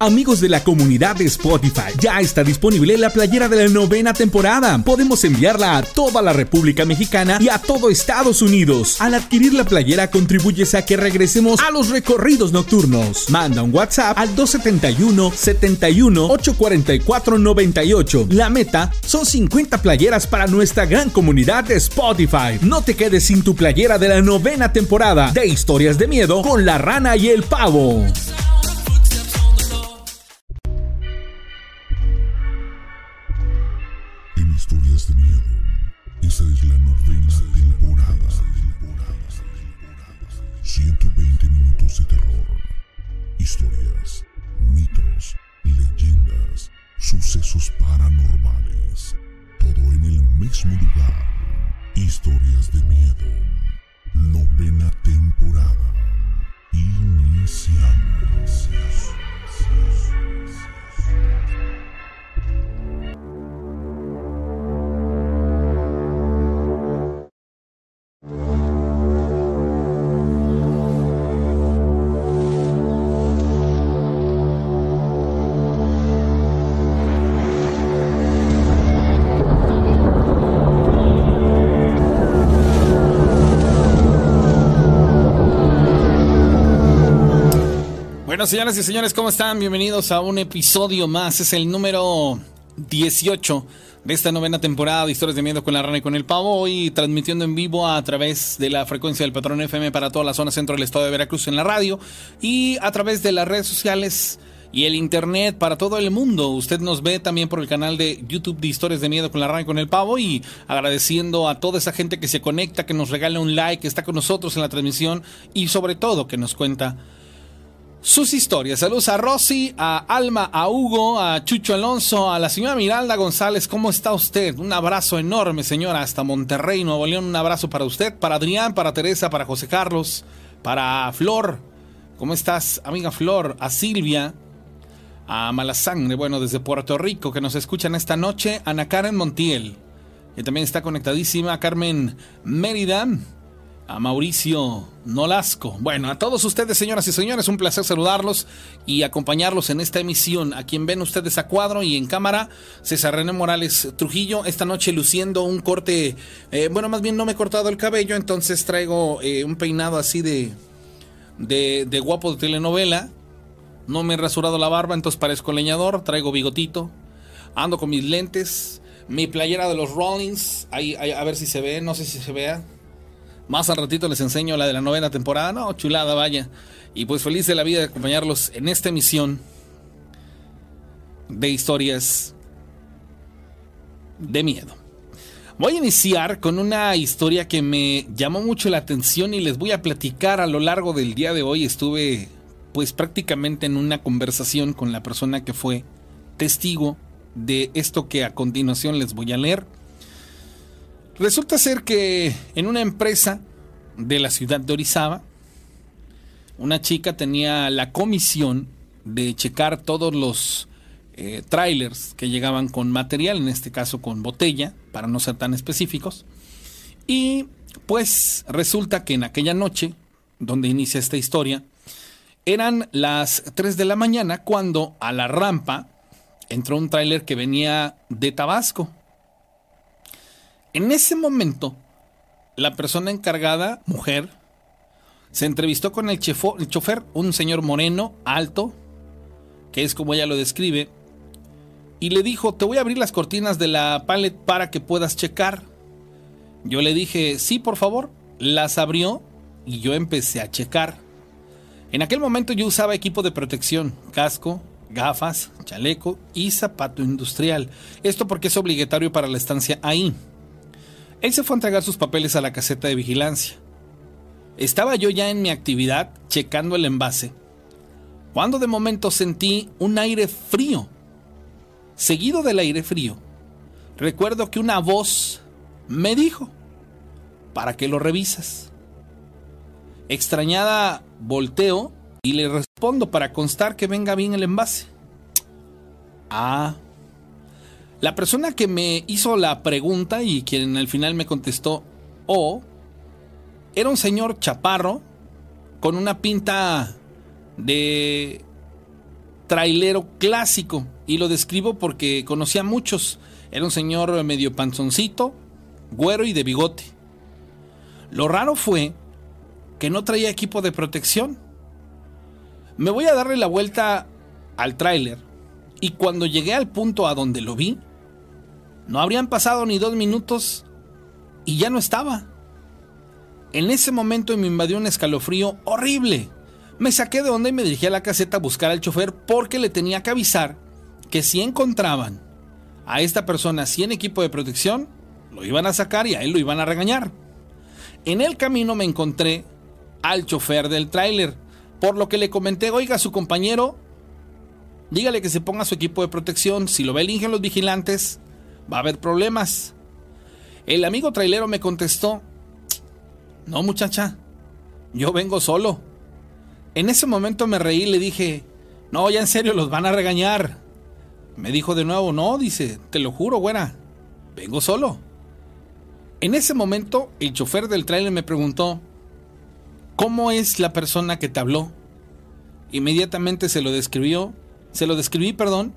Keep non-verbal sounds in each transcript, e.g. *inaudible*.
Amigos de la comunidad de Spotify, ya está disponible la playera de la novena temporada. Podemos enviarla a toda la República Mexicana y a todo Estados Unidos. Al adquirir la playera contribuyes a que regresemos a los recorridos nocturnos. Manda un WhatsApp al 271 71 844 98. La meta son 50 playeras para nuestra gran comunidad de Spotify. No te quedes sin tu playera de la novena temporada de Historias de Miedo con la rana y el pavo. Bueno, señoras y señores, ¿cómo están? Bienvenidos a un episodio más. Es el número 18 de esta novena temporada de Historias de Miedo con la Rana y con el Pavo. Hoy transmitiendo en vivo a través de la frecuencia del Patrón FM para toda la zona centro del estado de Veracruz en la radio y a través de las redes sociales y el internet para todo el mundo. Usted nos ve también por el canal de YouTube de Historias de Miedo con la Rana y con el Pavo y agradeciendo a toda esa gente que se conecta, que nos regala un like, que está con nosotros en la transmisión y sobre todo que nos cuenta sus historias. Saludos a Rosy, a Alma, a Hugo, a Chucho Alonso, a la señora Miralda González. ¿Cómo está usted? Un abrazo enorme, señora, hasta Monterrey, Nuevo León. Un abrazo para usted, para Adrián, para Teresa, para José Carlos, para Flor. ¿Cómo estás, amiga Flor? A Silvia, a Malasangre, bueno, desde Puerto Rico, que nos escuchan esta noche. Ana Karen Montiel, que también está conectadísima. Carmen Mérida a Mauricio Nolasco. Bueno, a todos ustedes, señoras y señores, un placer saludarlos y acompañarlos en esta emisión. A quien ven ustedes a cuadro y en cámara, César René Morales Trujillo, esta noche luciendo un corte, eh, bueno, más bien no me he cortado el cabello, entonces traigo eh, un peinado así de, de, de guapo de telenovela. No me he rasurado la barba, entonces parezco leñador, traigo bigotito, ando con mis lentes, mi playera de los Rollins, ahí, a ver si se ve, no sé si se vea más al ratito les enseño la de la novena temporada. No, chulada, vaya. Y pues feliz de la vida de acompañarlos en esta emisión de historias de miedo. Voy a iniciar con una historia que me llamó mucho la atención y les voy a platicar a lo largo del día de hoy. Estuve pues prácticamente en una conversación con la persona que fue testigo de esto que a continuación les voy a leer. Resulta ser que en una empresa de la ciudad de Orizaba, una chica tenía la comisión de checar todos los eh, trailers que llegaban con material, en este caso con botella, para no ser tan específicos. Y pues resulta que en aquella noche, donde inicia esta historia, eran las 3 de la mañana cuando a la rampa entró un tráiler que venía de Tabasco. En ese momento, la persona encargada, mujer, se entrevistó con el, chofer, un señor moreno, alto, que es como ella lo describe, y le dijo, te voy a abrir las cortinas de la pallet para que puedas checar. Yo le dije, sí, por favor. Las abrió y yo empecé a checar. En aquel momento yo usaba equipo de protección, casco, gafas, chaleco y zapato industrial. Esto porque es obligatorio para la estancia ahí. Él se fue a entregar sus papeles a la caseta de vigilancia. Estaba yo ya en mi actividad checando el envase, cuando de momento sentí un aire frío. Seguido del aire frío, recuerdo que una voz me dijo, ¿para qué lo revisas? Extrañada, volteo y le respondo para constar que venga bien el envase. Ah, la persona que me hizo la pregunta y quien al final me contestó, oh, era un señor chaparro con una pinta de trailero clásico. Y lo describo porque conocía a muchos. Era un señor medio panzoncito, güero y de bigote. Lo raro fue que no traía equipo de protección. Me voy a darle la vuelta al tráiler y cuando llegué al punto a donde lo vi, no habrían pasado ni dos minutos y ya no estaba. En ese momento me invadió un escalofrío horrible. Me saqué de onda y me dirigí a la caseta a buscar al chofer porque le tenía que avisar que si encontraban a esta persona sin equipo de protección, lo iban a sacar y a él lo iban a regañar. En el camino me encontré al chofer del tráiler, por lo que le comenté, oiga, su compañero, dígale que se ponga su equipo de protección, si lo eligen los vigilantes, va a haber problemas. El amigo trailero me contestó, no muchacha, yo vengo solo. En ese momento me reí y le dije, no, ya en serio, los van a regañar. Me dijo de nuevo, no, dice, te lo juro, buena, vengo solo. En ese momento, el chofer del trailer me preguntó, ¿cómo es la persona que te habló? Inmediatamente se lo describió, se lo describí, perdón,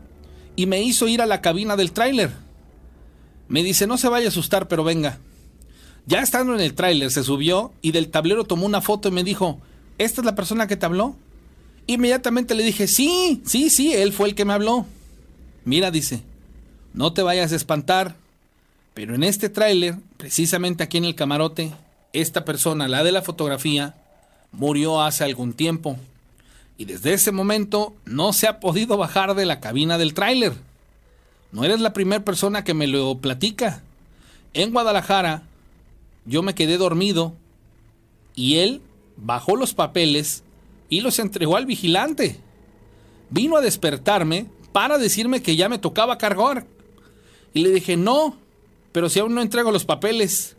y me hizo ir a la cabina del tráiler. Me dice, no se vaya a asustar, pero venga. Ya estando en el tráiler, se subió y del tablero tomó una foto y me dijo, ¿esta es la persona que te habló? Inmediatamente le dije, sí, sí, sí, él fue el que me habló. Mira, dice, no te vayas a espantar, pero en este tráiler, precisamente aquí en el camarote, esta persona, la de la fotografía, murió hace algún tiempo. Y desde ese momento no se ha podido bajar de la cabina del tráiler. No eres la primera persona que me lo platica. En Guadalajara, yo me quedé dormido y él bajó los papeles y los entregó al vigilante. Vino a despertarme para decirme que ya me tocaba cargar. Y le dije, no, pero si aún no entrego los papeles.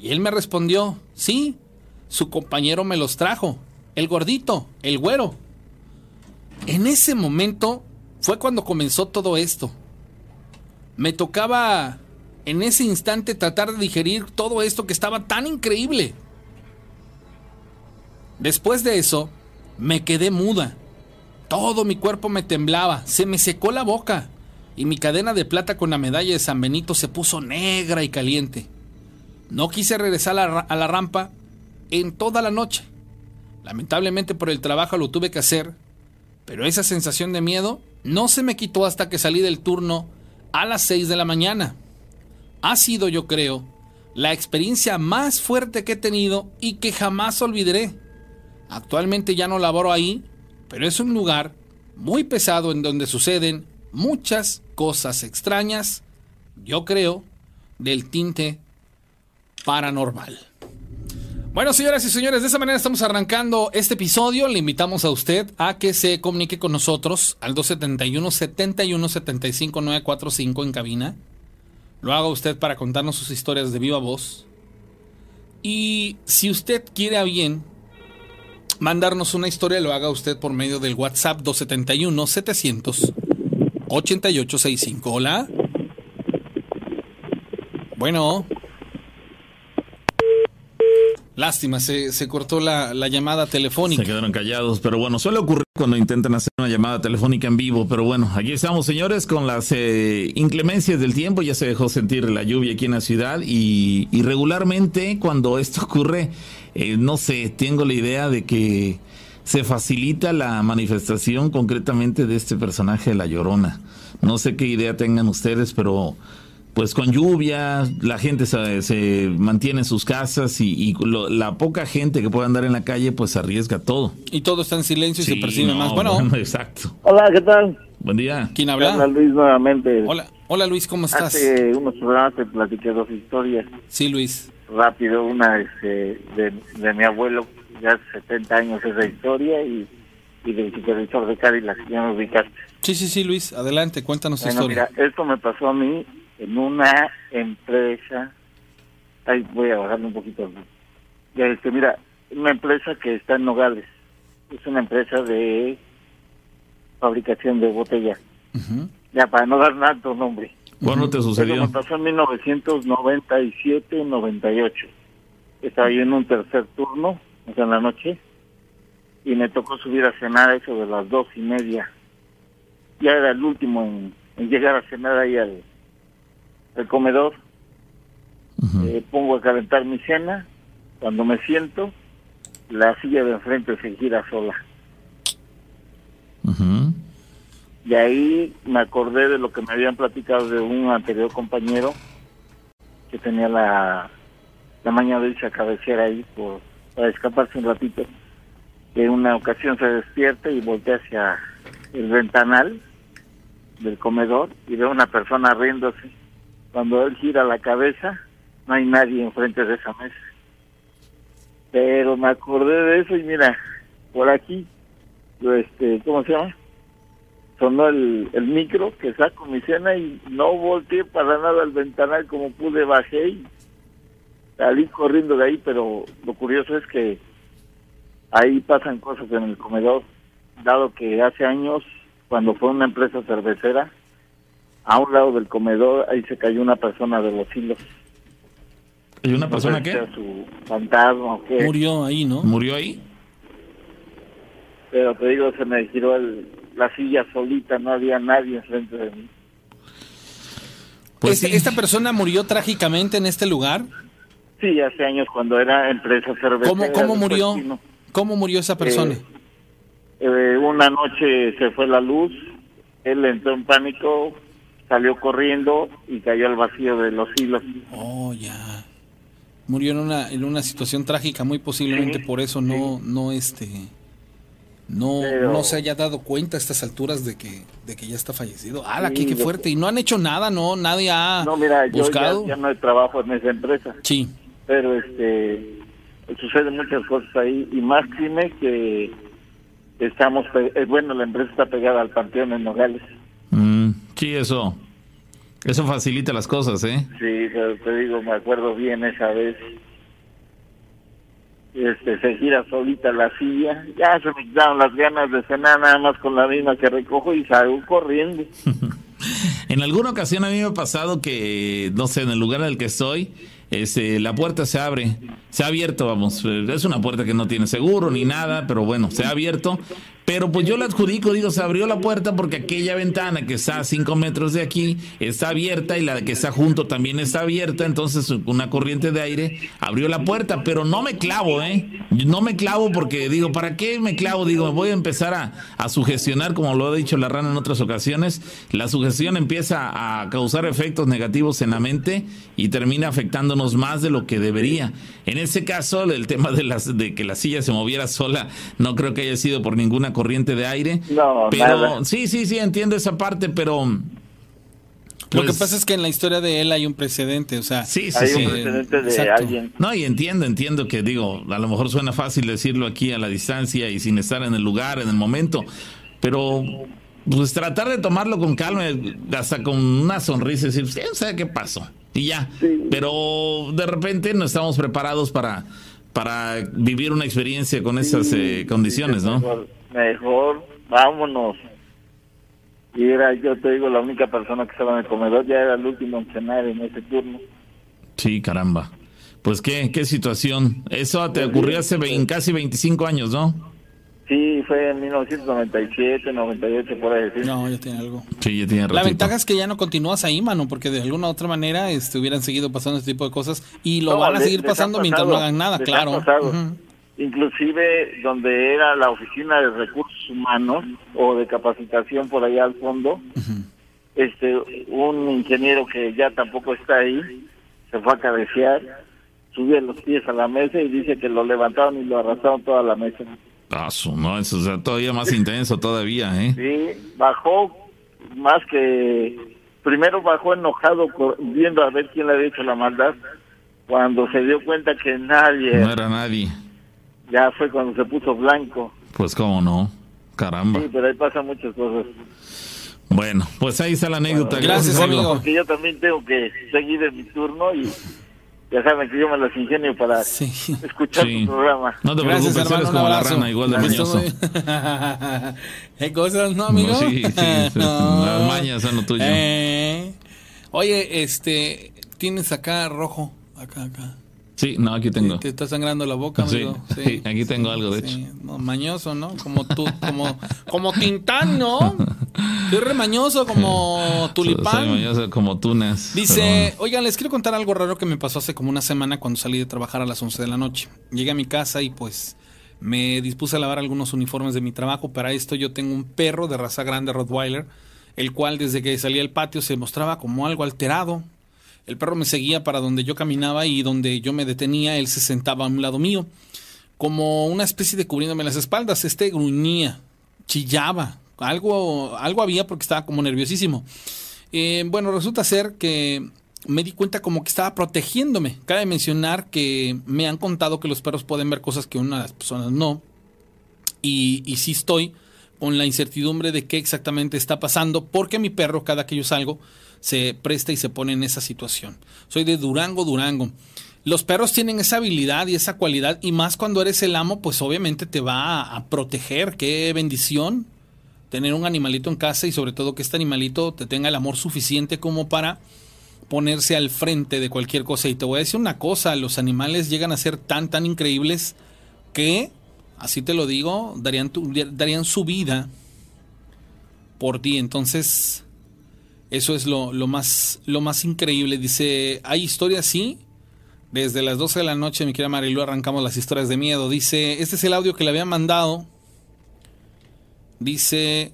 Y él me respondió, sí, su compañero me los trajo, el gordito, el güero. En ese momento fue cuando comenzó todo esto. Me tocaba en ese instante tratar de digerir todo esto que estaba tan increíble. Después de eso, me quedé muda. Todo mi cuerpo me temblaba, se me secó la boca y mi cadena de plata con la medalla de San Benito se puso negra y caliente. No quise regresar a la, rampa en toda la noche. Lamentablemente por el trabajo lo tuve que hacer, pero esa sensación de miedo no se me quitó hasta que salí del turno a las 6 de la mañana. Ha sido, yo creo, la experiencia más fuerte que he tenido y que jamás olvidaré. Actualmente ya no laboro ahí, pero es un lugar muy pesado en donde suceden muchas cosas extrañas, yo creo, del tinte paranormal. Bueno, señoras y señores, de esa manera estamos arrancando este episodio. Le invitamos a usted a que se comunique con nosotros al 271 71 75 945 en cabina. Lo haga usted para contarnos sus historias de viva voz. Y si usted quiere bien mandarnos una historia, lo haga usted por medio del WhatsApp 271 700 8865. Hola. Bueno. Lástima, se, se cortó la, la, llamada telefónica. Se quedaron callados, pero bueno, suele ocurrir cuando intentan hacer una llamada telefónica en vivo. Pero bueno, aquí estamos, señores, con las eh, inclemencias del tiempo. Ya se dejó sentir la lluvia aquí en la ciudad y, y regularmente cuando esto ocurre, eh, no sé, tengo la idea de que se facilita la manifestación concretamente de este personaje de La Llorona. No sé qué idea tengan ustedes, pero pues con lluvia, la gente se, se mantiene en sus casas y, y lo, la poca gente que puede andar en la calle pues arriesga todo. Y todo está en silencio sí, y se percibe no, más. Bueno, bueno, *laughs* exacto. Hola, ¿qué tal? Buen día. ¿Quién habla? Hola Luis nuevamente. Hola, hola Luis, ¿cómo estás? Hace unos programas te platiqué dos historias. Sí, Luis. Rápido, una este, de, de mi abuelo, ya hace 70 años esa historia y, y del supervisor de Cadillac, ya me ubicaste. Sí, sí, sí, Luis, adelante, cuéntanos bueno, historia. Mira, esto me pasó a mí en una empresa, ahí voy a bajarle un poquito. Ya, este, mira, una empresa que está en Nogales, es una empresa de fabricación de botella. Uh -huh. Ya, para no dar tanto nombre. ¿Cuándo te sucedió? Eso me pasó en 1997-98. Estaba yo en un tercer turno, o sea, en la noche, y me tocó subir a cenar eso de las dos y media. Ya era el último en, en llegar a cenar ahí al, al comedor. Eh, pongo a calentar mi cena. Cuando me siento, la silla de enfrente se gira sola. Ujú. Y ahí me acordé de lo que me habían platicado de un anterior compañero que tenía la, la maña de irse a cabecear ahí por, para escaparse un ratito. Que en una ocasión se despierta y voltea hacia el ventanal del comedor y ve a una persona riéndose. Cuando él gira la cabeza, no hay nadie enfrente de esa mesa. Pero me acordé de eso y mira, por aquí, este, ¿cómo se llama? sonó el, el micro que saco mi cena y no volteé para nada al ventanal como pude, bajé y salí corriendo de ahí, pero lo curioso es que ahí pasan cosas en el comedor, dado que hace años, cuando fue una empresa cervecera, a un lado del comedor ahí se cayó una persona de los hilos. ¿Y una No persona sé qué? sea su fantasma o qué, Murió ahí, ¿no? ¿Murió ahí? pero te digo, se me giró el, la silla solita, no había nadie enfrente de mí. Pues Este- sí. ¿Esta persona murió trágicamente en este lugar? Sí, hace años cuando era empresa cervecera. ¿Cómo, murió? ¿Cómo murió esa persona? Eh, una noche se fue la luz, él entró en pánico, salió corriendo y cayó al vacío de los hilos. Oh, ya. Murió en una, en una situación trágica, muy posiblemente Sí, por eso no, no, este, no, Pero- no se haya dado cuenta a estas alturas de que, de que ya está fallecido. ¡Hala, Sí, qué, qué fuerte! Y no han hecho nada, ¿no? Nadie ha No, mira, yo ya, buscado. ya no hay trabajo en esa empresa, Sí. pero este suceden muchas cosas ahí y más crimen que estamos, eh, bueno, la empresa está pegada al Panteón en Nogales. Mm, sí, eso. Eso facilita las cosas, ¿eh? Sí, pero te digo, me acuerdo bien esa vez. Este, se gira solita la silla. Ya se me quitaron las ganas de cenar nada más con la misma que recojo y salgo corriendo. *laughs* En alguna ocasión a mí me ha pasado que, no sé, en el lugar en el que estoy, este, la puerta se abre, se ha abierto, vamos, es una puerta que no tiene seguro ni nada, pero bueno, se ha abierto, pero pues yo la adjudico, digo, se abrió la puerta porque aquella ventana que está a cinco metros de aquí está abierta y la que está junto también está abierta, entonces una corriente de aire abrió la puerta, pero no me clavo, ¿eh? No me clavo porque digo, ¿para qué me clavo? Digo, voy a empezar a, a sugestionar, como lo ha dicho la rana en otras ocasiones, la sugestión empieza a causar efectos negativos en la mente y termina afectándonos más de lo que debería. En ese caso, el tema de, las, de que la silla se moviera sola, no creo que haya sido por ninguna corriente de aire. No, pero nada. sí, sí, sí, entiendo esa parte, pero... Lo que pues, pasa es que en la historia de él hay un precedente, o sea, Sí, sí, Hay sí. un precedente de exacto. alguien. No, y entiendo, entiendo que digo, a lo mejor suena fácil decirlo aquí a la distancia y sin estar en el lugar, en el momento, pero pues tratar de tomarlo con calma, hasta con una sonrisa y decir, "Sí, sé qué pasó, y ya. Sí. Pero de repente no estamos preparados para, para vivir una experiencia con esas eh, condiciones, ¿no? Mejor, vámonos. Y era, yo te digo, la única persona que estaba en el comedor, ya era el último en cenar en ese turno. Sí, caramba. Pues qué, qué situación. Eso te ocurrió hace casi 25 años, ¿no? Sí, fue en 1997, 98, por ahí. sí. No, ya tiene algo. Sí, ya tiene La ventaja es que ya no continúas ahí, mano, porque de alguna u otra manera este, hubieran seguido pasando este tipo de cosas y lo No, van a les- seguir les pasando mientras no hagan nada, claro. pasado. Ujú. Inclusive donde era la oficina de recursos humanos o de capacitación por allá al fondo, este un ingeniero que ya tampoco está ahí, se fue a cabecear, subió los pies a la mesa y dice que lo levantaron y lo arrastraron toda la mesa. Ah, no, eso es todavía más intenso todavía, ¿eh? Sí, bajó más que primero bajó enojado viendo a ver quién le había hecho la maldad. Cuando se dio cuenta que nadie, No era nadie. Ya fue cuando se puso blanco. Pues cómo no. Caramba. Sí, pero ahí pasan muchas cosas. Bueno, pues ahí está la anécdota. Gracias, Gordo. amigo. Porque yo también tengo que seguir en mi turno y ya saben que yo me las ingenio para Sí. escuchar Sí. tu programa. No te Gracias, preocupes, hermano. eres como la rana, igual de mañoso. ¿Qué *laughs* cosas, no, amigo? Sí, sí, sí, *laughs* las mañas son lo tuyo. Eh. Oye, este, tienes acá rojo, acá, acá. Sí, no, aquí tengo. Te está sangrando la boca, amigo. *laughs* Sí, aquí tengo algo, de hecho. mañoso, ¿no? Como tú, como, como Tintán, ¿no? Soy remañoso como *laughs* tulipán. Soy mañoso como tunas. Dice, oigan, les quiero contar algo raro que me pasó hace como una semana cuando salí de trabajar a las 11 de la noche. Llegué a mi casa y pues me dispuse a lavar algunos uniformes de mi trabajo. Para esto yo tengo un perro de raza grande, Rottweiler, el cual desde que salí al patio se mostraba como algo alterado, el perro me seguía para donde yo caminaba y donde yo me detenía, él se sentaba a un lado mío, como una especie de cubriéndome las espaldas. Este gruñía, chillaba, algo, algo había porque estaba como nerviosísimo. Eh, bueno, resulta ser que me di cuenta como que estaba protegiéndome. Cabe mencionar que me han contado que los perros pueden ver cosas que unas personas no. Y, y sí estoy con la incertidumbre de qué exactamente está pasando, porque mi perro, cada que yo salgo, se presta y se pone en esa situación. Soy de Durango, Durango. Los perros tienen esa habilidad y esa cualidad y más cuando eres el amo, pues obviamente te va a proteger. Qué bendición tener un animalito en casa y sobre todo que este animalito te tenga el amor suficiente como para ponerse al frente de cualquier cosa. Y te voy a decir una cosa, los animales llegan a ser tan, tan increíbles que, así te lo digo, darían, darían su vida por ti. Entonces, eso es lo, más, lo más increíble. Dice, hay historias, sí. Desde las 12 de la noche, mi querida Marilu, arrancamos las historias de miedo. Dice, este es el audio que le había mandado. Dice,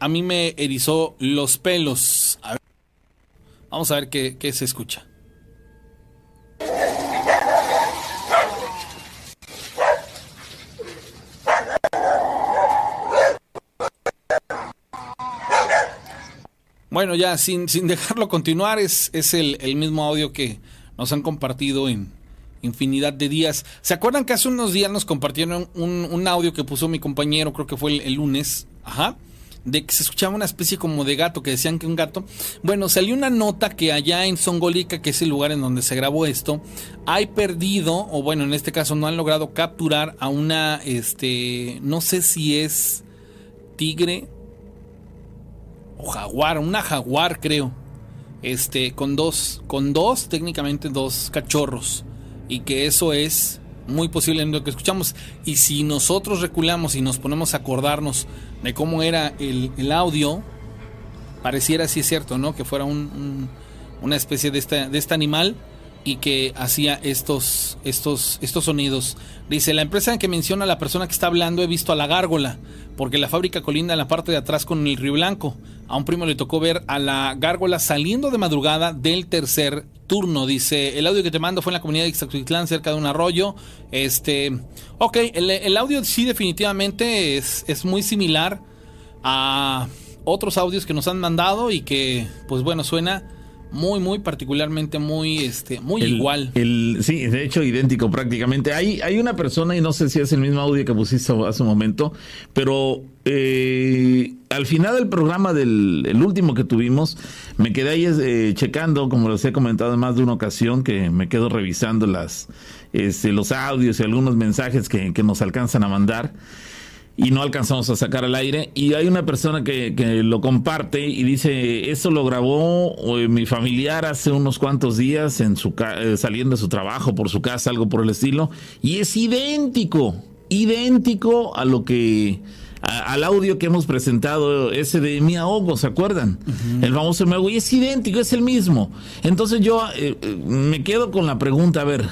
a mí me erizó los pelos. Vamos a ver qué, qué se escucha. Bueno, ya sin, sin *laughs* dejarlo continuar, es, es el, mismo audio que nos han compartido en infinidad de días. ¿Se acuerdan que hace unos días nos compartieron un, audio que puso mi compañero, creo que fue el, lunes? Ajá de que se escuchaba una especie como de gato, que decían que un gato. Bueno, salió una nota que allá en Songolica, que es el lugar en donde se grabó esto, hay perdido, o bueno, en este caso no han logrado capturar a una, este, no sé si es tigre jaguar, una jaguar creo, este, con dos, con dos, técnicamente dos cachorros, y que eso es muy posible en lo que escuchamos. Y si nosotros reculamos y nos ponemos a acordarnos de cómo era el, audio, pareciera si es cierto, ¿no? Que fuera un, una especie de, este, de este animal y que hacía estos, estos, estos sonidos. Dice, la empresa en que menciona la persona que está hablando he visto a la gárgola, porque la fábrica colinda en la parte de atrás con el Río Blanco. A un primo le tocó ver a la gárgola saliendo de madrugada del tercer turno. Dice, el audio que te mando fue en la comunidad de Ixtacuitlán, cerca de un arroyo. Este, ok, el, el audio sí definitivamente es, es muy similar a otros audios que nos han mandado y que, pues bueno, suena muy, muy particularmente muy, este, muy igual. El, sí, de hecho, idéntico prácticamente. Hay, hay una persona, y no sé si es el mismo audio que pusiste hace un momento, pero eh, al final del programa del el último que tuvimos, me quedé ahí eh, checando, como les he comentado en más de una ocasión, que me quedo revisando las, este, los audios y algunos mensajes que, que nos alcanzan a mandar y no alcanzamos a sacar al aire. Y hay una persona que, que lo comparte y dice, esto lo grabó eh, mi familiar hace unos cuantos días en su eh, saliendo de su trabajo por su casa, algo por el estilo, y es idéntico, idéntico a lo que al audio que hemos presentado, ese de mi ahogo, ¿se acuerdan? El famoso me ahogo, y es idéntico, es el mismo. Entonces yo eh, me quedo con la pregunta, a ver,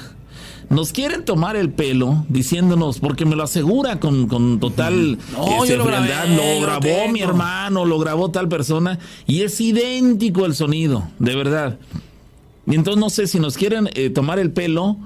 nos quieren tomar el pelo diciéndonos, porque me lo asegura con, con total no, lo, grabó mi hermano, lo grabó tal persona, y es idéntico el sonido, de verdad. Y entonces no sé si nos quieren eh, tomar el pelo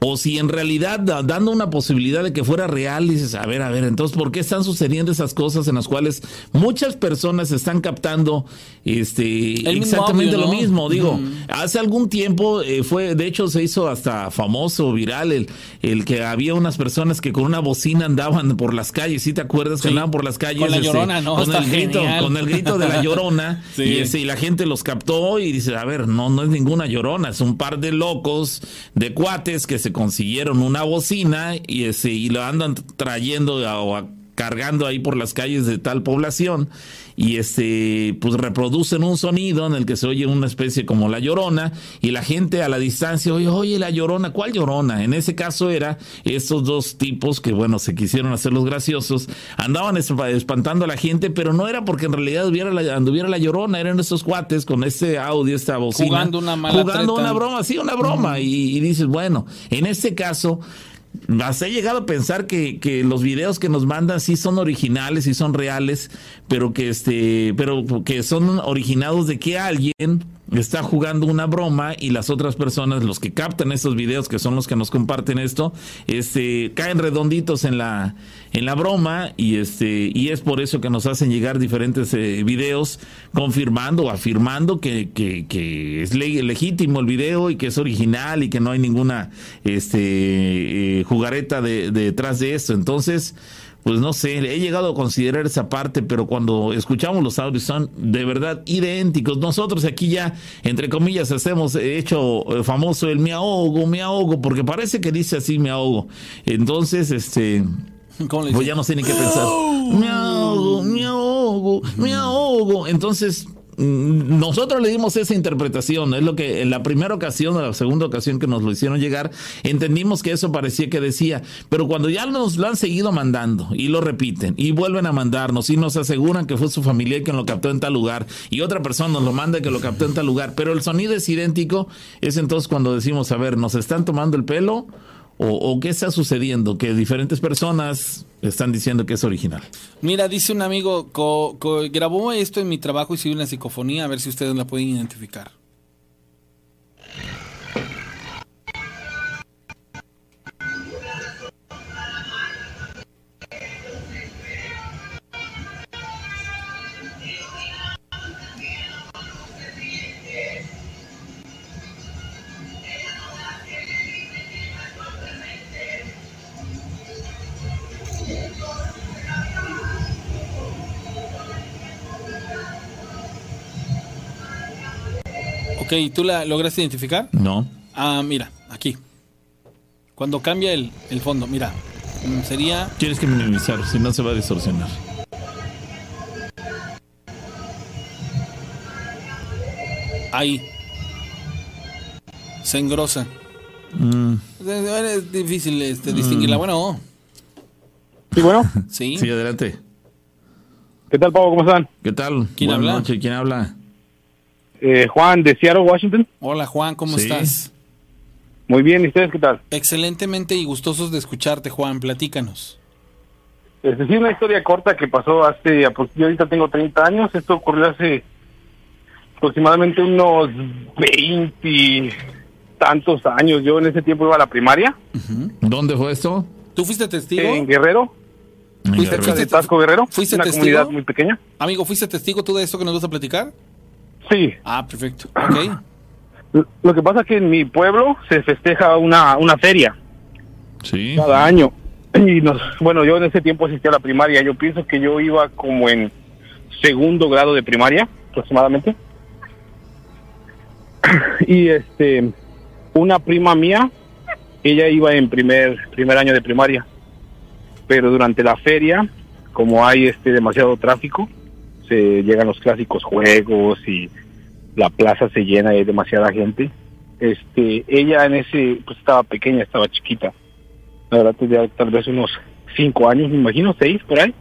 o si en realidad dando una posibilidad de que fuera real, dices, a ver, a ver, entonces, ¿por qué están sucediendo esas cosas en las cuales muchas personas están captando este exactamente lo mismo? Digo, hace algún tiempo eh, fue, de hecho, se hizo hasta famoso, viral, el, el que había unas personas que con una bocina andaban por las calles, ¿sí te acuerdas? Que andaban por las calles. Con la este, llorona, ¿no? Con el, grito, con el grito de la *laughs* llorona. y, ese, y la gente los captó y dice, a ver, no, no es ninguna llorona, es un par de locos, de cuates que se consiguieron una bocina y, ese, y lo andan trayendo o cargando ahí por las calles de tal población y este pues reproducen un sonido en el que se oye una especie como la llorona y la gente a la distancia oye oye la llorona cuál llorona en ese caso era estos dos tipos que bueno se quisieron hacer los graciosos andaban espantando a la gente pero no era porque en realidad hubiera la, anduviera la llorona eran estos cuates con este audio esta bocina jugando una mala jugando una broma sí una broma y, y dices bueno en este caso Hasta he llegado a pensar que, que, los videos que nos mandan sí son originales, y son reales, pero que este, pero que son originados de que alguien está jugando una broma y las otras personas, los que captan estos videos, que son los que nos comparten esto, este, caen redonditos en la, en la broma y este, y es por eso que nos hacen llegar diferentes eh, videos confirmando o afirmando que, que, que es legítimo el video y que es original y que no hay ninguna este, eh, jugareta de, de, detrás de esto. Entonces, pues no sé, he llegado a considerar esa parte, pero cuando escuchamos los audios son de verdad idénticos. Nosotros aquí ya, entre comillas, hacemos hecho famoso el me ahogo, me ahogo, porque parece que dice así me ahogo. Entonces, este, pues ya no sé ni qué pensar. Me ahogo, me ahogo, me ahogo. Entonces, nosotros le dimos esa interpretación, es lo que en la primera ocasión o la segunda ocasión que nos lo hicieron llegar, entendimos que eso parecía que decía, pero cuando ya nos lo han seguido mandando y lo repiten y vuelven a mandarnos y nos aseguran que fue su familia quien lo captó en tal lugar y otra persona nos lo manda que lo captó en tal lugar, pero el sonido es idéntico, es entonces cuando decimos, a ver, ¿nos están tomando el pelo? O, qué está sucediendo? Que diferentes personas están diciendo que es original. Mira, dice un amigo, co, co, grabó esto en mi trabajo y sigue una psicofonía, a ver si ustedes la pueden identificar. Ok, ¿tú la lograste identificar? No. Ah, mira, aquí. Cuando cambia el, el fondo, mira, sería... Tienes que minimizar, si no se va a distorsionar. Ahí. Se engrosa. Mm. Es difícil este, distinguirla. Bueno. Sí, bueno. Sí. Sí, adelante. ¿Qué tal, Pablo? ¿Cómo están? ¿Qué tal? ¿Quién Buenas habla? noches. ¿Quién habla? Eh, Juan de Seattle, Washington. Hola Juan, ¿cómo Sí. estás? Muy bien, ¿y ustedes qué tal? Excelentemente y gustosos de escucharte, Juan. Platícanos. Es decir, una historia corta que pasó hace, yo ahorita tengo 30 años, esto ocurrió hace aproximadamente unos 20 tantos años. Yo en ese tiempo iba a la primaria, ¿Dónde fue esto? ¿Tú fuiste testigo? en Guerrero, ¿Fuiste, cerca fuiste de Tasco Guerrero, ¿Fuiste una testigo? comunidad muy pequeña. Amigo, ¿fuiste testigo tú de esto que nos vas a platicar? Sí, Ah, perfecto. Ok. Lo que pasa es que en mi pueblo se festeja una, una feria Sí. cada año. Y nos, bueno, yo en ese tiempo asistí a la primaria. Yo pienso que yo iba como en segundo grado de primaria, aproximadamente. *clears throat* Y este, una prima mía, ella iba en primer, primer año de primaria. Pero durante la feria, como hay este demasiado tráfico, se llegan los clásicos juegos y la plaza se llena y hay demasiada gente. Este, ella en ese, pues estaba pequeña, estaba chiquita la verdad tenía tal vez unos cinco años, me imagino, seis por ahí.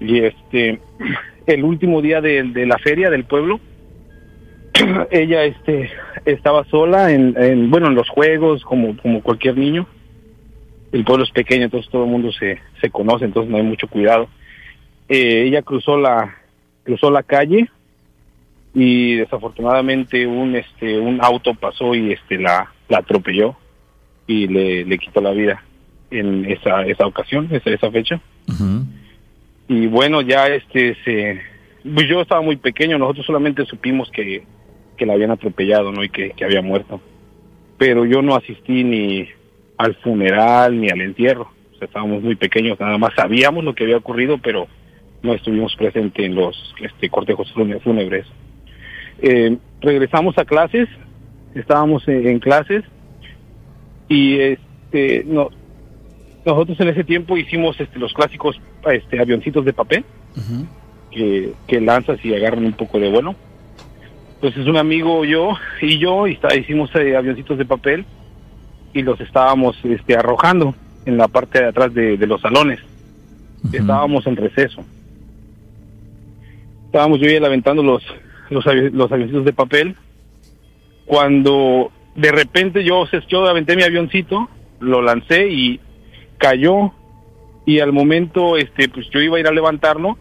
Y este, *clears throat* el último día de, la feria del pueblo, *clears throat* ella este estaba sola en, en, bueno en los juegos como como cualquier niño. El pueblo es pequeño, entonces todo el mundo se, se conoce, entonces no hay mucho cuidado. Eh, ella cruzó la cruzó la calle y desafortunadamente un este un auto pasó y este la la atropelló y le, le quitó la vida en esa esa ocasión, esa, esa fecha. Y bueno, ya este se pues yo estaba muy pequeño, nosotros solamente supimos que, que la habían atropellado, ¿no? Y que, que había muerto. Pero yo no asistí ni al funeral ni al entierro. O sea, estábamos muy pequeños, nada más sabíamos lo que había ocurrido, pero no estuvimos presentes en los este, cortejos fúne- fúnebres. Eh, regresamos a clases, estábamos en, en clases y este no nosotros en ese tiempo hicimos este, los clásicos este, avioncitos de papel que, que lanzas y agarran un poco de vuelo. Entonces un amigo yo y yo y está- hicimos eh, avioncitos de papel y los estábamos este, arrojando en la parte de atrás de, de los salones. Estábamos en receso. Estábamos yo y él aventando los, los, los avioncitos de papel. Cuando de repente yo, yo aventé mi avioncito, lo lancé y cayó. Y al momento, este, pues yo iba a ir a levantarlo.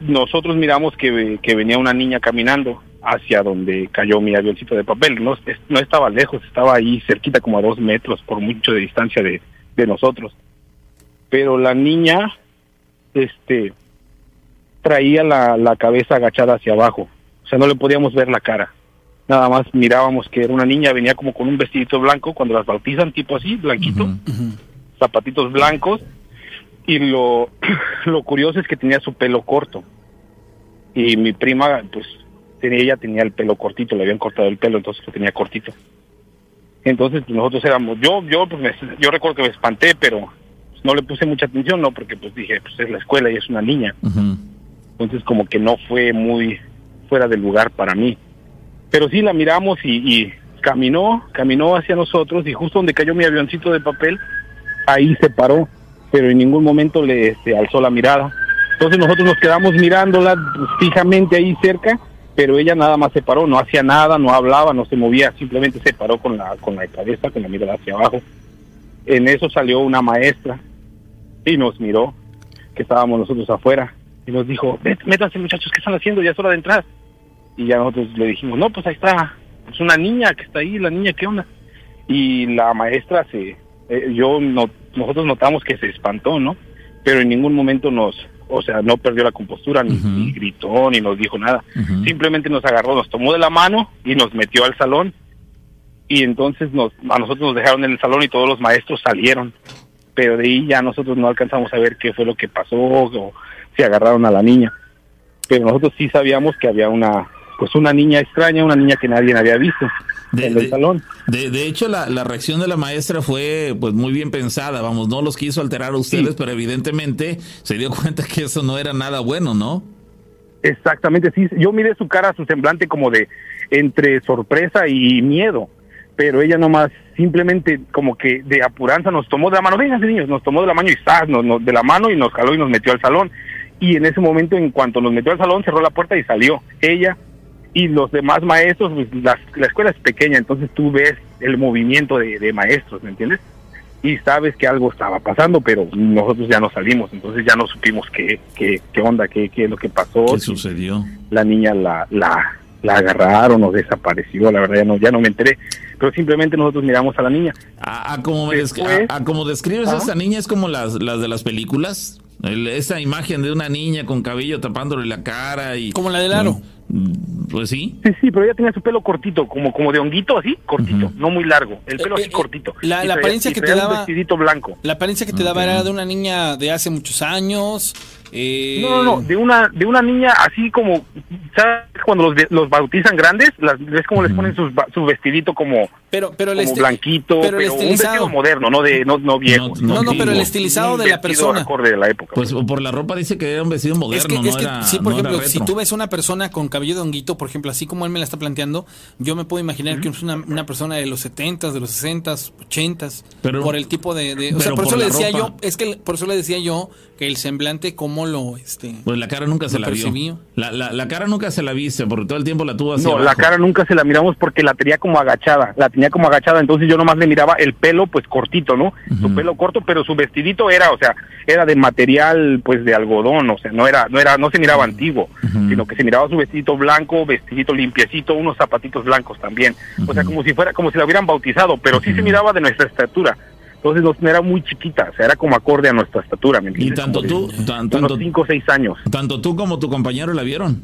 Nosotros miramos que, que venía una niña caminando hacia donde cayó mi avioncito de papel. No, no estaba lejos, estaba ahí cerquita, como a dos metros, por mucho de distancia de, de nosotros pero la niña este traía la, la cabeza agachada hacia abajo. O sea no le podíamos ver la cara. Nada más mirábamos que era una niña venía como con un vestidito blanco cuando las bautizan tipo así blanquito zapatitos blancos y lo *clears throat* lo curioso es que tenía su pelo corto. Y mi prima pues tenía ella tenía el pelo cortito le habían cortado el pelo entonces lo tenía cortito. Entonces pues, nosotros éramos yo yo pues me- yo recuerdo que me espanté pero pues, no le puse mucha atención no porque pues dije pues es la escuela y es una niña. Ujú. Entonces como que no fue muy fuera del lugar para mí. Pero sí la miramos y, caminó, caminó hacia nosotros y justo donde cayó mi avioncito de papel, ahí se paró, pero en ningún momento le este, alzó la mirada. Entonces nosotros nos quedamos mirándola fijamente ahí cerca, pero ella nada más se paró, no hacía nada, no hablaba, no se movía, simplemente se paró con la, con la cabeza, con la mirada hacia abajo. En eso salió una maestra y nos miró, que estábamos nosotros afuera, y nos dijo, "Vét- métanse muchachos, ¿qué están haciendo? Ya es hora de entrar. Y ya nosotros le dijimos, no, pues ahí está, es una niña que está ahí, la niña, ¿qué onda? Y la maestra se, eh, yo, no, nosotros notamos que se espantó, ¿no? Pero en ningún momento nos, o sea, no perdió la compostura, ni, gritó, ni nos dijo nada. Simplemente nos agarró, nos tomó de la mano y nos metió al salón. Y entonces nos, a nosotros nos dejaron en el salón y todos los maestros salieron. Pero de ahí ya nosotros no alcanzamos a ver qué fue lo que pasó o si agarraron a la niña. Pero nosotros sí sabíamos que había una, pues una niña extraña, una niña que nadie había visto De- en de- el salón. De, de hecho, la, la reacción de la maestra fue pues muy bien pensada, vamos, no los quiso alterar a ustedes, Sí. pero evidentemente se dio *laughs* cuenta que eso no era nada bueno, ¿no? Exactamente, sí. Yo miré su cara, su semblante como de entre sorpresa y miedo, pero ella nomás simplemente como que de apuranza nos tomó de la mano, vénganse niños, nos tomó de la mano y ¡zas! nos, nos- de la mano y nos jaló y nos metió al salón. Y en ese momento, en cuanto nos metió al salón, cerró la puerta y salió ella y los demás maestros, pues, la, la escuela es pequeña, entonces tú ves el movimiento de, de maestros, ¿me entiendes? Y sabes que algo estaba pasando, pero nosotros ya no salimos, entonces ya no supimos qué, qué, qué onda, qué, qué es lo que pasó. ¿Qué si- sucedió? la niña la, la, la agarraron o desapareció, la verdad ya no, ya no me enteré, pero simplemente nosotros miramos a la niña. A, a como, Después- a- a como describes a Ajá. esta niña es como las, las de las películas. El- esa imagen de una niña con cabello tapándole la cara y... Como la del aro. Mm, Pues sí. Sí, sí, pero ella tenía su pelo cortito, como, como de honguito así, cortito, no muy largo, el pelo Eh, así eh, cortito. la- Y la traía- apariencia que te un daba- vestidito blanco. La apariencia que te daba era de una niña de hace muchos años. Eh, No, no, no, de una, de una niña así como, ¿sabes? Cuando los, los bautizan grandes, las, ves como les ponen sus ba- su vestidito como, Pero, pero el como este- blanquito, pero pero, el un estilizado. vestido moderno, no de no, no viejo. No, No, no, pero el estilizado Un de la vestido persona. acorde de la época. Pues por la ropa dice que era un vestido moderno, Es que, no es que era sí, por ejemplo, si tú ves una persona con cabello de honguito, por ejemplo, así como él me la está planteando, yo me puedo imaginar que es una, una persona de los 70s, de los 60s, 80s, Pero- por el tipo de... de- o sea, por por eso le decía ropa. yo, es que por eso le decía yo que el semblante, lo... este Pues la cara nunca se la vio. La, la, la cara nunca se la viste, porque todo el tiempo la tuvo hacia No, la cara nunca se la miramos porque la tenía como agachada, la tenía como agachada, entonces yo nomás le miraba el pelo pues cortito, ¿no? Su pelo corto, pero su vestidito era, o sea, era de material pues de algodón, o sea, no era no era no se miraba antiguo, sino que se miraba su vestidito blanco, vestidito limpiecito, unos zapatitos blancos también. O sea, como si fuera como si la hubieran bautizado, pero sí se miraba de nuestra estatura. Entonces no, no era muy chiquita, o sea, era como acorde a nuestra estatura, ¿me Y entiendes? tanto Como tú, de tan- unos tanto, 5 o 6 años. tanto tú como tu compañero la vieron.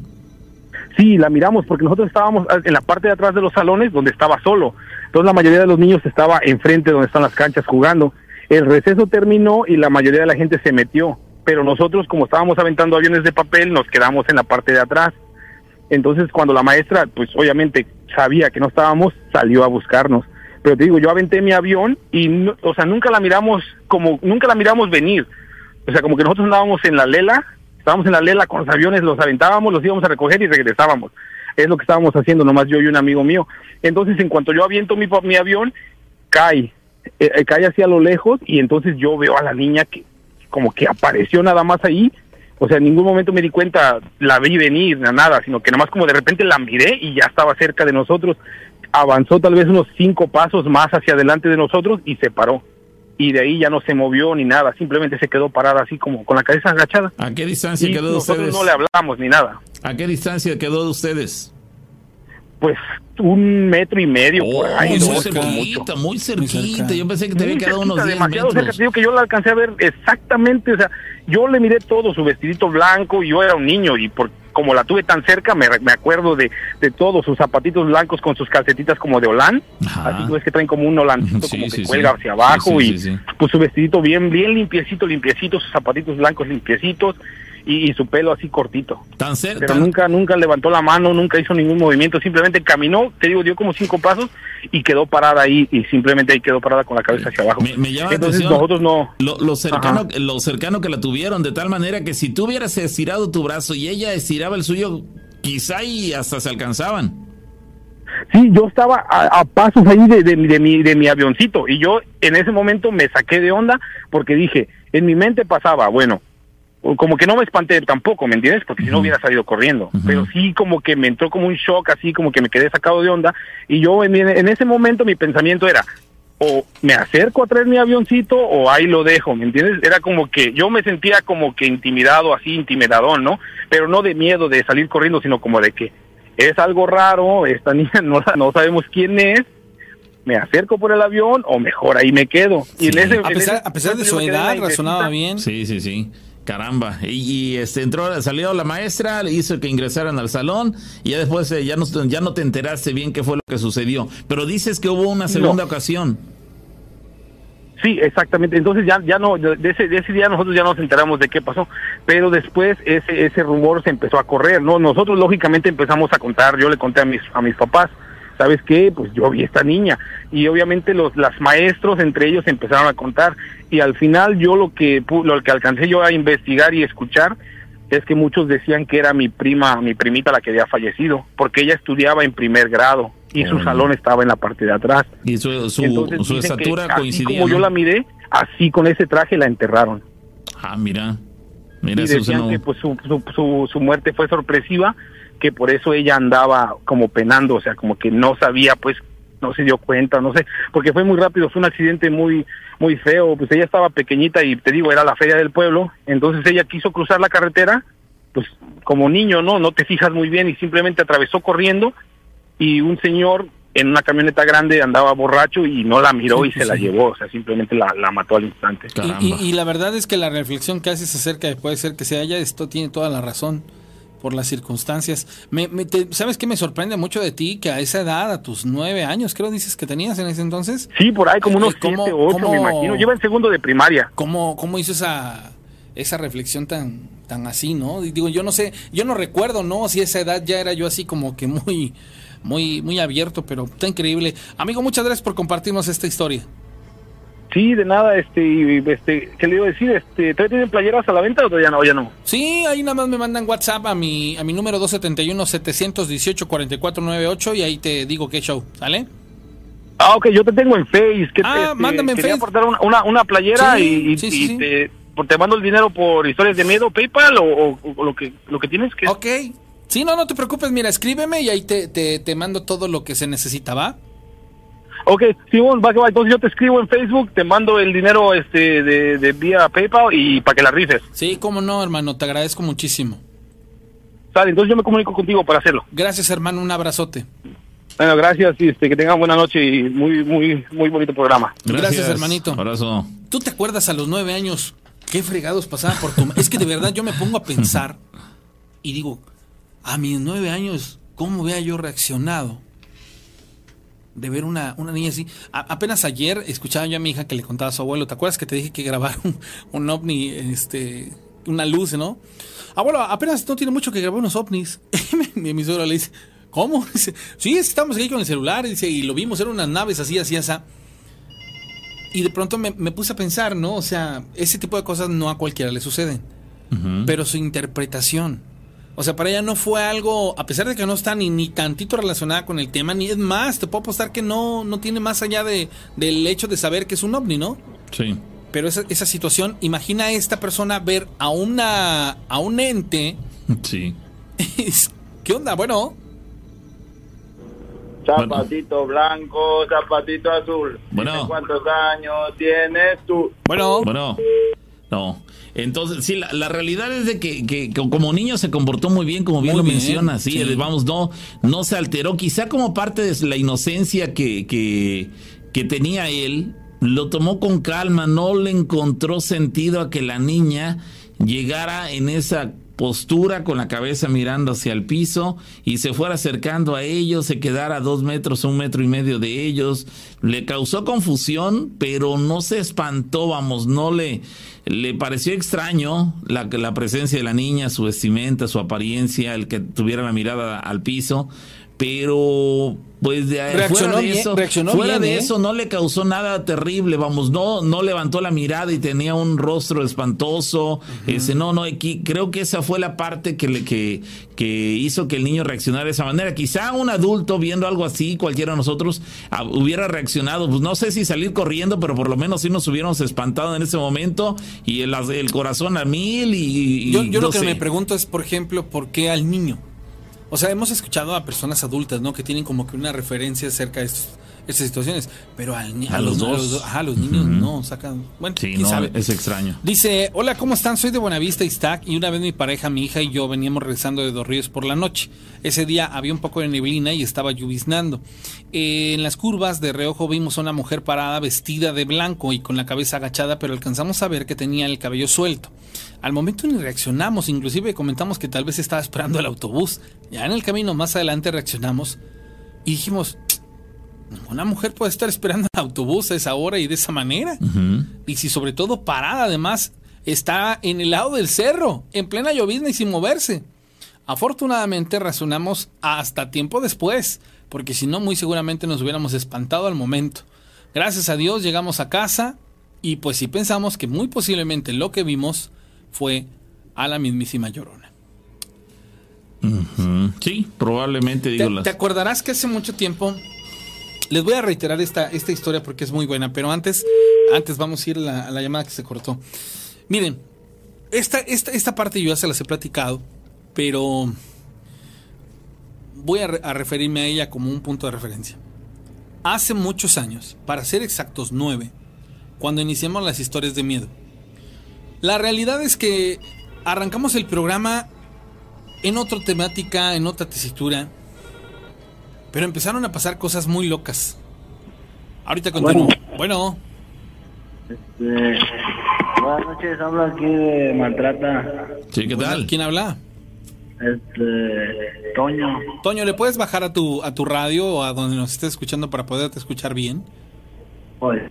Sí, la miramos porque nosotros estábamos en la parte de atrás de los salones donde estaba solo. Entonces la mayoría de los niños estaba enfrente donde están las canchas jugando. El receso terminó y la mayoría de la gente se metió. Pero nosotros, como estábamos aventando aviones de papel, nos quedamos en la parte de atrás. Entonces cuando la maestra, pues obviamente sabía que no estábamos, salió a buscarnos. Pero te digo, yo aventé mi avión y, o sea, nunca la miramos como, nunca la miramos venir. O sea, como que nosotros andábamos en la lela, estábamos en la lela con los aviones, los aventábamos, los íbamos a recoger y regresábamos. Es lo que estábamos haciendo, nomás yo y un amigo mío. Entonces, en cuanto yo aviento mi, mi avión, cae, eh, eh, cae hacia lo lejos y entonces yo veo a la niña que como que apareció nada más ahí. O sea, en ningún momento me di cuenta, la vi venir, na- nada, sino que nada más como de repente la miré y ya estaba cerca de nosotros. Avanzó tal vez unos cinco pasos más hacia adelante de nosotros y se paró. Y de ahí ya no se movió ni nada, simplemente se quedó parada así como con la cabeza agachada. ¿A qué distancia Y quedó de nosotros ustedes? no le hablamos ni nada. ¿A qué distancia quedó de ustedes? Pues un metro y medio por Oh, ahí. muy cerquita, muy cerquita. cerca. Yo pensé que te había quedado unos cerquita, 10 demasiado cerca, metros. te digo que yo la alcancé a ver exactamente, o sea, yo le miré todo, su vestidito blanco, y yo era un niño y por como la tuve tan cerca, me, me acuerdo de, de todo, sus zapatitos blancos con sus calcetitas como de holán, Ajá. así tú ves que traen como un holancito *laughs* Sí, como sí, que sí. cuelga hacia abajo y pues su vestidito bien, bien limpiecito, limpiecito, sus zapatitos blancos limpiecitos y, y su pelo así cortito. Tan cerca. Pero nunca, nunca levantó la mano, nunca hizo ningún movimiento, simplemente caminó, te digo, dio como cinco pasos y quedó parada ahí, y simplemente ahí quedó parada con la cabeza hacia abajo. Me, me llama la Entonces atención nosotros no... lo, lo cercano, Ajá. lo cercano que la tuvieron, de tal manera que si tú hubieras estirado tu brazo y ella estiraba el suyo, quizá y hasta se alcanzaban. Sí, yo estaba a, a pasos ahí de, de, mi- de mi, de mi avioncito y yo en ese momento me saqué de onda porque dije, en mi mente pasaba, bueno, como que no me espanté tampoco, ¿me entiendes? Porque si no hubiera salido corriendo. Pero sí como que me entró como un shock, así como que me quedé sacado de onda. Y yo en, ese momento mi pensamiento era, o me acerco a traer mi avioncito o ahí lo dejo, ¿me entiendes? Era como que yo me sentía como que intimidado, así intimidadón, ¿no? Pero no de miedo de salir corriendo, sino como de que es algo raro, esta *laughs* niña no, sabemos quién es, me acerco por el avión o mejor ahí me quedo. Y en ese, A en pesar, ese a pesar de momento su edad, razonaba bien. Sí, sí, sí. Caramba. Y, y, este entró, salió la maestra, le hizo que ingresaran al salón y ya después eh, ya, no, ya no te enteraste bien qué fue lo que sucedió. Pero dices que hubo una segunda ocasión. Sí, exactamente. Entonces ya ya no de ese de ese día nosotros ya nos enteramos de qué pasó, pero después ese ese rumor se empezó a correr, ¿no? Nosotros lógicamente empezamos a contar, yo le conté a mis a mis papás, ¿sabes qué? Pues yo vi a esta niña y obviamente los las maestros entre ellos empezaron a contar y al final yo lo que lo que alcancé yo a investigar y escuchar es que muchos decían que era mi prima, mi primita la que había fallecido, porque ella estudiaba en primer grado y su salón estaba en la parte de atrás. Y su, su, Entonces su estatura así coincidía. como yo la miré, así con ese traje la enterraron. Ah, mira. Mira, y eso decían no- que pues su, su, su, su muerte fue sorpresiva, que por eso ella andaba como penando, o sea, como que no sabía, pues no se dio cuenta, no sé, porque fue muy rápido, fue un accidente muy muy feo, pues ella estaba pequeñita y te digo, era la feria del pueblo, entonces ella quiso cruzar la carretera, pues como niño, ¿no? No te fijas muy bien y simplemente atravesó corriendo y un señor en una camioneta grande andaba borracho y no la miró Sí, y sí, se la sí. llevó, o sea, simplemente la, la mató al instante. Y- y la verdad es que la reflexión que haces acerca de puede ser que sea ella, esto tiene toda la razón por las circunstancias. Me, me- te- ¿Sabes qué me sorprende mucho de ti? Que a esa edad, a tus nueve años, creo dices que tenías en ese entonces, Sí, por ahí como Eh, unos ¿cómo- siete, ocho, cómo- me imagino. Lleva en segundo de primaria. ¿cómo, cómo hizo esa, esa reflexión tan, tan así, no? Y Digo, yo no sé, yo no recuerdo, ¿no? Si a esa edad ya era yo así como que muy, muy, muy abierto, pero está increíble. Amigo, muchas gracias por compartirnos esta historia. Sí, de nada, este, y, este, ¿qué le iba a decir? Este, ¿todavía tienen playeras a la venta o todavía no? Ya no. Sí, ahí nada más me mandan WhatsApp a mi, a mi número 271-718-4498 y ahí te digo qué show, ¿sale? Ah, ok, yo te tengo en Face. Que Ah, este, mándame en Face. aportar una, una, una playera Sí, y, y- sí, sí, y sí. Te, mando el dinero por historias de miedo, PayPal o, o- o lo que lo que tienes que... Ok. Sí, no, no te preocupes, mira, escríbeme y ahí te, te, te mando todo lo que se necesita, ¿va? Ok, Simón, va que va. Entonces yo te escribo en Facebook, te mando el dinero este de, de vía PayPal y para que la rifes. Sí, cómo no, hermano, te agradezco muchísimo. Sale, entonces yo me comunico contigo para hacerlo. Gracias, hermano, un abrazote. Bueno, gracias y este, que tengan buena noche y muy, muy, muy bonito programa. Gracias, hermanito. Abrazo. ¿Tú te acuerdas a los nueve años qué fregados pasaban por tu... Es que de verdad yo me pongo a pensar y digo, a mis nueve años, ¿cómo hubiera yo reaccionado? De ver una, una niña así. A- apenas ayer escuchaba yo a mi hija que le contaba a su abuelo. ¿Te acuerdas que te dije que grabar un, *laughs* un ovni, este, una luz, ¿no? Abuelo, apenas no tiene mucho que grabar unos ovnis. *laughs* Y mi, mi suegro le dice, ¿Cómo? *laughs* Dice, sí, estamos aquí con el celular, dice, y lo vimos, eran unas naves así, así, así. Y de pronto me, me puse a pensar, ¿no? O sea, ese tipo de cosas no a cualquiera le suceden. Pero su interpretación. O sea, para ella no fue algo, a pesar de que no está ni, ni tantito relacionada con el tema, ni es más, te puedo apostar que no, no tiene más allá de, del hecho de saber que es un ovni, ¿no? Sí. Pero esa, esa situación, imagina a esta persona ver a una a un ente. Sí. *laughs* ¿Qué onda? Bueno, Zapatito blanco, zapatito azul. Bueno. ¿Cuántos años tienes tú? bueno, Bueno, no. Entonces, sí, la, la realidad es de que, que- que como niño se comportó muy bien, como bien Muy lo bien, menciona, sí, sí. vamos, no, no se alteró, quizá como parte de la inocencia que, que, que tenía él, lo tomó con calma, no le encontró sentido a que la niña llegara en esa postura con la cabeza mirando hacia el piso y se fuera acercando a ellos, se quedara a dos metros, un metro y medio de ellos. Le causó confusión, pero no se espantó, vamos, no le, le pareció extraño la, la presencia de la niña, su vestimenta, su apariencia, el que tuviera la mirada al piso, pero pues de Reaccionó fuera de bien, eso, reaccionó fuera bien, de ¿eh? eso no le causó nada terrible, vamos, no, no levantó la mirada y tenía un rostro espantoso, ese, no, no, aquí, creo que esa fue la parte que, le, que, que hizo que el niño reaccionara de esa manera. Quizá un adulto viendo algo así, cualquiera de nosotros ah, hubiera reaccionado, pues no sé si salir corriendo, pero por lo menos sí nos hubiéramos espantado en ese momento y el, el corazón a mil y... y yo, yo no lo que sé. me pregunto es, por ejemplo, ¿por qué al niño? O sea, hemos escuchado a personas adultas, ¿no? Que tienen como que una referencia acerca de estos- estas situaciones, pero al ni- A los dos. a los niños no sacan. Bueno, Sí, no, sabe. es extraño. Dice, hola, ¿cómo están? Soy de Buenavista, Iztac, y una vez mi pareja, mi hija y yo veníamos regresando de Dos Ríos por la noche. Ese día había un poco de neblina y estaba lluviznando. Eh, en las curvas de reojo vimos a una mujer parada vestida de blanco y con la cabeza agachada, pero alcanzamos a ver que tenía el cabello suelto. Al momento ni reaccionamos, inclusive comentamos que tal vez estaba esperando el autobús. Ya en el camino más adelante reaccionamos y dijimos, una mujer puede estar esperando el autobús a esa hora y de esa manera. Y si sobre todo parada, además, está en el lado del cerro, en plena llovizna y sin moverse. Afortunadamente razonamos hasta tiempo después, porque si no, muy seguramente nos hubiéramos espantado al momento. Gracias a Dios llegamos a casa y pues sí pensamos que muy posiblemente lo que vimos fue a la mismísima Llorona. Sí, probablemente digo ¿Te, las... te acordarás que hace mucho tiempo les voy a reiterar esta, esta historia porque es muy buena, pero antes, antes vamos a ir a la, llamada que se cortó. Miren, esta, esta, esta parte yo ya se las he platicado, pero voy a, a referirme a ella como un punto de referencia. Hace muchos años, para ser exactos nueve, cuando iniciamos las historias de miedo, la realidad es que arrancamos el programa en otra temática, en otra tesitura, pero empezaron a pasar cosas muy locas. Ahorita continúo. Bueno, Este, buenas noches, habla aquí de Maltrata. Sí, ¿qué tal? ¿quién habla? Este, Toño. Toño, ¿le puedes bajar a tu, a tu radio o a donde nos estés escuchando para poderte escuchar bien? Oye,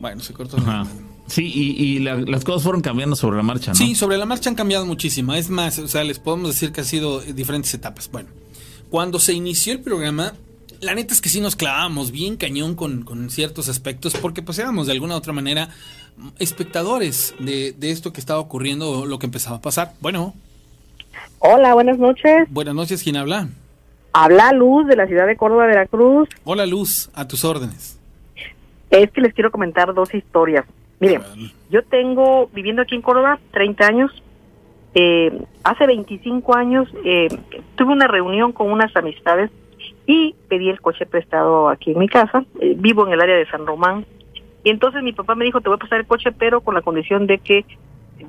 Bueno, se cortó. Ajá. Sí, y, y la- las cosas fueron cambiando sobre la marcha, ¿no? Sí, sobre la marcha han cambiado muchísimo. Es más, o sea, les podemos decir que ha sido diferentes etapas. Bueno, cuando se inició el programa, la neta es que sí nos clavamos bien cañón con, con ciertos aspectos, porque pues éramos de alguna u otra manera espectadores de, de esto que estaba ocurriendo o lo que empezaba a pasar. Bueno, Hola, buenas noches. buenas noches, ¿quién habla? Habla Luz de la ciudad de Córdoba, Veracruz. Hola Luz, a tus órdenes. Es que les quiero comentar dos historias. Miren, yo tengo viviendo aquí en Córdoba 30 años. Eh, hace 25 años eh, tuve una reunión con unas amistades y pedí el coche prestado aquí en mi casa. Eh, vivo en el área de San Román. Y entonces mi papá me dijo, te voy a pasar el coche, pero con la condición de que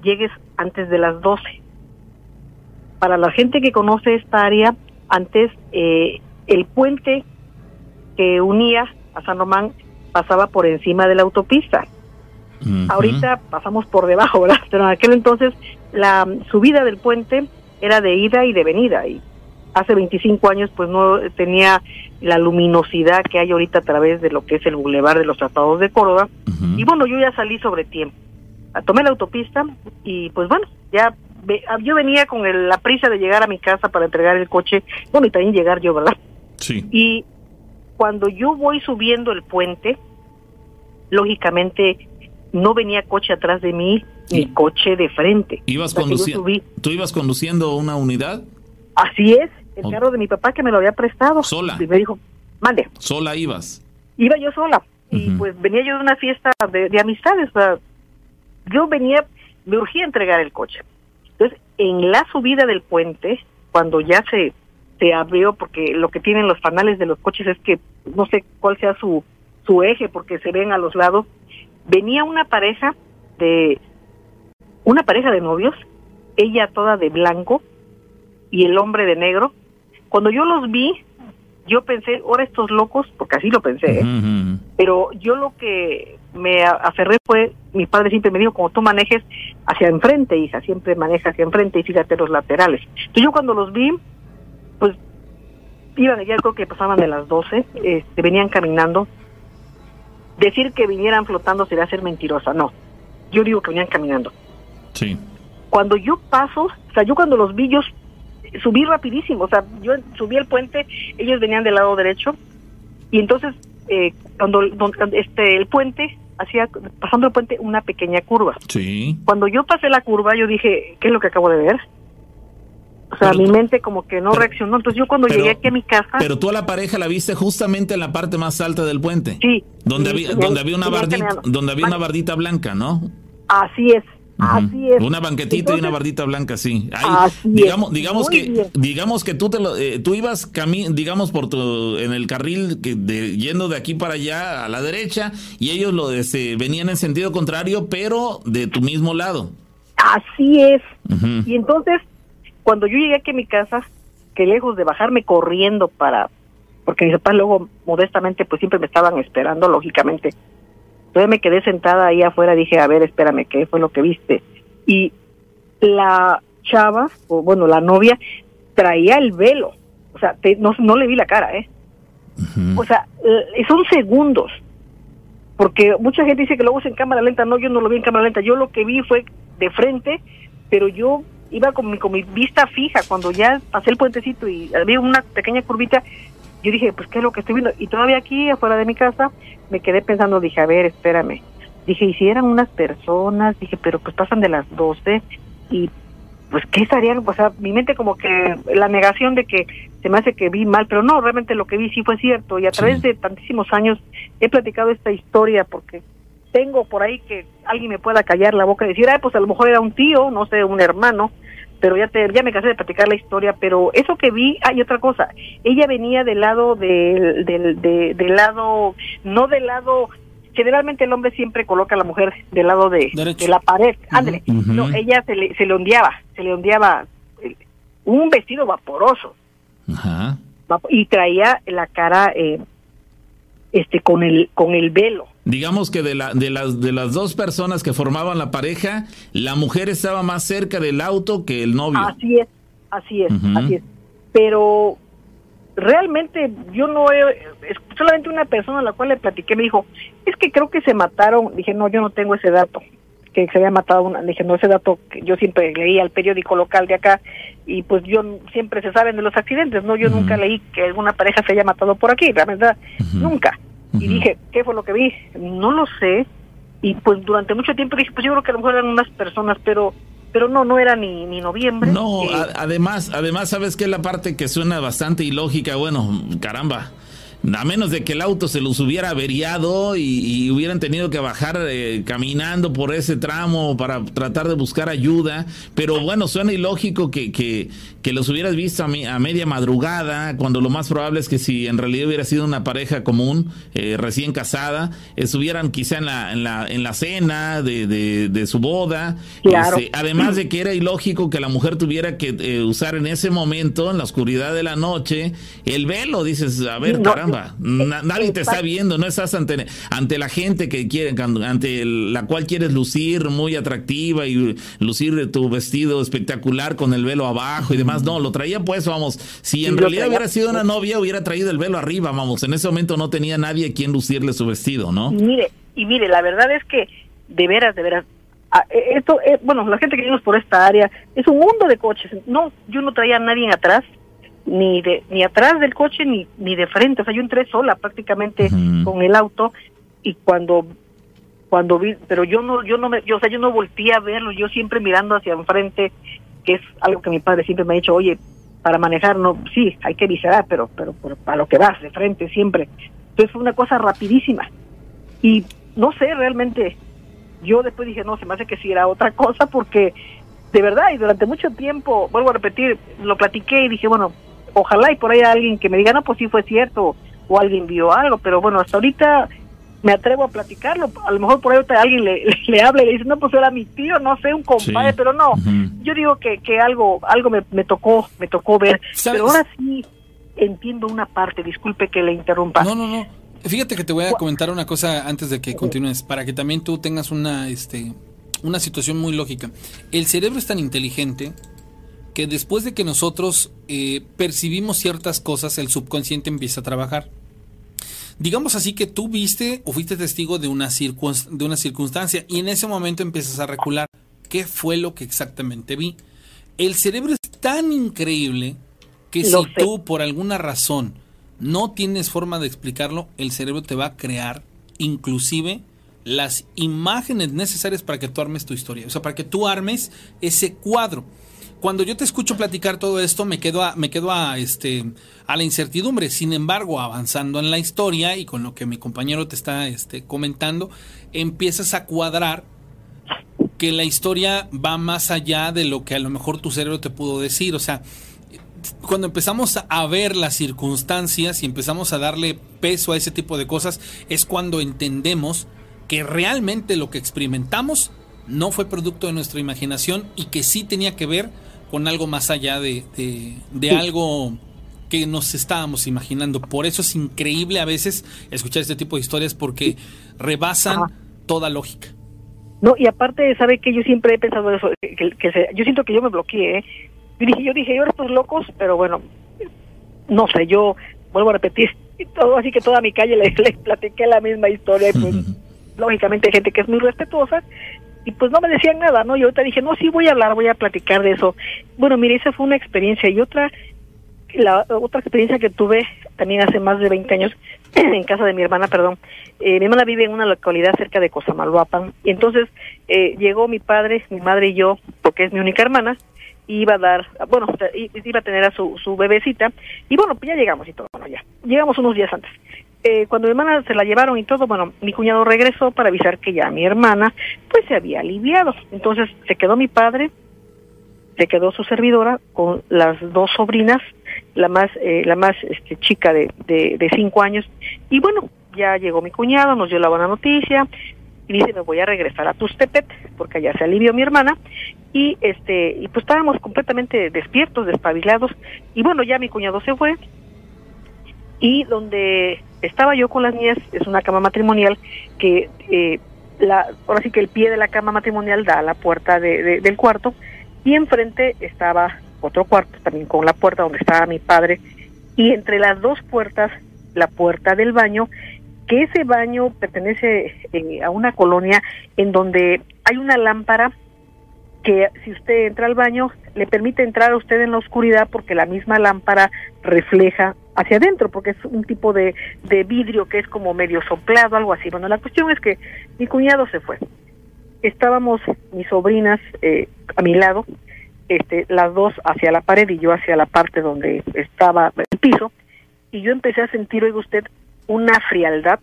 llegues antes de las 12. Para la gente que conoce esta área, antes eh, el puente que unía a San Román pasaba por encima de la autopista. Ahorita pasamos por debajo, ¿verdad? Pero en aquel entonces la subida del puente era de ida y de venida y hace 25 años pues no tenía la luminosidad que hay ahorita a través de lo que es el bulevar de los tratados de Córdoba. Y bueno, yo ya salí sobre tiempo. Tomé la autopista y pues bueno, ya ve- ah, yo venía con el- la prisa de llegar a mi casa para entregar el coche, bueno, y también llegar yo, ¿verdad? Sí. Y cuando yo voy subiendo el puente, lógicamente no venía coche atrás de mí ni coche de frente. ¿Ibas conduciendo? ¿Tú ibas conduciendo una unidad? Así es, el carro de mi papá que me lo había prestado. ¿Sola? Y me dijo, mande. ¿Sola ibas? Iba yo sola. Y pues venía yo de una fiesta de, de amistades. o sea, yo venía, me urgía entregar el coche. Entonces, en la subida del puente, cuando ya se, se abrió, porque lo que tienen los fanales de los coches es que no sé cuál sea su, su eje, porque se ven a los lados, venía una pareja de, una pareja de novios, ella toda de blanco y el hombre de negro. Cuando yo los vi, yo pensé, ahora estos locos, porque así lo pensé, ¿eh? Pero yo lo que me aferré fue, mi padre siempre me dijo, como tú manejes hacia enfrente, hija, siempre maneja hacia enfrente y fíjate los laterales. Entonces yo cuando los vi, pues iban, ya creo que pasaban de las 12, este, venían caminando. Decir que vinieran flotando sería ser mentirosa, no. Yo digo que venían caminando. Sí. Cuando yo paso, o sea, yo cuando los vi, yo subí rapidísimo, o sea, yo subí el puente, ellos venían del lado derecho, y entonces eh, cuando, este el puente hacía pasando el puente una pequeña curva. Sí. Cuando yo pasé la curva, yo dije, ¿qué es lo que acabo de ver? Sea, Pero mi mente como que no pero- reaccionó. Entonces yo cuando pero- llegué aquí a mi casa, Pero tú a la pareja la viste justamente en la parte más alta del puente. sí, Donde sí, había, sí, donde había una bardita, donde había una bardita blanca, ¿no? Así es, así es. Una banquetita y una bardita blanca, sí. Ahí, Así es. digamos, digamos Muy que, bien. digamos que tú te lo, eh, tú ibas cami digamos por tu, en el carril que de, yendo de aquí para allá a la derecha y ellos lo este, venían en sentido contrario, pero de tu mismo lado. Así es. Y entonces, cuando yo llegué aquí a mi casa, que lejos de bajarme corriendo para, porque mis papás luego modestamente pues siempre me estaban esperando, lógicamente. Entonces me quedé sentada ahí afuera, dije, a ver, espérame, ¿qué fue lo que viste? Y la chava, o bueno, la novia, traía el velo. O sea, te- no, no le vi la cara, ¿eh? O sea, eh, son segundos. Porque mucha gente dice que luego es en cámara lenta. No, yo no lo vi en cámara lenta. Yo lo que vi fue de frente, pero yo iba con mi, con mi vista fija. Cuando ya pasé el puentecito y había una pequeña curvita, yo dije, pues, ¿qué es lo que estoy viendo? Y todavía aquí, afuera de mi casa, me quedé pensando, dije, a ver, espérame. Dije, y si eran unas personas, dije, pero pues pasan de las 12 y pues qué estarían, o sea, mi mente como que la negación de que se me hace que vi mal, pero no, realmente lo que vi sí fue cierto y a través de tantísimos años he platicado esta historia porque tengo por ahí que alguien me pueda callar la boca y decir, ay, pues a lo mejor era un tío, no sé, un hermano, pero ya te, ya me cansé de platicar la historia, pero eso que vi, hay otra cosa, ella venía del lado del, del, de- del lado, no del lado, generalmente el hombre siempre coloca a la mujer del lado de, la pared, ándale, no, ella se le, se le ondeaba, se le ondeaba eh, un vestido vaporoso, Ajá. y traía la cara eh, este con el con el velo Digamos que de, la, de, las, de las dos personas que formaban la pareja, la mujer estaba más cerca del auto que el novio. así es así es así es. Pero realmente yo no he es- solamente una persona a la cual le platiqué me dijo es que creo que se mataron dije no yo no tengo ese dato que se había matado una dije no ese dato que yo siempre leía el periódico local de acá y pues yo siempre se saben de los accidentes no yo nunca leí que alguna pareja se haya matado por aquí la verdad nunca y dije qué fue lo que vi no lo sé y pues durante mucho tiempo dije pues yo creo que a lo mejor eran unas personas pero pero no no era ni ni noviembre No, Eh, además, además, ¿sabes qué es la parte que suena bastante ilógica? Bueno, caramba. A menos de que el auto se los hubiera averiado y, y hubieran tenido que bajar eh, caminando por ese tramo para tratar de buscar ayuda. Pero bueno, suena ilógico que, que, que los hubieras visto a, mi- a media madrugada, cuando lo más probable es que si en realidad hubiera sido una pareja común, eh, recién casada, estuvieran quizá en la, en la, en la cena de, de, de su boda. Claro. Este, además de que era ilógico que la mujer tuviera que eh, usar en ese momento, en la oscuridad de la noche, el velo. Dices, a ver, No, caramba, na- nadie te está viendo, no estás ante, ante la gente que quiere, ante la cual quieres lucir muy atractiva y lucir tu vestido espectacular con el velo abajo y demás. No, lo traía pues, vamos, si en realidad hubiera sido una novia, hubiera traído el velo arriba, vamos, en ese momento no tenía nadie quien lucirle su vestido, ¿no? Mire, y mire, la verdad es que de veras, de veras, ah, eh, esto, eh, bueno, la gente que vivimos por esta área, es un mundo de coches. No, yo no traía a nadie atrás, ni de ni atrás del coche ni ni de frente. O sea, yo entré sola prácticamente con el auto y cuando cuando vi, pero yo no yo no me, yo, o sea, yo no volteé a verlo, yo siempre mirando hacia enfrente, que es algo que mi padre siempre me ha dicho, oye, para manejar no, sí, hay que viserar, pero pero, pero a lo que vas de frente siempre. Entonces fue una cosa rapidísima. Y no sé, realmente yo después dije, no, se me hace que sí era otra cosa porque de verdad y durante mucho tiempo, vuelvo a repetir, lo platiqué y dije, bueno, ojalá y por ahí alguien que me diga, no, pues sí fue cierto o alguien vio algo, pero bueno, hasta ahorita me atrevo a platicarlo, a lo mejor por ahí alguien le, le, le habla y le dice, no, pues era mi tío, no sé, un compadre, Sí. pero no, yo digo que, que algo algo me, me tocó me tocó ver, ¿Sabes? pero ahora sí entiendo una parte, disculpe que le interrumpa. No, no, no. Fíjate que te voy a comentar una cosa antes de que continúes, para que también tú tengas una, este, una situación muy lógica. El cerebro es tan inteligente que después de que nosotros eh, percibimos ciertas cosas, el subconsciente empieza a trabajar. Digamos así que tú viste o fuiste testigo de una, de una circunstancia y en ese momento empiezas a recular qué fue lo que exactamente vi. El cerebro es tan increíble que Lo si sé. tú por alguna razón no tienes forma de explicarlo, el cerebro te va a crear inclusive las imágenes necesarias para que tú armes tu historia, o sea, para que tú armes ese cuadro. Cuando yo te escucho platicar todo esto, me quedo a, me quedo a este a la incertidumbre. Sin embargo, avanzando en la historia y con lo que mi compañero te está este, comentando, empiezas a cuadrar que la historia va más allá de lo que a lo mejor tu cerebro te pudo decir. O sea, cuando empezamos a ver las circunstancias y empezamos a darle peso a ese tipo de cosas, es cuando entendemos que realmente lo que experimentamos no fue producto de nuestra imaginación y que sí tenía que ver con algo más allá de, de, de algo que nos estábamos imaginando. Por eso es increíble a veces escuchar este tipo de historias porque rebasan Ajá. toda lógica. No, y aparte, ¿sabe que Yo siempre he pensado eso, que, que se- yo siento que yo me bloqueé. ¿eh? Yo dije, yo dije, yo estos locos, pero bueno, no sé, yo vuelvo a repetir, y todo así que toda mi calle le, *laughs* le platiqué la misma historia y pues *laughs* lógicamente hay gente que es muy respetuosa y pues no me decían nada, ¿no? Y ahorita dije, no, sí voy a hablar, voy a platicar de eso. Bueno, mire, esa fue una experiencia y otra, la otra experiencia que tuve también hace más de 20 años *clears throat* en casa de mi hermana, perdón. Eh, mi hermana vive en una localidad cerca de Cosamaloapan y entonces eh, llegó mi padre, mi madre y yo, porque es mi única hermana, iba a dar, bueno, iba a tener a su, su bebecita y bueno, pues ya llegamos y todo, bueno, ya, llegamos unos días antes. Eh, cuando mi hermana se la llevaron y todo, bueno, mi cuñado regresó para avisar que ya mi hermana pues se había aliviado. Entonces se quedó mi padre, se quedó su servidora con las dos sobrinas, la más eh, la más este, chica de, de, de cinco años. Y bueno, ya llegó mi cuñado, nos dio la buena noticia y dice me voy a regresar a Tustepet porque allá se alivió mi hermana y este y pues estábamos completamente despiertos, despabilados y bueno ya mi cuñado se fue y donde estaba yo con las niñas es una cama matrimonial que eh, la ahora sí que el pie de la cama matrimonial da a la puerta de, de- del cuarto y enfrente estaba otro cuarto también con la puerta donde estaba mi padre y entre las dos puertas la puerta del baño que ese baño pertenece eh, a una colonia en donde hay una lámpara que si usted entra al baño le permite entrar a usted en la oscuridad porque la misma lámpara refleja hacia adentro porque es un tipo de, de vidrio que es como medio soplado algo así. Bueno la cuestión es que mi cuñado se fue. Estábamos mis sobrinas eh, a mi lado este las dos hacia la pared y yo hacia la parte donde estaba el piso y yo empecé a sentir oiga usted una frialdad.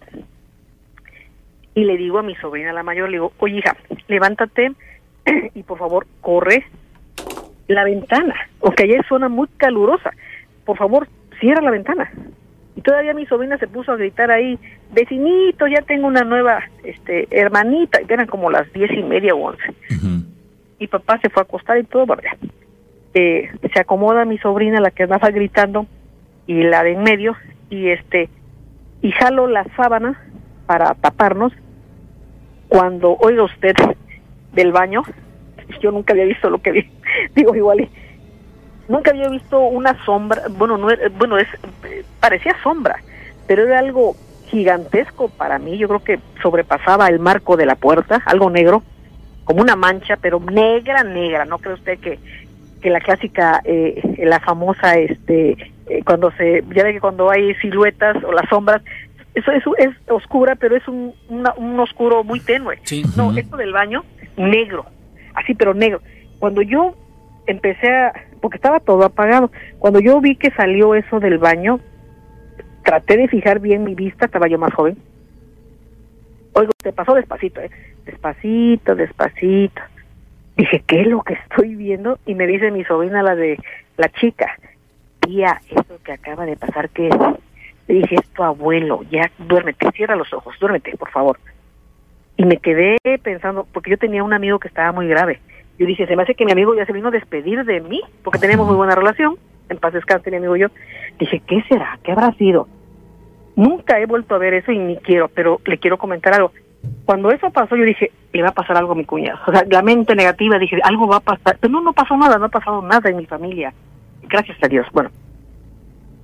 Y le digo a mi sobrina la mayor le digo oye hija levántate y por favor corre la ventana, porque allá es zona muy calurosa. Por favor, cierra la ventana. Y todavía mi sobrina se puso a gritar ahí, vecinito, ya tengo una nueva este, hermanita, que eran como las diez y media o once. Y papá se fue a acostar y todo, ya. Eh, se acomoda mi sobrina, la que andaba gritando, y la de en medio, y este, y jalo la sábana para taparnos, cuando oiga usted del baño, yo nunca había visto lo que vi, *laughs* digo igual, y nunca había visto una sombra, bueno, no bueno, es parecía sombra, pero era algo gigantesco para mí, yo creo que sobrepasaba el marco de la puerta, algo negro, como una mancha, pero negra, negra. ¿No cree usted que, que la clásica, eh, la famosa, este, eh, cuando se, ya ve que cuando hay siluetas o las sombras, eso es, es oscura, pero es un, una- un oscuro muy tenue. Sí. No, esto del baño, negro, así pero negro. Cuando yo empecé a, porque estaba todo apagado, cuando yo vi que salió eso del baño, traté de fijar bien mi vista, estaba yo más joven. Oigo, te pasó despacito, ¿eh? Despacito, despacito. Dije, ¿qué es lo que estoy viendo? Y me dice mi sobrina, la de la chica, tía, eso que acaba de pasar, ¿qué es? Le dije, es tu abuelo, ya duérmete, cierra los ojos, duérmete, por favor. Y me quedé pensando, porque yo tenía un amigo que estaba muy grave. Yo dije, se me hace que mi amigo ya se vino a despedir de mí, porque teníamos muy buena relación. En paz descanse, mi amigo y yo. Dije, ¿qué será? ¿Qué habrá sido? Nunca he vuelto a ver eso y ni quiero, pero le quiero comentar algo. Cuando eso pasó, yo dije, le va a pasar algo a mi cuñado. O sea, la mente negativa, dije, algo va a pasar. Pero no, no pasó nada, no ha pasado nada en mi familia. Gracias a Dios. Bueno,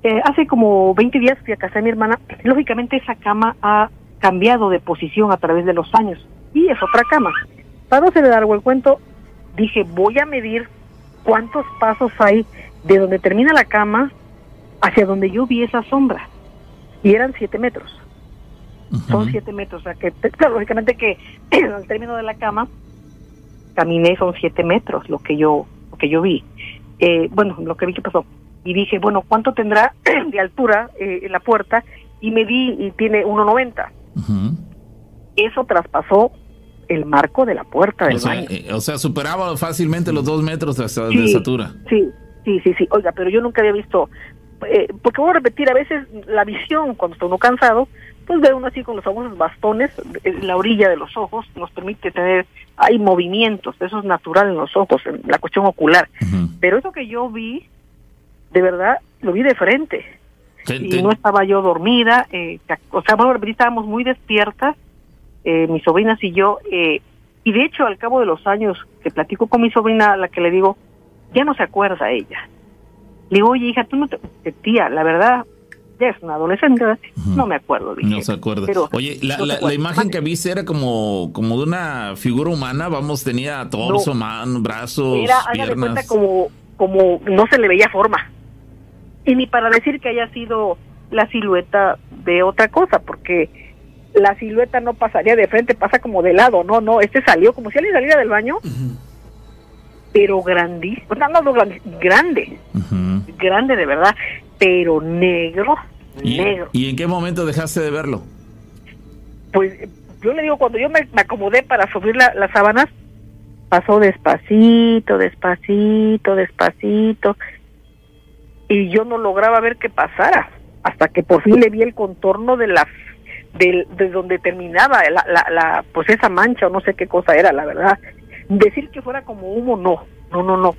eh, hace como 20 días fui a casa de mi hermana. Lógicamente esa cama ha cambiado de posición a través de los años. Y es otra cama. Para no ser largo el cuento, dije, voy a medir cuántos pasos hay de donde termina la cama hacia donde yo vi esa sombra. Y eran siete metros. Son siete metros. O sea que, claro, lógicamente que *clears throat* al término de la cama, caminé son siete metros lo que yo, lo que yo vi. Eh, bueno, lo que vi que pasó. Y dije, bueno, ¿cuánto tendrá *clears throat* de altura eh, la puerta? Y me vi y tiene 1,90. Eso traspasó el marco de la puerta del O sea, baño. eh, o sea, superaba fácilmente los dos metros de, de Sí, estatura. Sí, sí, sí, sí. Oiga, pero yo nunca había visto, eh, porque voy a repetir, a veces la visión, cuando está uno cansado, pues ve uno así con los famosos bastones, en la orilla de los ojos, nos permite tener, hay movimientos, eso es natural en los ojos, en la cuestión ocular. Pero eso que yo vi, de verdad, lo vi de frente. Te- Y te- no estaba yo dormida, eh, o sea, bueno, estábamos muy despiertas, eh, mis sobrinas y yo, eh, y de hecho al cabo de los años que platico con mi sobrina, a la que le digo, ya no se acuerda ella. Le digo, oye hija, tú no te, tía, la verdad, ya es una adolescente, no me acuerdo. dije. No se acuerda. Pero- Oye, la, no la- imagen que viste era como, como de una figura humana, vamos, tenía torso, No. brazos, Era, de cuenta, piernas. como, como no se le veía forma. Y ni para decir que haya sido la silueta de otra cosa, porque la silueta no pasaría de frente, pasa como de lado, no, no, este salió como si alguien saliera del baño, pero grandísimo, no, no, no, grande, grande, de verdad, pero negro, ¿Y, negro. ¿Y en qué momento dejaste de verlo? Pues yo le digo, cuando yo me, me acomodé para subir la- las sábanas, pasó despacito, despacito, despacito, y yo no lograba ver qué pasara, hasta que por fin le vi el contorno de la del- de donde terminaba la, la, la pues esa mancha o no sé qué cosa era, la verdad. Decir que fuera como humo, no, no, no, no.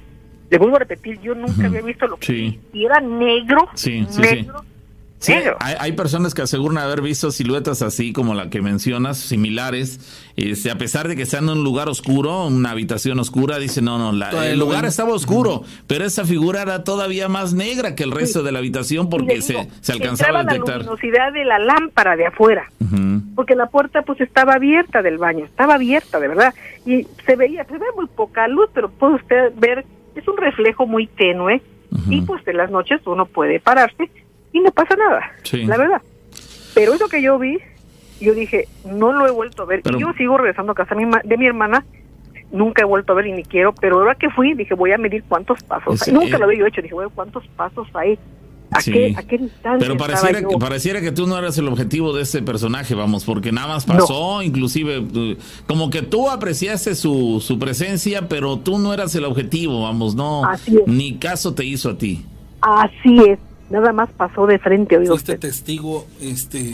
Le vuelvo a repetir, yo nunca había visto lo que Sí. vi. Y era negro, Sí, sí, negro, Sí, hay, hay personas que aseguran haber visto siluetas así como la que mencionas, similares. Este, a pesar de que están en un lugar oscuro, una habitación oscura, dicen, no, no, la- el lugar ven. estaba oscuro, pero esa figura era todavía más negra que el resto de la habitación porque se, alcanzaba a la detectar. luminosidad de la lámpara de afuera. Porque la puerta pues estaba abierta del baño, estaba abierta de verdad y se veía, se ve muy poca luz, pero puede usted ver, es un reflejo muy tenue y pues en las noches uno puede pararse y no pasa nada, Sí. la verdad. Pero eso que yo vi, yo dije, no lo he vuelto a ver. Pero- y yo sigo regresando a casa de mi, hermana, nunca he vuelto a ver y ni quiero, pero ahora que fui, dije, voy a medir cuántos pasos. Es- hay. Nunca eh, lo había yo hecho, dije, bueno, cuántos pasos hay. ¿A, Sí. qué, ¿A qué distancia Pero pareciera, yo? que- pareciera que tú no eras el objetivo de ese personaje, vamos, porque nada más pasó, inclusive, como que tú apreciaste su, su presencia, pero tú no eras el objetivo, vamos, no, Así es. ni caso te hizo a ti. Así es, nada más pasó de frente, oiga Fuiste usted. testigo, este,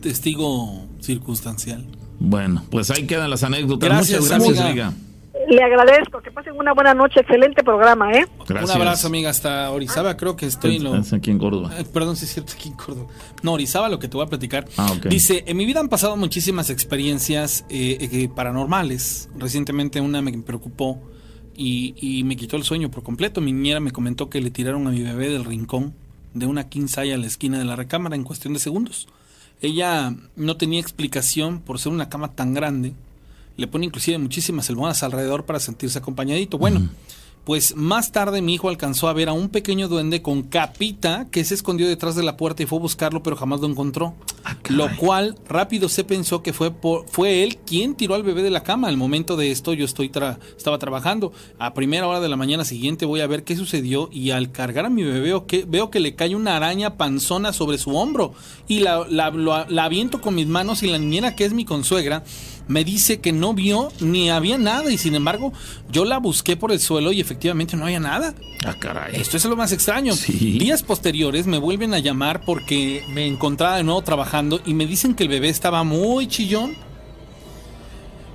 testigo circunstancial. Bueno, pues ahí quedan las anécdotas. Gracias, Muchas gracias, amiga. amiga. Le agradezco, que pasen una buena noche, excelente programa, ¿eh? Gracias. Un abrazo, amiga, hasta Orizaba, creo que estoy en lo... Es aquí en Córdoba. Eh, Perdón, si es cierto, aquí en Córdoba. No, Orizaba, lo que te voy a platicar. Ah, ok. Dice, en mi vida han pasado muchísimas experiencias eh, eh, paranormales. Recientemente una me preocupó y, y me quitó el sueño por completo. Mi niñera me comentó que le tiraron a mi bebé del rincón de una size a la esquina de la recámara en cuestión de segundos. Ella no tenía explicación por ser una cama tan grande Le pone inclusive muchísimas almohadas alrededor para sentirse acompañadito. Bueno, pues más tarde mi hijo alcanzó a ver a un pequeño duende con capita que se escondió detrás de la puerta y fue a buscarlo, pero jamás lo encontró. Ah, lo cual rápido se pensó que fue por, fue él quien tiró al bebé de la cama. Al momento de esto yo estoy tra- estaba trabajando. A primera hora de la mañana siguiente voy a ver qué sucedió y al cargar a mi bebé veo que, veo que le cae una araña panzona sobre su hombro y la, la, lo- la aviento con mis manos y la niñera que es mi consuegra me dice que no vio ni había nada y sin embargo yo la busqué por el suelo y efectivamente no había nada. Ah, caray. Esto es lo más extraño. Sí. Días posteriores me vuelven a llamar porque me encontraba de nuevo trabajando y me dicen que el bebé estaba muy chillón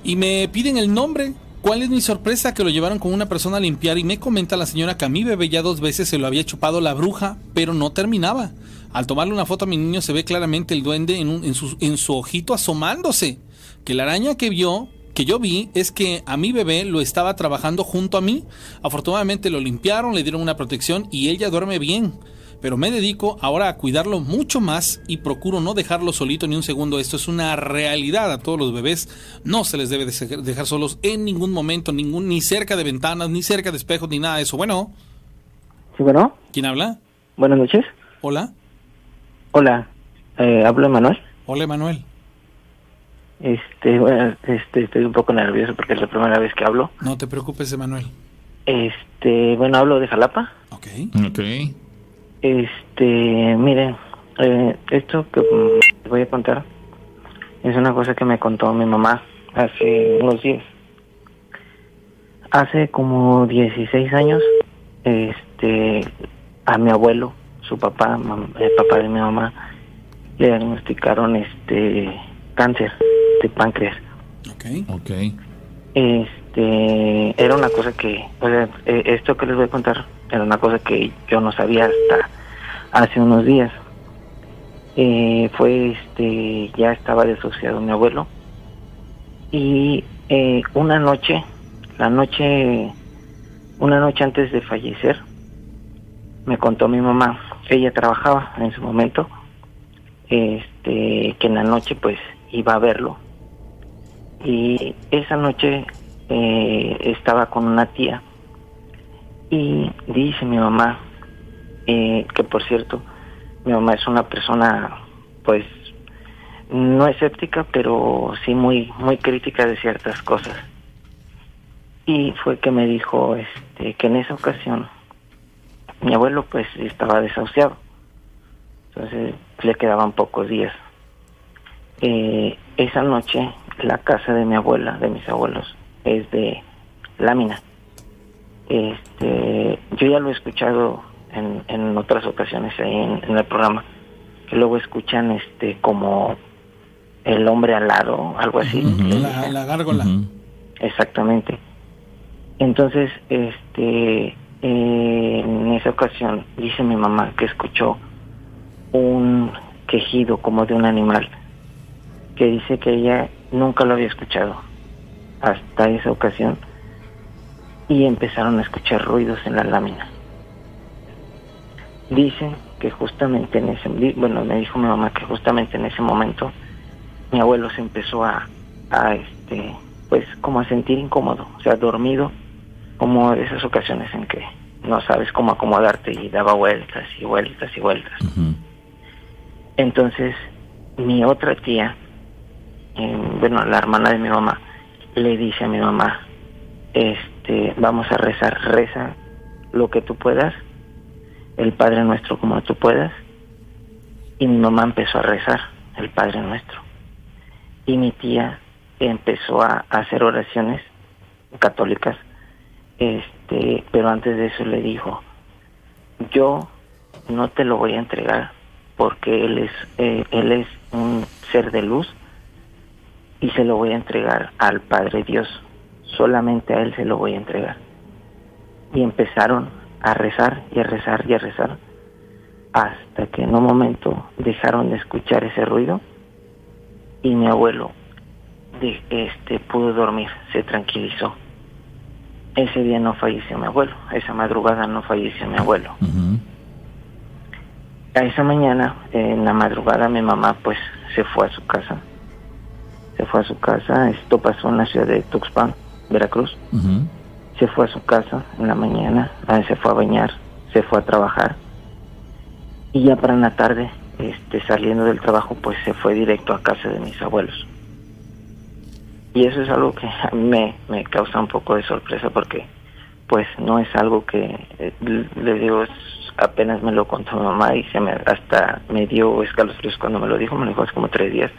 y me piden el nombre. ¿Cuál es mi sorpresa? Que lo llevaron con una persona a limpiar y me comenta la señora que a mi bebé ya dos veces se lo había chupado la bruja, pero no terminaba. Al tomarle una foto a mi niño se ve claramente el duende en, un- en su, en su ojito asomándose. Que la araña que vio, que yo vi, es que a mi bebé lo estaba trabajando junto a mí. Afortunadamente lo limpiaron, le dieron una protección y él ya duerme bien. Pero me dedico ahora a cuidarlo mucho más y procuro no dejarlo solito ni un segundo. Esto es una realidad a todos los bebés. No se les debe dejar solos en ningún momento, ningún, ni cerca de ventanas, ni cerca de espejos, ni nada de eso. Bueno, Sí, bueno, ¿quién habla? buenas noches. Hola. Hola, eh, hablo Emanuel. Hola, Emanuel. Este, bueno, este, estoy un poco nervioso porque es la primera vez que hablo. No te preocupes, Emanuel. Este, bueno, hablo de Jalapa. Ok. Ok. Este, miren, eh, esto que mm, les voy a contar es una cosa que me contó mi mamá hace unos días. Hace como 16 años, este, a mi abuelo, su papá, mam- el papá de mi mamá, le diagnosticaron este cáncer de páncreas. Ok. Ok. Este, era una cosa que, o sea, eh, esto que les voy a contar era una cosa que yo no sabía hasta hace unos días. Eh, fue, este, ya estaba desociado mi abuelo y eh, una noche, la noche, una noche antes de fallecer, me contó mi mamá, ella trabajaba en su momento, este, que en la noche pues iba a verlo. Y esa noche eh, estaba con una tía. Y dice mi mamá eh, que por cierto mi mamá es una persona pues no escéptica pero sí muy muy crítica de ciertas cosas. Y fue que me dijo este que en esa ocasión mi abuelo pues estaba desahuciado. Entonces le quedaban pocos días eh, esa noche la casa de mi abuela, de mis abuelos, es de lámina. Este, yo ya lo he escuchado en, en otras ocasiones ahí en, en el programa, que luego escuchan este como el hombre alado, algo así. La, la gárgola. Exactamente. Entonces, este, eh, en esa ocasión dice mi mamá que escuchó un quejido como de un animal, que dice que ella nunca lo había escuchado hasta esa ocasión y empezaron a escuchar ruidos en la lámina. Dicen que justamente en ese, bueno, me dijo mi mamá que justamente en ese momento mi abuelo se empezó a, a este, pues como a sentir incómodo, o sea, dormido, como esas ocasiones en que no sabes cómo acomodarte y daba vueltas y vueltas y vueltas. Entonces, mi otra tía, eh, bueno, la hermana de mi mamá, le dice a mi mamá, este, vamos a rezar, reza lo que tú puedas, el Padre Nuestro como tú puedas. Y mi mamá empezó a rezar el Padre Nuestro. Y mi tía empezó a, hacer oraciones católicas, este, pero antes de eso le dijo, yo no te lo voy a entregar porque él es eh, él es un ser de luz y se lo voy a entregar al Padre Dios. Solamente a él se lo voy a entregar. Y empezaron a rezar y a rezar y a rezar hasta que en un momento dejaron de escuchar ese ruido y mi abuelo de, este pudo dormir se tranquilizó. Ese día no falleció mi abuelo esa madrugada no falleció mi abuelo. A esa mañana, en la madrugada, mi mamá pues se fue a su casa. Se fue a su casa, esto pasó en la ciudad de Tuxpan, Veracruz, se fue a su casa en la mañana, se fue a bañar, se fue a trabajar. Y ya para la tarde, este, saliendo del trabajo, pues se fue directo a casa de mis abuelos. Y eso es algo que *laughs* a mí me, me causa un poco de sorpresa porque pues no es algo que eh, le digo apenas me lo contó mi mamá y se me hasta me dio escalofríos cuando me lo dijo me lo dijo hace como tres días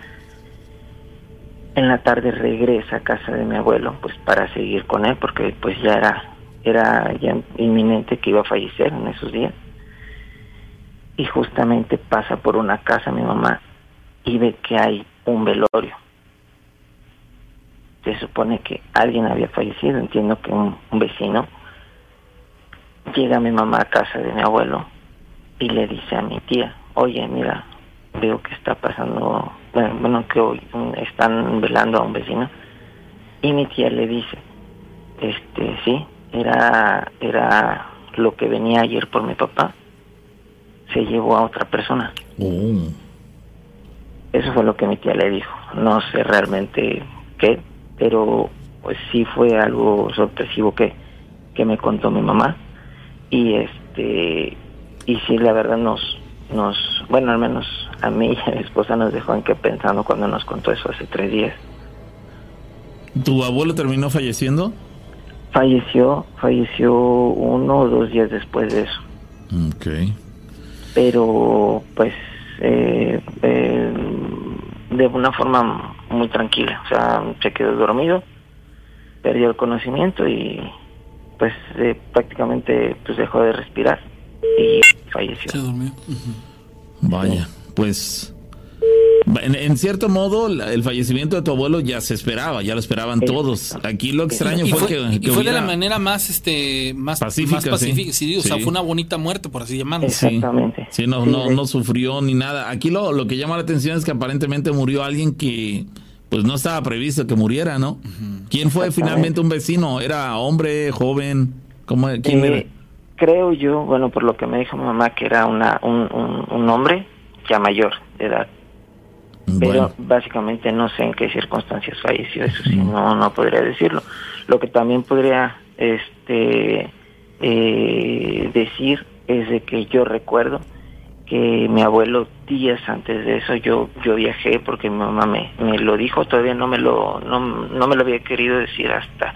en la tarde regresa a casa de mi abuelo pues para seguir con él porque pues ya era era ya inminente que iba a fallecer en esos días y justamente pasa por una casa mi mamá y ve que hay un velorio se supone que alguien había fallecido, entiendo que un, un vecino. Llega mi mamá a casa de mi abuelo y le dice a mi tía, oye, mira, veo que está pasando, bueno, bueno, que hoy mm, están velando a un vecino. Y mi tía le dice, este, sí, era, era lo que venía ayer por mi papá, se llevó a otra persona. Oh. Eso fue lo que mi tía le dijo. No sé realmente qué, pero pues sí fue algo sorpresivo que, que me contó mi mamá. Y este y sí la verdad nos nos bueno al menos a mí y a mi esposa nos dejó en que pensando cuando nos contó eso hace tres días. ¿Tu abuelo terminó falleciendo? Falleció, falleció uno o dos días después de eso. Ok. pero pues eh, eh, de una forma muy tranquila, o sea, se quedó dormido, perdió el conocimiento y pues eh, prácticamente pues dejó de respirar y falleció. Se durmió. Vaya, pues en, en cierto modo la- el fallecimiento de tu abuelo ya se esperaba, ya lo esperaban todos. Aquí lo extraño Y fue, fue, que, y fue de la manera más este más Pacífica, más sí. pacífica, sí, o sea, Sí. fue una bonita muerte por así llamarlo. Sí. Sí, no, no, no sufrió ni nada. Aquí lo, lo que llama la atención es que aparentemente murió alguien que pues no estaba previsto que muriera, ¿no? ¿Quién fue finalmente un vecino? ¿Era hombre, joven? ¿Cómo, ¿Quién Eh, era? Creo yo, bueno, por lo que me dijo mi mamá, que era una, un, un, un hombre ya mayor de edad. Pero básicamente no sé en qué circunstancias falleció, eso sí, no, no podría decirlo. Lo que también podría este, eh, decir es de que yo recuerdo que mi abuelo días antes de eso yo yo viajé porque mi mamá me, me lo dijo todavía no me lo no, no me lo había querido decir hasta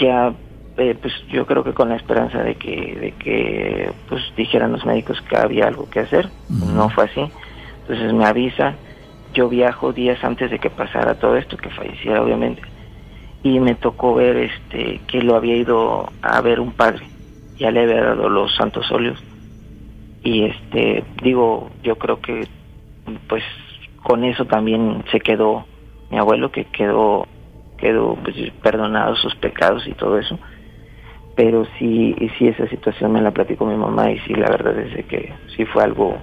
ya eh, pues yo creo que con la esperanza de que de que pues dijeran los médicos que había algo que hacer. No fue así. Entonces me avisa. Yo viajo días antes de que pasara todo esto que falleciera obviamente. Y me tocó ver este que lo había ido a ver un padre. Ya le había dado los santos óleos. Y este digo yo creo que pues con eso también se quedó mi abuelo que quedó quedó pues, perdonado sus pecados y todo eso pero sí sí esa situación me la platicó mi mamá y sí la verdad es que sí fue algo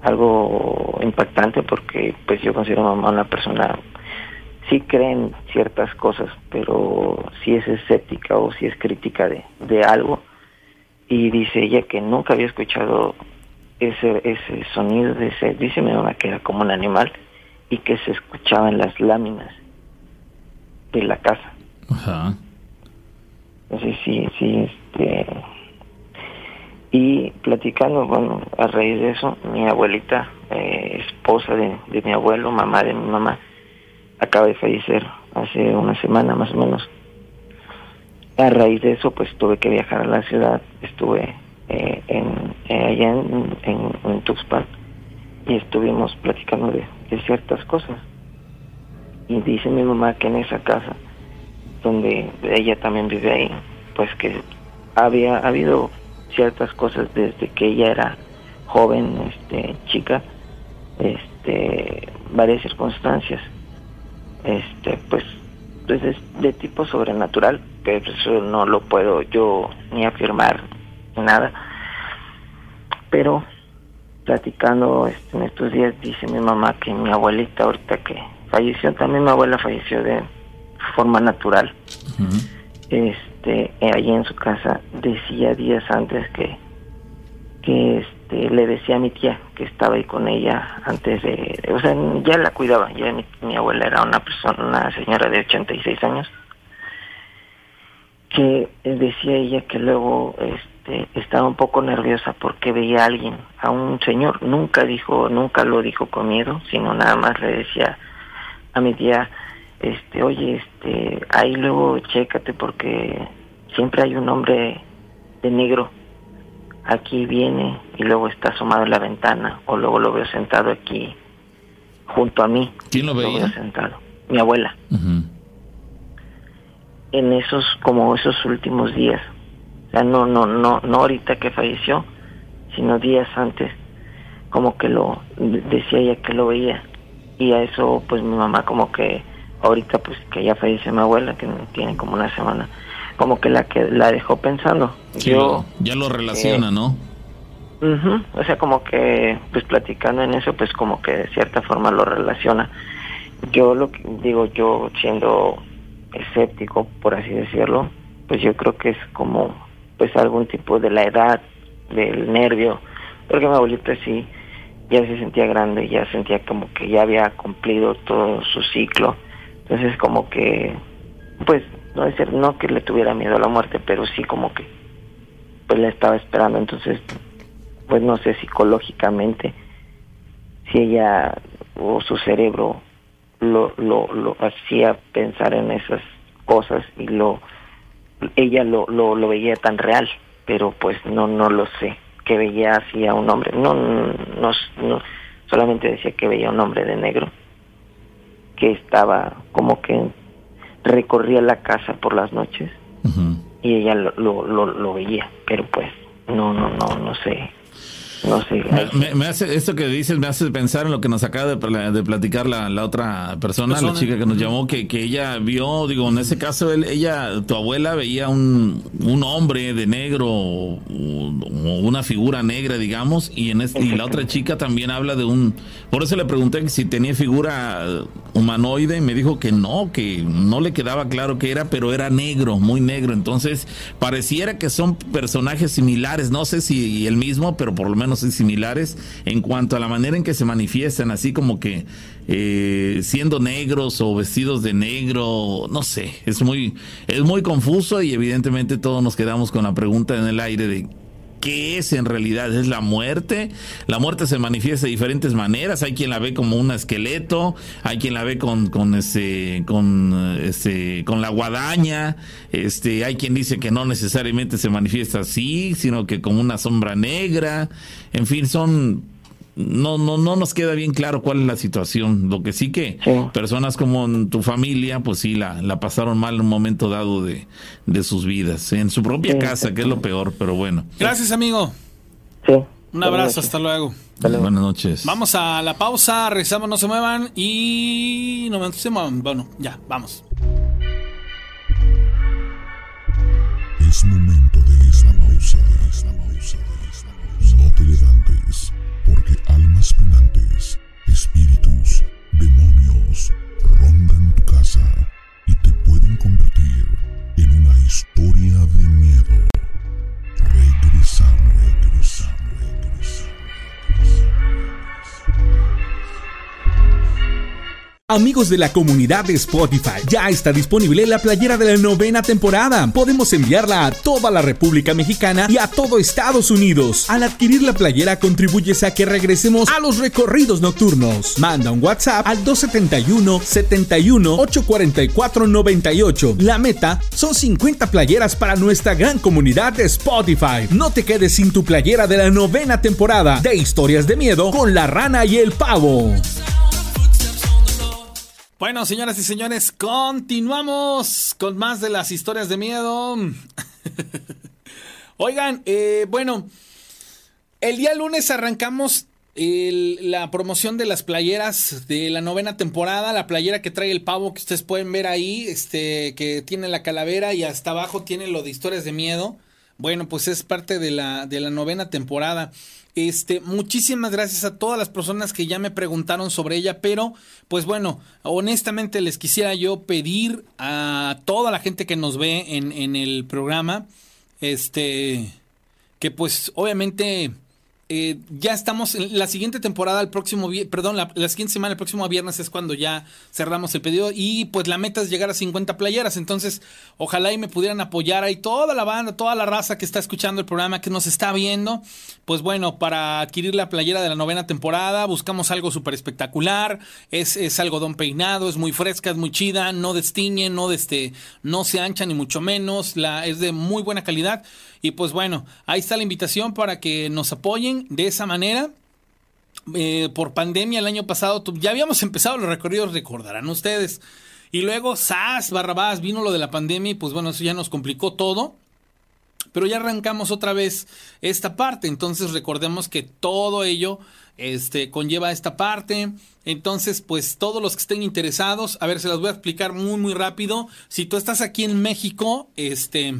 algo impactante porque pues yo considero a mamá una persona sí cree en ciertas cosas pero sí es escéptica o sí es crítica de, de algo y dice ella que nunca había escuchado ese ese sonido de ese dice mi mamá que era como un animal y que se escuchaba en las láminas de la casa Ajá. Entonces sí sí este y platicando bueno a raíz de eso mi abuelita eh, esposa de, de mi abuelo mamá de mi mamá acaba de fallecer hace una semana más o menos. A raíz de eso pues tuve que viajar a la ciudad. Estuve eh, en, eh, allá en, en, Tuxpan y estuvimos platicando de ciertas cosas. Y dice mi mamá que en esa casa donde ella también vive ahí pues que había habido ciertas cosas desde que ella era joven este chica este varias circunstancias este pues pues es de tipo sobrenatural que eso no lo puedo yo ni afirmar nada. Pero platicando este, en estos días dice mi mamá que mi abuelita ahorita que falleció también mi abuela falleció de forma natural. Este eh, allí en su casa decía días antes que que este, le decía a mi tía que estaba ahí con ella antes de, o sea, ya la cuidaba, ya mi, mi abuela era una persona, una señora de 86 años, que decía ella que luego este, estaba un poco nerviosa porque veía a alguien, a un señor, nunca dijo, nunca lo dijo con miedo, sino nada más le decía a mi tía, este, oye, este, ahí luego chécate porque siempre hay un hombre de negro aquí viene y luego está asomado en la ventana o luego lo veo sentado aquí junto a mí. ¿Quién lo veía? veo sentado. Mi abuela. En esos como esos últimos días. O sea, no no no no ahorita que falleció, sino días antes como que lo decía ella que lo veía y a eso pues mi mamá como que ahorita pues que ya falleció mi abuela que tiene como una semana como que la que la dejó pensando. Yo ya lo relaciona, eh, ¿no? ujú, o sea, como que pues platicando en eso, pues como que de cierta forma lo relaciona. Yo lo que digo, yo siendo escéptico, por así decirlo, pues yo creo que es como pues algún tipo de la edad, del nervio, porque mi abuelita sí ya se sentía grande, ya sentía como que ya había cumplido todo su ciclo. Entonces como que pues no decir no que le tuviera miedo a la muerte, pero sí como que pues la estaba esperando, entonces pues no sé psicológicamente si ella o su cerebro lo, lo, lo hacía pensar en esas cosas y lo ella lo, lo, lo veía tan real, pero pues no no lo sé, que veía así a un hombre, no, no, no solamente decía que veía un hombre de negro que estaba como que recorría la casa por las noches y ella lo, lo, lo, lo veía, pero pues no, no, no, no sé. No sé. Me, me hace, esto que dices me hace pensar en lo que nos acaba de, de platicar la, la otra persona, Persona. la chica que nos llamó, que, que ella vio, digo, en ese caso, él, ella, tu abuela veía un, un hombre de negro, o, o una figura negra, digamos, y, en este- y la otra chica también habla de un, por eso le pregunté que si tenía figura humanoide, y me dijo que no, que no le quedaba claro qué era, pero era negro, muy negro, entonces pareciera que son personajes similares, no sé si el mismo, pero por lo menos sí similares en cuanto a la manera en que se manifiestan, así como que eh, siendo negros o vestidos de negro, no sé, es muy, es muy confuso y evidentemente todos nos quedamos con la pregunta en el aire de ¿Qué es en realidad? ¿Es la muerte? La muerte se manifiesta de diferentes maneras. Hay quien la ve como un esqueleto, hay quien la ve con, con ese, con ese, con la guadaña, este, hay quien dice que no necesariamente se manifiesta así, sino que como una sombra negra. En fin, son no, no, no nos queda bien claro cuál es la situación. Lo que sí que personas como en tu familia, pues sí, la, la pasaron mal en un momento dado de, de sus vidas, en su propia Sí, casa, que es lo peor, pero bueno. Gracias, amigo. Sí. Un abrazo, hasta luego. Buenas noches. Vamos a la pausa, rezamos, no se muevan y no se muevan. Bueno, ya, vamos. Es momento almas Amigos de la comunidad de Spotify, ya está disponible la playera de la novena temporada. Podemos enviarla a toda la República Mexicana y a todo Estados Unidos. Al adquirir la playera contribuyes a que regresemos a los recorridos nocturnos. Manda un WhatsApp al 271 71 844 98. La meta son 50 playeras para nuestra gran comunidad de Spotify. No te quedes sin tu playera de la novena temporada de Historias de Miedo con la rana y el pavo. Bueno, señoras y señores, continuamos con más de las historias de miedo. *laughs* Oigan, eh, bueno, el día lunes arrancamos el- la promoción de las playeras de la novena temporada, la playera que trae el pavo que ustedes pueden ver ahí, este, que tiene la calavera y hasta abajo tiene lo de historias de miedo. Bueno, pues es parte de la, de la novena temporada. Este, muchísimas gracias a todas las personas que ya me preguntaron sobre ella, pero pues bueno, honestamente les quisiera yo pedir a toda la gente que nos ve en, en el programa, este, que pues obviamente eh, ya estamos en la siguiente temporada, el próximo, perdón, la, siguiente semana, el próximo viernes es cuando ya cerramos el pedido y pues la meta es llegar a 50 playeras, entonces ojalá y me pudieran apoyar ahí toda la banda, toda la raza que está escuchando el programa, que nos está viendo, pues bueno, para adquirir la playera de la novena temporada buscamos algo súper espectacular, es, es algodón peinado, es muy fresca, es muy chida, no destiñe, no, este, no se ancha ni mucho menos, la, es de muy buena calidad y pues bueno, ahí está la invitación para que nos apoyen de esa manera. Eh, por pandemia el año pasado ya habíamos empezado los recorridos, recordarán ustedes. Y luego, ¡zas! Barrabás, vino lo de la pandemia y pues bueno, eso ya nos complicó todo. Pero ya arrancamos otra vez esta parte. Entonces recordemos que todo ello este, conlleva esta parte. Entonces, pues todos los que estén interesados, a ver, se las voy a explicar muy, muy rápido. Si tú estás aquí en México, este,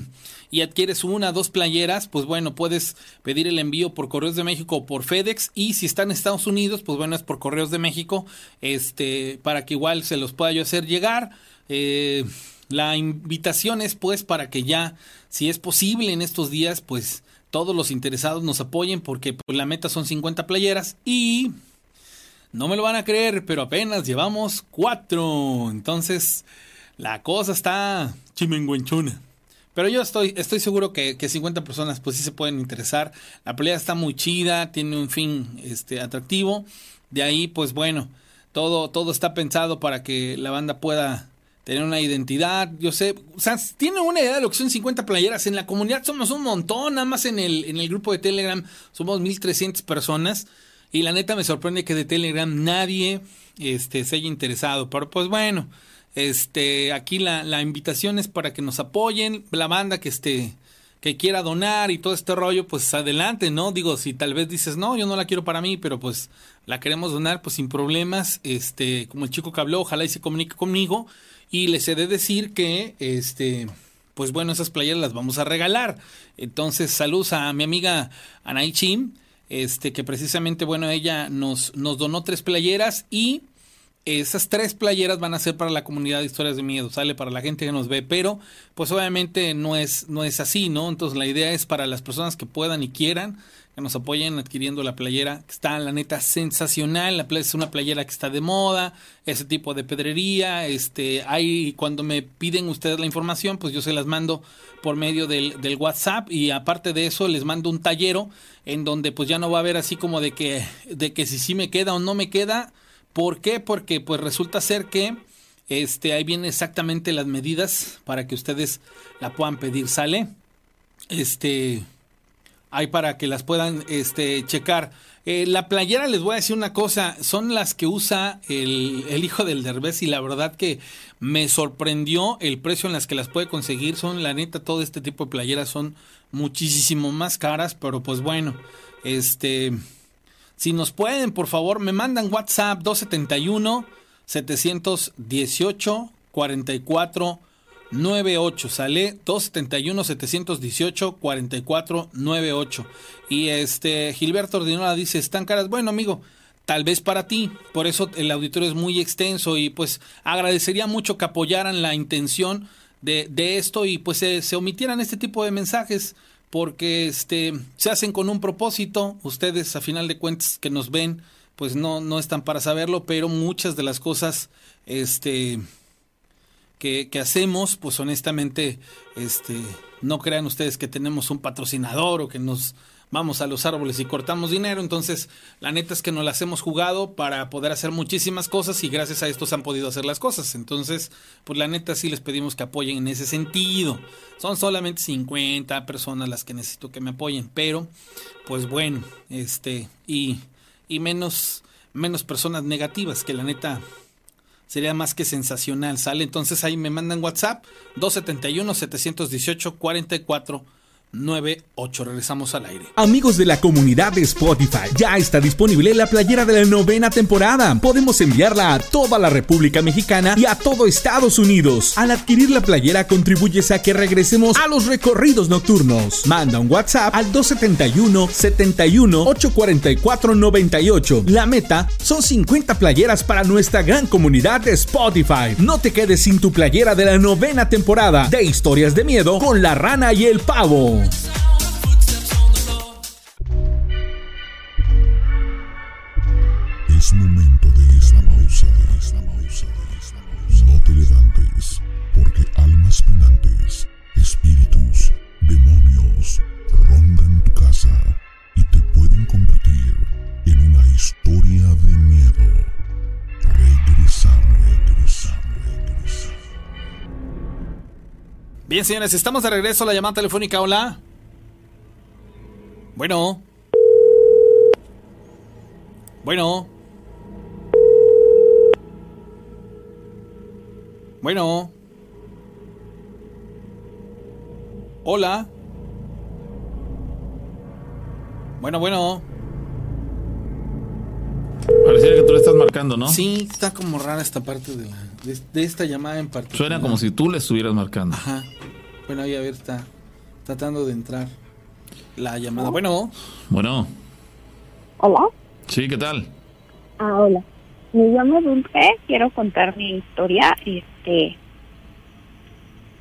y adquieres una, dos playeras, pues bueno, puedes pedir el envío por Correos de México o por FedEx. Y si está en Estados Unidos, pues bueno, es por Correos de México, este, para que igual se los pueda yo hacer llegar. Eh, la invitación es pues para que ya, si es posible en estos días, pues todos los interesados nos apoyen porque pues, la meta son 50 playeras y no me lo van a creer, pero apenas llevamos cuatro. Entonces, la cosa está chimenguenchona. Pero yo estoy, estoy seguro que, que 50 personas pues sí se pueden interesar. La pelea está muy chida, tiene un fin este, atractivo. De ahí, pues bueno, todo, todo está pensado para que la banda pueda tener una identidad. Yo sé, o sea, tiene una idea de lo que son 50 playeras. En la comunidad somos un montón, nada más en el, en el grupo de Telegram somos 1300 personas. Y la neta me sorprende que de Telegram nadie este, se haya interesado. Pero pues bueno, este, aquí la, la invitación es para que nos apoyen, la banda que esté que quiera donar y todo este rollo, pues adelante, ¿no? Digo, si tal vez dices, no, yo no la quiero para mí, pero pues la queremos donar, pues sin problemas, este, como el chico que habló, ojalá y se comunique conmigo y les he de decir que, este, pues bueno, esas playeras las vamos a regalar. Entonces, saludos a mi amiga Anaí Chim, este, que precisamente, bueno, ella nos, nos donó tres playeras y esas tres playeras van a ser para la comunidad de historias de miedo, sale para la gente que nos ve, pero pues obviamente no es, no es así, ¿no? Entonces la idea es para las personas que puedan y quieran que nos apoyen adquiriendo la playera, que está la neta sensacional, la es una playera que está de moda, ese tipo de pedrería, este, hay cuando me piden ustedes la información, pues yo se las mando por medio del, del WhatsApp y aparte de eso les mando un tallero en donde pues ya no va a haber así como de que, de que si sí me queda o no me queda, ¿Por qué? Porque pues resulta ser que este, ahí vienen exactamente las medidas para que ustedes la puedan pedir, ¿sale? Este, hay para que las puedan este, checar. Eh, la playera, les voy a decir una cosa, son las que usa el, el, hijo del Derbez y la verdad que me sorprendió el precio en las que las puede conseguir. Son, la neta, todo este tipo de playeras son muchísimo más caras, pero pues bueno, este si nos pueden, por favor, me mandan WhatsApp 271 718 44 98, sale 271 718 44 98. Y este Gilberto Ordinola dice, "Están caras." Bueno, amigo, tal vez para ti, por eso el auditorio es muy extenso y pues agradecería mucho que apoyaran la intención de, de esto y pues se, se omitieran este tipo de mensajes porque este se hacen con un propósito, ustedes a final de cuentas que nos ven, pues no no están para saberlo, pero muchas de las cosas este que, que hacemos, pues honestamente, este, no crean ustedes que tenemos un patrocinador o que nos vamos a los árboles y cortamos dinero. Entonces, la neta es que nos las hemos jugado para poder hacer muchísimas cosas y gracias a esto se han podido hacer las cosas. Entonces, pues la neta sí les pedimos que apoyen en ese sentido. Son solamente 50 personas las que necesito que me apoyen, pero pues bueno, este y y menos menos personas negativas que la neta sería más que sensacional, ¿sale? Entonces ahí me mandan WhatsApp 271 718 44 98. Regresamos al aire. Amigos de la comunidad de Spotify, ya está disponible la playera de la novena temporada. Podemos enviarla a toda la República Mexicana y a todo Estados Unidos. Al adquirir la playera contribuyes a que regresemos a los recorridos nocturnos. Manda un WhatsApp al 271 71 844 98. La meta son 50 playeras para nuestra gran comunidad de Spotify. No te quedes sin tu playera de la novena temporada de Historias de Miedo con la rana y el pavo. Soul. Bien, señores, estamos de regreso a la llamada telefónica. Hola. Bueno. Bueno. Bueno. Hola. Bueno, bueno. Pareciera que tú le estás marcando, ¿no? Sí, está como rara esta parte de, la, de, de esta llamada en particular. Suena como si tú le estuvieras marcando. Ajá. Bueno, ahí a ver, está tratando de entrar la llamada. Bueno, Bueno, Hola. sí, ¿qué tal? Ah, hola. Me llamo Dulce, quiero contar mi historia. Este.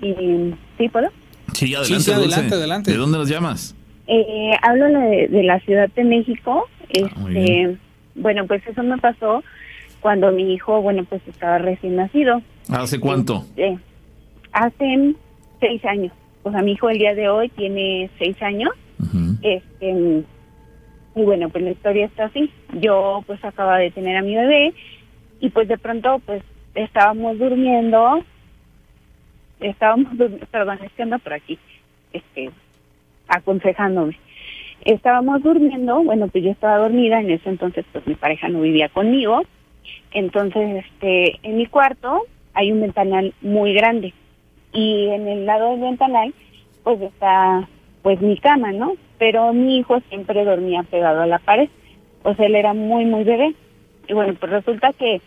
eh, ¿Sí puedo? Sí, adelante, sí, Dulce. adelante, adelante. ¿De dónde nos llamas? Eh, hablo de, de la Ciudad de México. Ah, muy bien. Este, bueno, pues eso me pasó cuando mi hijo, bueno, pues estaba recién nacido. ¿Hace cuánto? Eh, hace seis años. O sea, mi hijo el día de hoy tiene seis años. Este, y bueno, pues la historia está así. Yo pues acababa de tener a mi bebé y pues de pronto pues estábamos durmiendo. Estábamos, perdón, es que ando por aquí, este, aconsejándome. Estábamos durmiendo, bueno, pues yo estaba dormida, en ese entonces pues mi pareja no vivía conmigo. Entonces, este, en mi cuarto hay un ventanal muy grande y en el lado del ventanal pues está pues mi cama, ¿no? Pero mi hijo siempre dormía pegado a la pared, o sea, él era muy, muy bebé. Y bueno, pues resulta que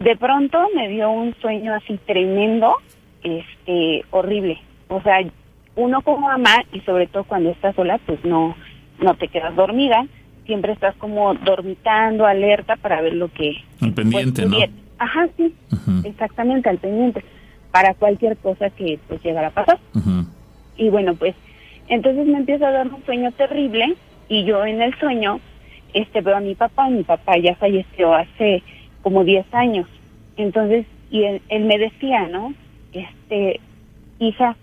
de pronto me dio un sueño así tremendo, este, horrible. O sea, uno como mamá y sobre todo cuando estás sola, pues no, no te quedas dormida, siempre estás como dormitando, alerta para ver lo que Al pendiente, pues, ¿no? Ajá, sí, exactamente, al pendiente, para cualquier cosa que pues llegara a pasar. Y bueno, pues entonces me empieza a dar un sueño terrible y yo en el sueño este veo a mi papá, mi papá ya falleció hace como 10 años. Entonces, y él, él me decía, ¿no? Este, hija,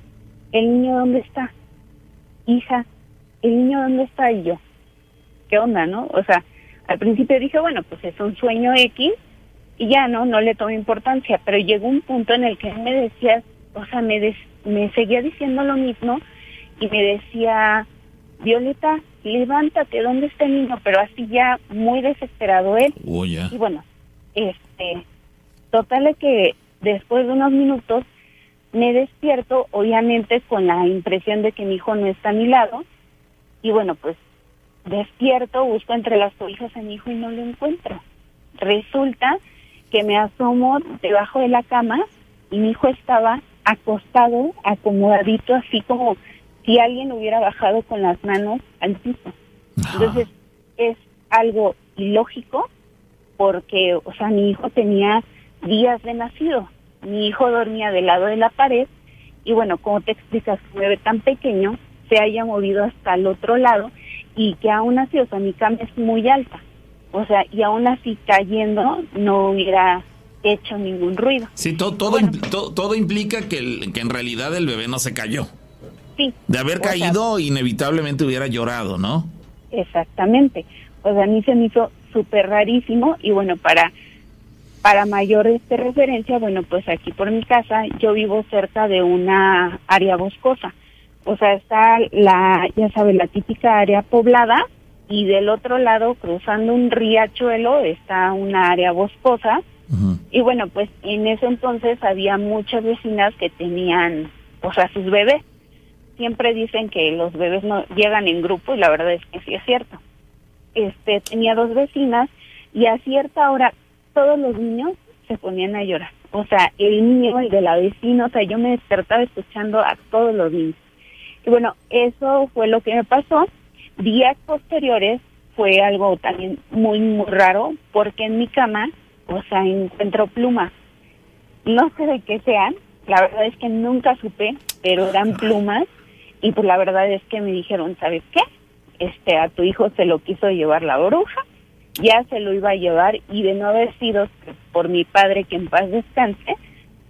¿el niño dónde está? Hija, ¿el niño dónde está? Y yo, ¿qué onda, no? O sea, al principio dije, bueno, pues es un sueño X y ya, ¿no? No le tomé importancia, pero llegó un punto en el que él me decía, o sea, me, des- me seguía diciendo lo mismo y me decía, Violeta, levántate, ¿dónde está el niño? Pero así ya muy desesperado él. Oh. Y bueno, este, total que después de unos minutos me despierto, obviamente con la impresión de que mi hijo no está a mi lado. Y bueno, pues despierto, busco entre las cobijas a mi hijo y no lo encuentro. Resulta que me asomo debajo de la cama y mi hijo estaba acostado, acomodadito, así como si alguien hubiera bajado con las manos al piso. Entonces, es algo ilógico porque, o sea, mi hijo tenía días de nacido. Mi hijo dormía del lado de la pared y bueno, como te explicas, un bebé tan pequeño se haya movido hasta el otro lado y que aún así, o sea, mi cama es muy alta. O sea, y aún así cayendo no hubiera hecho ningún ruido. Sí, to- todo, Bueno. impl- to- todo implica que, el- que en realidad el bebé no se cayó. Sí. De haber o sea, caído, inevitablemente hubiera llorado, ¿no? Exactamente. O sea, a mí se me hizo súper rarísimo y bueno, para para mayor este referencia, bueno, pues aquí por mi casa yo vivo cerca de una área boscosa. O sea, está la, ya sabes, la típica área poblada y del otro lado, cruzando un riachuelo, está una área boscosa. Y bueno, pues en ese entonces había muchas vecinas que tenían, o sea, sus bebés. Siempre dicen que los bebés no llegan en grupo y la verdad es que sí es cierto. Este, tenía dos vecinas y a cierta hora todos los niños se ponían a llorar. O sea, el niño, el de la vecina, o sea, yo me despertaba escuchando a todos los niños. Y bueno, eso fue lo que me pasó. Días posteriores fue algo también muy, muy raro, porque en mi cama, o sea, encuentro plumas. No sé de qué sean, la verdad es que nunca supe, pero eran plumas. Y pues la verdad es que me dijeron, ¿sabes qué? Este, a tu hijo se lo quiso llevar la bruja ya se lo iba a llevar y de no haber sido por mi padre que en paz descanse,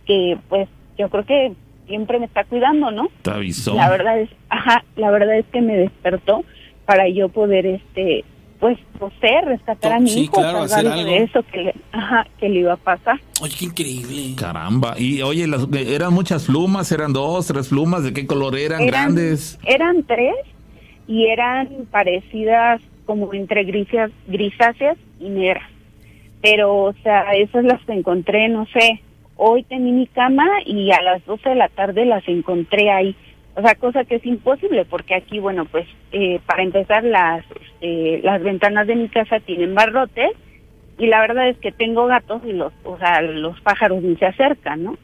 que pues yo creo que siempre me está cuidando, ¿no? Te avisó. La verdad es, ajá, la verdad es que me despertó para yo poder este pues poseer, rescatar a mi Sí, hijo, claro, hacer salvarlo de algo. eso que le, ajá, que le iba a pasar. Oye, qué increíble. Caramba. Y oye, las- eran muchas plumas, eran dos, tres plumas, ¿de qué color eran? Eran- Grandes. Eran tres y eran parecidas como entre grisáceas, grisáceas y negras. Pero, o sea, esas las encontré, no sé, hoy tenía mi cama y a las 12 de la tarde las encontré ahí. O sea, cosa que es imposible porque aquí, bueno, pues eh, para empezar las, este, las ventanas de mi casa tienen barrotes y la verdad es que tengo gatos y los, o sea, los pájaros ni se acercan, ¿no?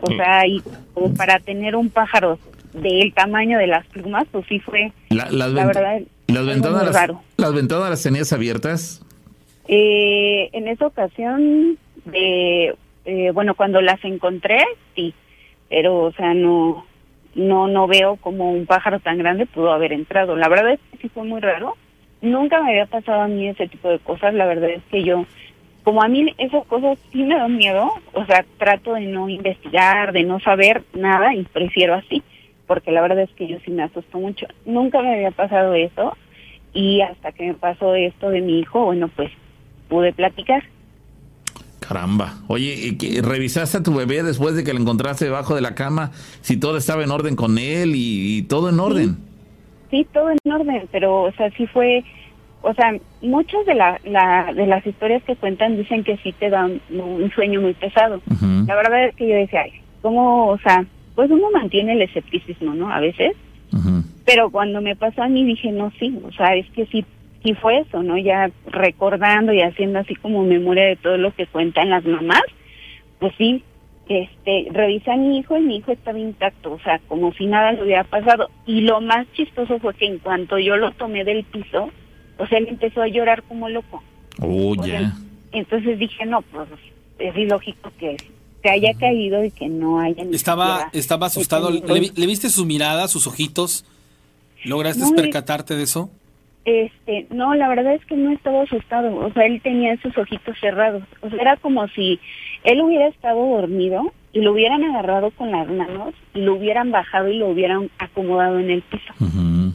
O Mm. sea, y como para tener un pájaro del tamaño de las plumas, pues sí fue, La- las, la vent- verdad, las ventanas, muy las, las ventanas las tenías abiertas. Eh, en esa ocasión, de, eh, bueno, cuando las encontré, sí, pero, o sea, no, no, no veo como un pájaro tan grande pudo haber entrado. La verdad es que sí fue muy raro. Nunca me había pasado a mí ese tipo de cosas. La verdad es que yo, como a mí esas cosas sí me dan miedo, o sea, trato de no investigar, de no saber nada y prefiero así, porque la verdad es que yo sí me asusto mucho. Nunca me había pasado eso y hasta que me pasó esto de mi hijo, bueno, pues pude platicar. Caramba. Oye, ¿y qué- ¿revisaste a tu bebé después de que lo encontraste debajo de la cama? Si todo estaba en orden con él y, y todo en orden. Sí, todo en orden, pero, o sea, sí fue, o sea, muchas de, la, la- de las historias que cuentan dicen que sí te dan un sueño muy pesado. La verdad es que yo decía, ay, ¿cómo, o sea, pues uno mantiene el escepticismo, ¿no? A veces, pero cuando me pasó a mí dije, no, sí, o sea, es que sí, sí fue eso, ¿no? Ya recordando y haciendo así como memoria de todo lo que cuentan las mamás, pues sí, este, revisé a mi hijo y mi hijo estaba intacto, o sea, como si nada le hubiera pasado. Y lo más chistoso fue que en cuanto yo lo tomé del piso, o sea, él empezó a llorar como loco. Oh, O sea, ya. Entonces dije, no, pues es ilógico que se haya caído y que no haya ni Estaba, siquiera estaba asustado. ¿Le, viste su mirada, sus ojitos? ¿Lograste No, percatarte de eso? Este, no, la verdad es que no estaba asustado, o sea, él tenía esos ojitos cerrados, o sea, era como si él hubiera estado dormido y lo hubieran agarrado con las manos y lo hubieran bajado y lo hubieran acomodado en el piso.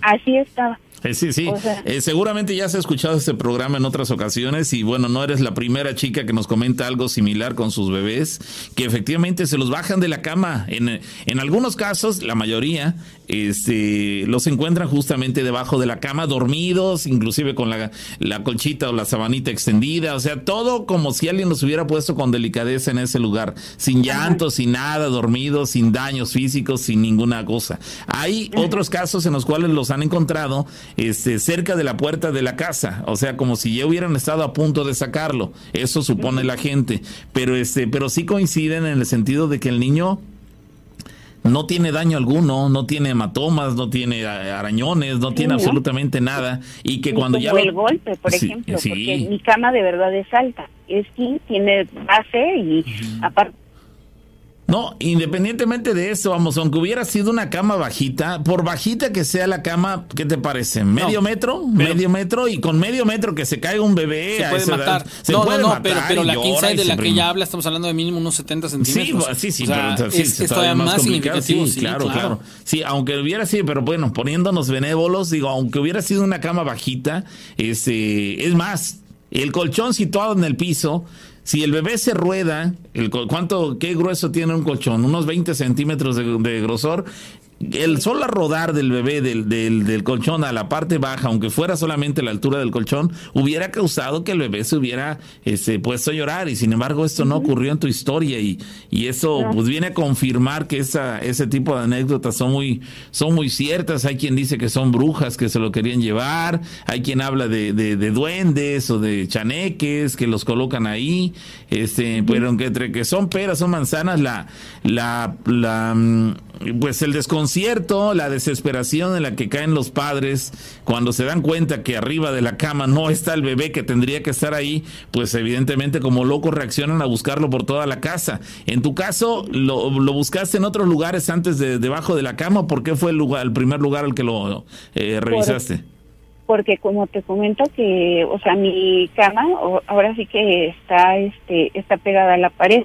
Así estaba. Eh, sí, sí. O sea- Eh, seguramente ya has escuchado este programa en otras ocasiones y bueno, no eres la primera chica que nos comenta algo similar con sus bebés, que efectivamente se los bajan de la cama. En, en algunos casos, la mayoría, este, los encuentran justamente debajo de la cama, dormidos, inclusive con la, la colchita o la sabanita extendida, o sea, todo como si alguien los hubiera puesto con delicadeza en ese lugar, sin llanto, sin nada, dormidos, sin daños físicos, sin ninguna cosa. Hay otros casos en los cuales los han encontrado este, cerca de la puerta de la casa, o sea, como si ya hubieran estado a punto de sacarlo. Eso supone la gente, pero este, pero sí coinciden en el sentido de que el niño no tiene daño alguno, no tiene hematomas, no tiene a- arañones, no tiene ¿no? absolutamente nada y que cuando como ya lo- el golpe, por Sí, ejemplo, sí. porque mi cama de verdad es alta, es sí, tiene base y aparte No, independientemente de eso, vamos, aunque hubiera sido una cama bajita, por bajita que sea la cama, ¿qué te parece? ¿Medio No, metro? ¿Medio metro? Y con medio metro que se caiga un bebé Se puede matar. se no, puede no, no, matar pero, pero la king size de la que ella habla, estamos hablando de mínimo unos 70 Sí, centímetros. sí, sí, O sea, pero sí, es, todavía más significativo. Sí, Sí, claro, claro. Sí, aunque hubiera sido, pero bueno, poniéndonos benévolos, digo, aunque hubiera sido una cama bajita, este, es más, el colchón situado en el piso, si el bebé se rueda, el, ¿cuánto, qué grueso tiene un colchón? Unos 20 centímetros de grosor. El solo rodar del bebé del, del, del colchón a la parte baja, aunque fuera solamente la altura del colchón, hubiera causado que el bebé se hubiera este, puesto a llorar. Y sin embargo, esto no ocurrió en tu historia. Y, y eso pues viene a confirmar que esa, ese tipo de anécdotas son muy, son muy ciertas. Hay quien dice que son brujas que se lo querían llevar. Hay quien habla de, de, de duendes o de chaneques que los colocan ahí. Este, pero aunque entre que son peras, son manzanas, la, la, la, mm, pues el desconcierto, la desesperación en la que caen los padres cuando se dan cuenta que arriba de la cama no está el bebé que tendría que estar ahí, pues evidentemente como locos reaccionan a buscarlo por toda la casa. En tu caso, ¿lo, lo buscaste en otros lugares antes de debajo de la cama? ¿Por qué fue el lugar, el primer lugar al que lo eh, revisaste? porque como te comento que, o sea, mi cama o- ahora sí que está, este, está pegada a la pared.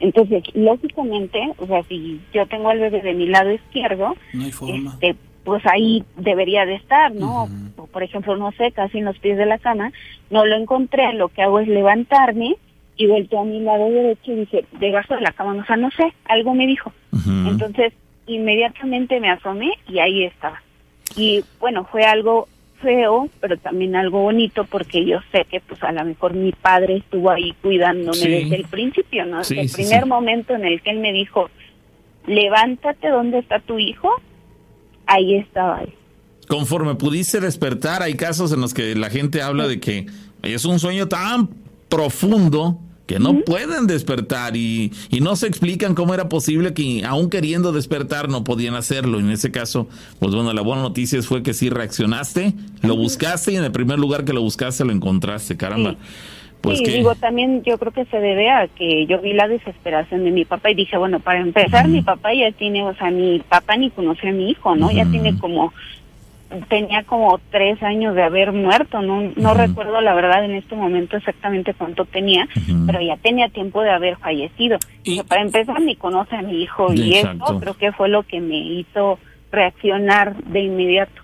Entonces, lógicamente, o sea, si yo tengo al bebé de mi lado izquierdo, No hay forma. este, pues ahí debería de estar, ¿no? O, Por ejemplo, no sé, casi en los pies de la cama, no lo encontré, lo que hago es levantarme y volteo a mi lado derecho y dije, debajo de la cama, o sea, no sé, algo me dijo. Entonces, inmediatamente me asomé y ahí estaba. Y bueno, fue algo feo, pero también algo bonito porque yo sé que pues a lo mejor mi padre estuvo ahí cuidándome Sí. desde el principio, ¿no? Sí, Desde el primer momento en el que él me dijo, levántate, ¿dónde está tu hijo? Ahí estaba él. Conforme pudiste despertar, hay casos en los que la gente habla de que es un sueño tan profundo que no pueden despertar y, y no se explican cómo era posible que aún queriendo despertar no podían hacerlo. En ese caso, pues bueno, la buena noticia fue que sí reaccionaste, lo buscaste y en el primer lugar que lo buscaste lo encontraste, caramba. Pues sí, que digo, también yo creo que se debe a que yo vi la desesperación de mi papá y dije, bueno, para empezar, mi papá ya tiene, o sea, mi papá ni conoció a mi hijo, ¿no? Ya tiene como, tenía como tres años de haber muerto, no, no recuerdo la verdad en este momento exactamente cuánto tenía, pero ya tenía tiempo de haber fallecido. O sea, para empezar, ni conoce a mi hijo y Exacto. eso creo que fue lo que me hizo reaccionar de inmediato.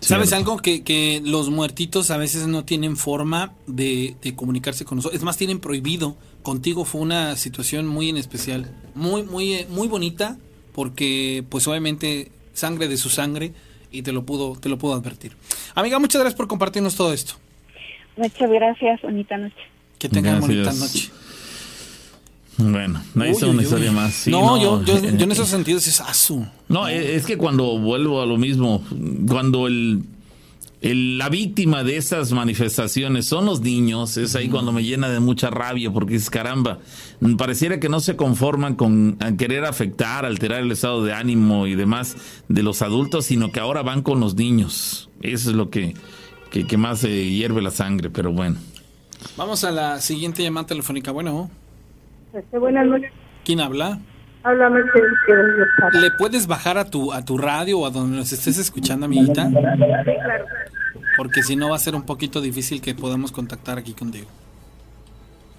¿Sabes algo? Que, que los muertitos a veces no tienen forma de, de comunicarse con nosotros. Es más, tienen prohibido. Contigo fue una situación muy en especial. Muy, muy, eh, muy bonita. Porque, pues obviamente, sangre de su sangre. Y te lo pudo, te lo puedo advertir. Amiga, muchas gracias por compartirnos todo esto. Muchas gracias, bonita noche. Que tengan bonita noche. Bueno, Uy, sabe una uy, historia uy. más. Sí, no, yo, yo, eh, *laughs* yo en esos sentidos es asu. No, e- es que cuando vuelvo a lo mismo, cuando el, el- la víctima de estas manifestaciones son los niños, es ahí cuando me llena de mucha rabia porque es caramba, pareciera que no se conforman con a querer afectar, alterar el estado de ánimo y demás de los adultos, sino que ahora van con los niños. Eso es lo que, que, que más eh, hierve la sangre, pero bueno. Vamos a la siguiente llamada telefónica. Bueno, Este, buenas noches. ¿quién habla? Habla Mercedes ¿Le puedes bajar a tu, a tu radio o a donde nos estés escuchando, amiguita? Sí, claro. Porque si no va a ser un poquito difícil que podamos contactar aquí contigo.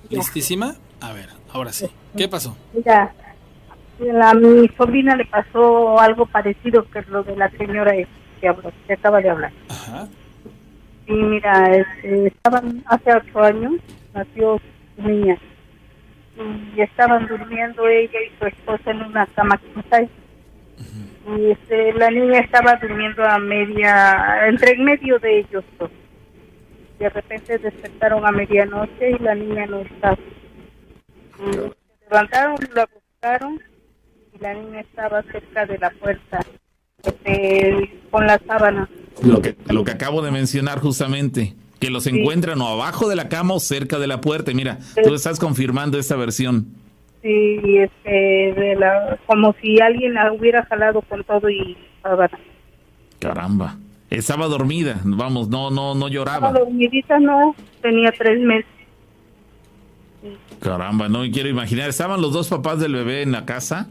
¿Listísima? A ver, ahora sí. ¿Qué pasó? Mira, a mi sobrina le pasó algo parecido que lo de la señora que, habló, que acaba de hablar. Ajá. Y mira, este, estaban hace ocho años, nació su niña. Y estaban durmiendo ella y su esposa en una cama size. Y este, la niña estaba durmiendo a media, entre en medio de ellos dos. De repente despertaron a medianoche y la niña no estaba. Se levantaron, la buscaron y la niña estaba cerca de la puerta este, con la sábana. Lo que, lo que acabo de mencionar justamente, que los Sí. encuentran o abajo de la cama o cerca de la puerta. Mira, tú estás confirmando esta versión. Sí, este, de la, como si alguien la hubiera jalado con todo y sábana. Caramba. Estaba dormida, vamos, no, no, no lloraba. Estaba dormidita, no, tenía tres meses. Caramba, no me quiero imaginar. ¿Estaban los dos papás del bebé en la casa?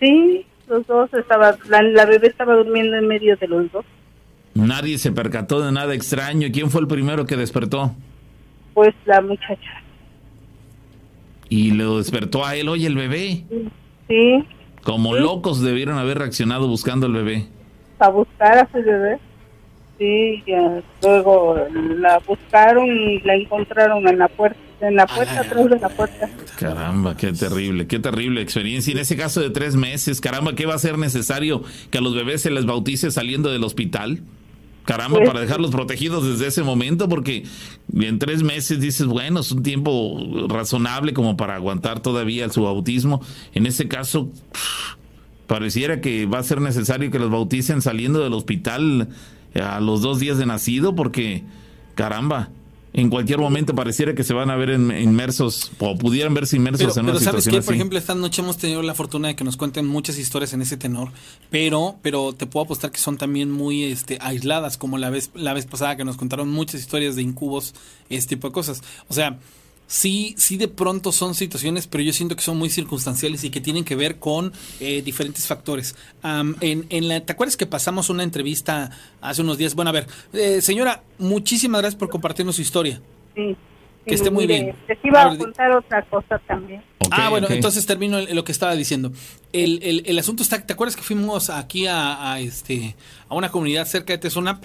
Sí, los dos estaban, la, la bebé estaba durmiendo en medio de los dos. Nadie se percató de nada extraño. ¿Quién fue el primero que despertó? Pues la muchacha, Y lo despertó a él, oye, el bebé. sí, Como locos debieron haber reaccionado buscando el bebé. a buscar a su bebé. Sí, ya, luego la buscaron y la encontraron en la puerta, en la puerta, atrás de la puerta. Caramba, qué terrible, qué terrible experiencia. Y en ese caso de tres meses, caramba, ¿qué va a ser necesario que a los bebés se les bautice saliendo del hospital? Caramba, Pues- para dejarlos protegidos desde ese momento, porque en tres meses dices, bueno, es un tiempo razonable como para aguantar todavía su bautismo. En ese caso, pareciera que va a ser necesario que los bauticen saliendo del hospital a los dos días de nacido, porque, caramba, en cualquier momento pareciera que se van a ver inmersos, o pudieran verse inmersos Pero, en una pero sabes que, por ejemplo, esta noche hemos tenido la fortuna de que nos cuenten muchas historias en ese tenor, pero, pero te puedo apostar que son también muy este, aisladas, como la vez, la vez pasada que nos contaron muchas historias de incubos, este tipo de cosas. O sea, sí, sí de pronto son situaciones, pero yo siento que son muy circunstanciales y que tienen que ver con eh, diferentes factores. Am, en, en la, ¿Te acuerdas que pasamos una entrevista hace unos días? Bueno, a ver, eh, señora, muchísimas gracias por compartirnos su historia. Sí. Que esté muy mire, bien. Les iba A contar otra cosa también. ah, bueno, entonces termino el- lo que estaba diciendo. El, el- el asunto está, ¿te acuerdas que fuimos aquí a, a, este a una comunidad cerca de Tezonap?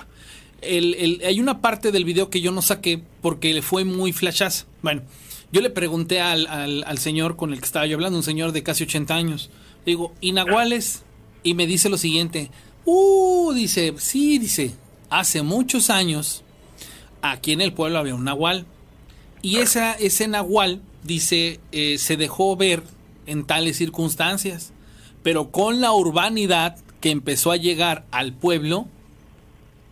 Hay una parte del video que yo no saqué porque le fue muy flashazo. Bueno, yo le pregunté al señor con el que estaba yo hablando, un señor de casi 80 años. Le digo, ¿y nahuales? Y me dice lo siguiente. Uh, dice, sí, dice, hace muchos años aquí en el pueblo había un nahual. Y esa, ese nahual, dice, eh, se dejó ver en tales circunstancias. Pero con la urbanidad que empezó a llegar al pueblo,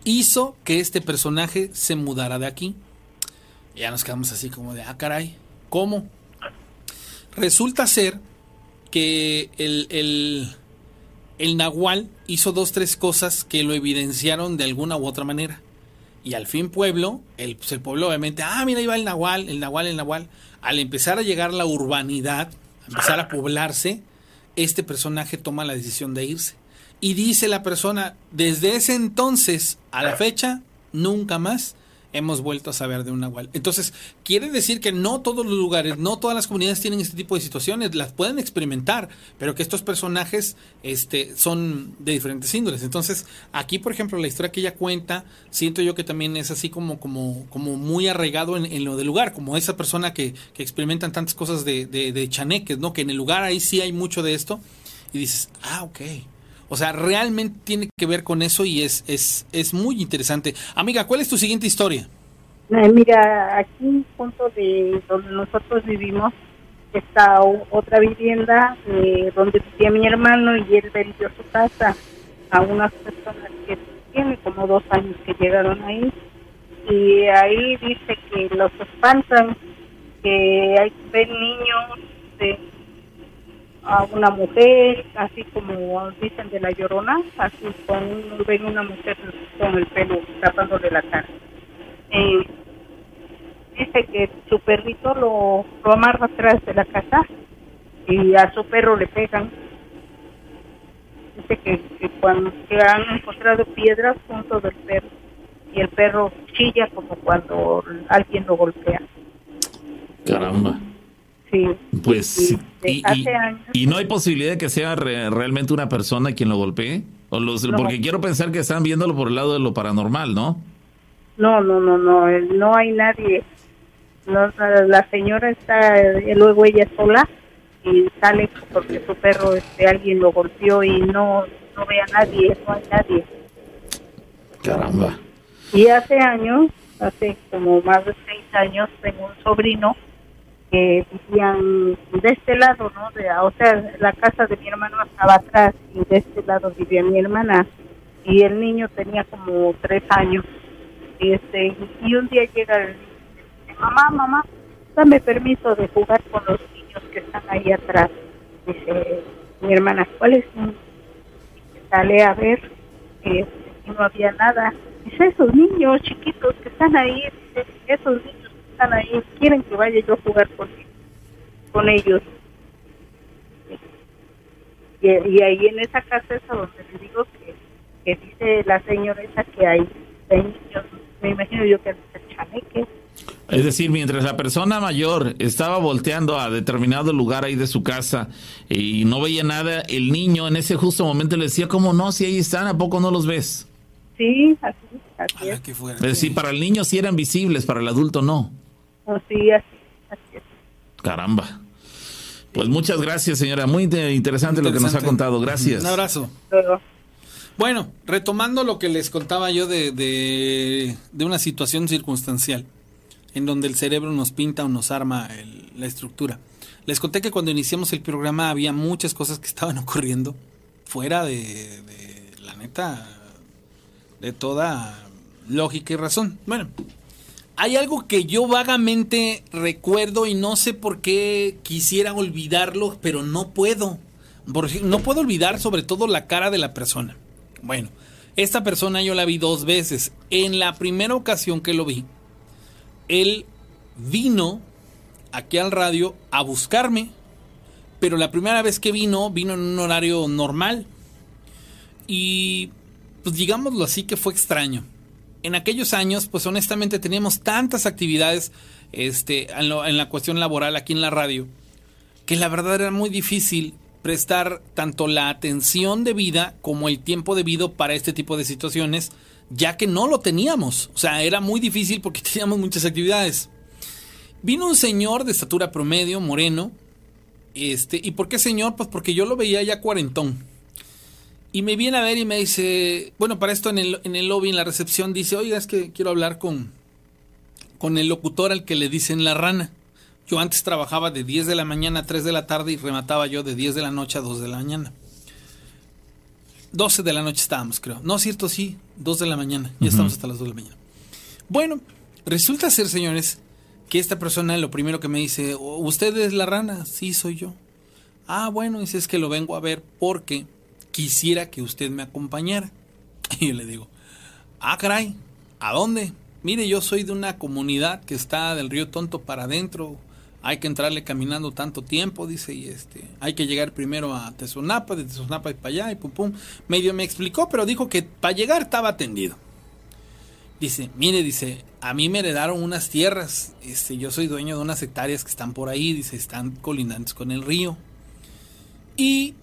hizo que este personaje se mudara de aquí. Y ya nos quedamos así como de, ah, caray, ¿cómo? Resulta ser que el, el, el nahual hizo dos, tres cosas que lo evidenciaron de alguna u otra manera. Y al fin pueblo, el, pues el pueblo obviamente, ah, mira, ahí va el nahual, el nahual, el nahual. Al empezar a llegar la urbanidad, a empezar a poblarse, este personaje toma la decisión de irse. Y dice la persona, desde ese entonces a la fecha, nunca más hemos vuelto a saber de un nahual. Entonces, quiere decir que no todos los lugares, no todas las comunidades tienen este tipo de situaciones, las pueden experimentar, pero que estos personajes este, son de diferentes índoles. Entonces, aquí, por ejemplo, la historia que ella cuenta, siento yo que también es así como, como, como muy arraigado en, en lo del lugar, como esa persona que, que experimentan tantas cosas de, de, de chaneques, ¿no? Que en el lugar ahí sí hay mucho de esto, y dices, ah, ok. O sea, realmente tiene que ver con eso y es, es, es muy interesante. Amiga, ¿cuál es tu siguiente historia? Eh, mira, aquí junto de donde nosotros vivimos está otra vivienda eh, donde vivía mi hermano y él vendió su casa a unas personas que tiene como dos años que llegaron ahí y ahí dice que los espantan, que hay ven niños de a una mujer, así como dicen de la llorona, así con ven una mujer con el pelo tapándole la cara. Eh, dice que su perrito lo, lo amarra atrás de la casa y a su perro le pegan. Dice que, que cuando que han encontrado piedras junto del perro y el perro chilla como cuando alguien lo golpea. Caramba. Sí. Pues sí. y, no hay posibilidad de que sea re- realmente una persona quien lo golpee. O los, No. Porque quiero pensar que están viéndolo por el lado de lo paranormal, ¿no? No, no, no, no, no hay nadie. No, la la señora está, eh, luego ella sola y sale porque su perro, este, alguien lo golpeó y no, no ve a nadie, no hay nadie. Caramba. Y hace años, hace como más de seis años, tengo un sobrino que vivían de este lado, ¿no? De, o sea, la casa de mi hermano estaba atrás y de este lado vivía mi hermana y el niño tenía como tres años. Este y un día llega el niño y dice, mamá, mamá, dame permiso de jugar con los niños que están ahí atrás. Dice mi hermana, ¿cuál es? Sale a ver eh, y no había nada. Dice, esos niños chiquitos que están ahí, dice, esos niños están ahí, quieren que vaya yo a jugar con, con ellos. Y, y ahí en esa casa esa donde le digo que, que dice la señora esa que hay, hay niños, me imagino yo que es el chaneque. Es decir, mientras la persona mayor estaba volteando a determinado lugar ahí de su casa y no veía nada, el niño en ese justo momento le decía, ¿cómo no? Si ahí están, ¿a poco no los ves? Sí, así, así es. Es decir, para el niño sí eran visibles, para el adulto no. Así, así es. Caramba. Pues muchas gracias, señora. Muy inte- interesante, lo que nos ha contado. Gracias. Un abrazo. Bueno, retomando lo que les contaba yo de, de, de una situación circunstancial, en donde el cerebro nos pinta o nos arma el- la estructura. Les conté que cuando iniciamos el programa había muchas cosas que estaban *laughs* ocurriendo fuera de, de la neta, de toda lógica y razón. Bueno, hay algo que yo vagamente recuerdo y no sé por qué quisiera olvidarlo, pero no puedo. No puedo olvidar sobre todo la cara de la persona. Bueno, esta persona yo la vi dos veces. En la primera ocasión que lo vi, él vino aquí al radio a buscarme. Pero la primera vez que vino, vino en un horario normal. Y pues digámoslo así que fue extraño. En aquellos años, pues honestamente teníamos tantas actividades este, en, la cuestión laboral aquí en la radio, que la verdad era muy difícil prestar tanto la atención debida como el tiempo debido para este tipo de situaciones, ya que no lo teníamos. O sea, era muy difícil porque *laughs* teníamos muchas actividades. Vino un señor de estatura promedio, moreno. Este, ¿y por qué señor? Pues porque yo lo veía ya cuarentón. Y me viene a ver y me dice, bueno, para esto en el, en el lobby, en la recepción, dice, oiga, es que quiero hablar con, con el locutor al que le dicen la rana. Yo antes trabajaba de 10 de la mañana a 3 de la tarde y remataba yo de 10 de la noche a 2 de la mañana. 12 de la noche estábamos, creo. No, cierto, sí, 2 de la mañana. Ya estamos hasta las 2 de la mañana. Bueno, resulta ser, señores, que esta persona lo primero que me dice, ¿usted es la rana? Sí, soy yo. Ah, bueno, dice, es que lo vengo a ver porque quisiera que usted me acompañara. *laughs* Y le digo, ah, caray, ¿a dónde? Mire, yo soy de una comunidad que está del río Tonto para adentro. Hay que entrarle caminando tanto tiempo, dice, y este, hay que llegar primero a Tezonapa, de Tezonapa y para allá, y pum pum. Medio me explicó, pero dijo que para llegar estaba atendido. Dice, mire, dice, a mí me heredaron unas tierras, este, yo soy dueño de unas hectáreas que están por ahí, dice, están colindantes con el río. Y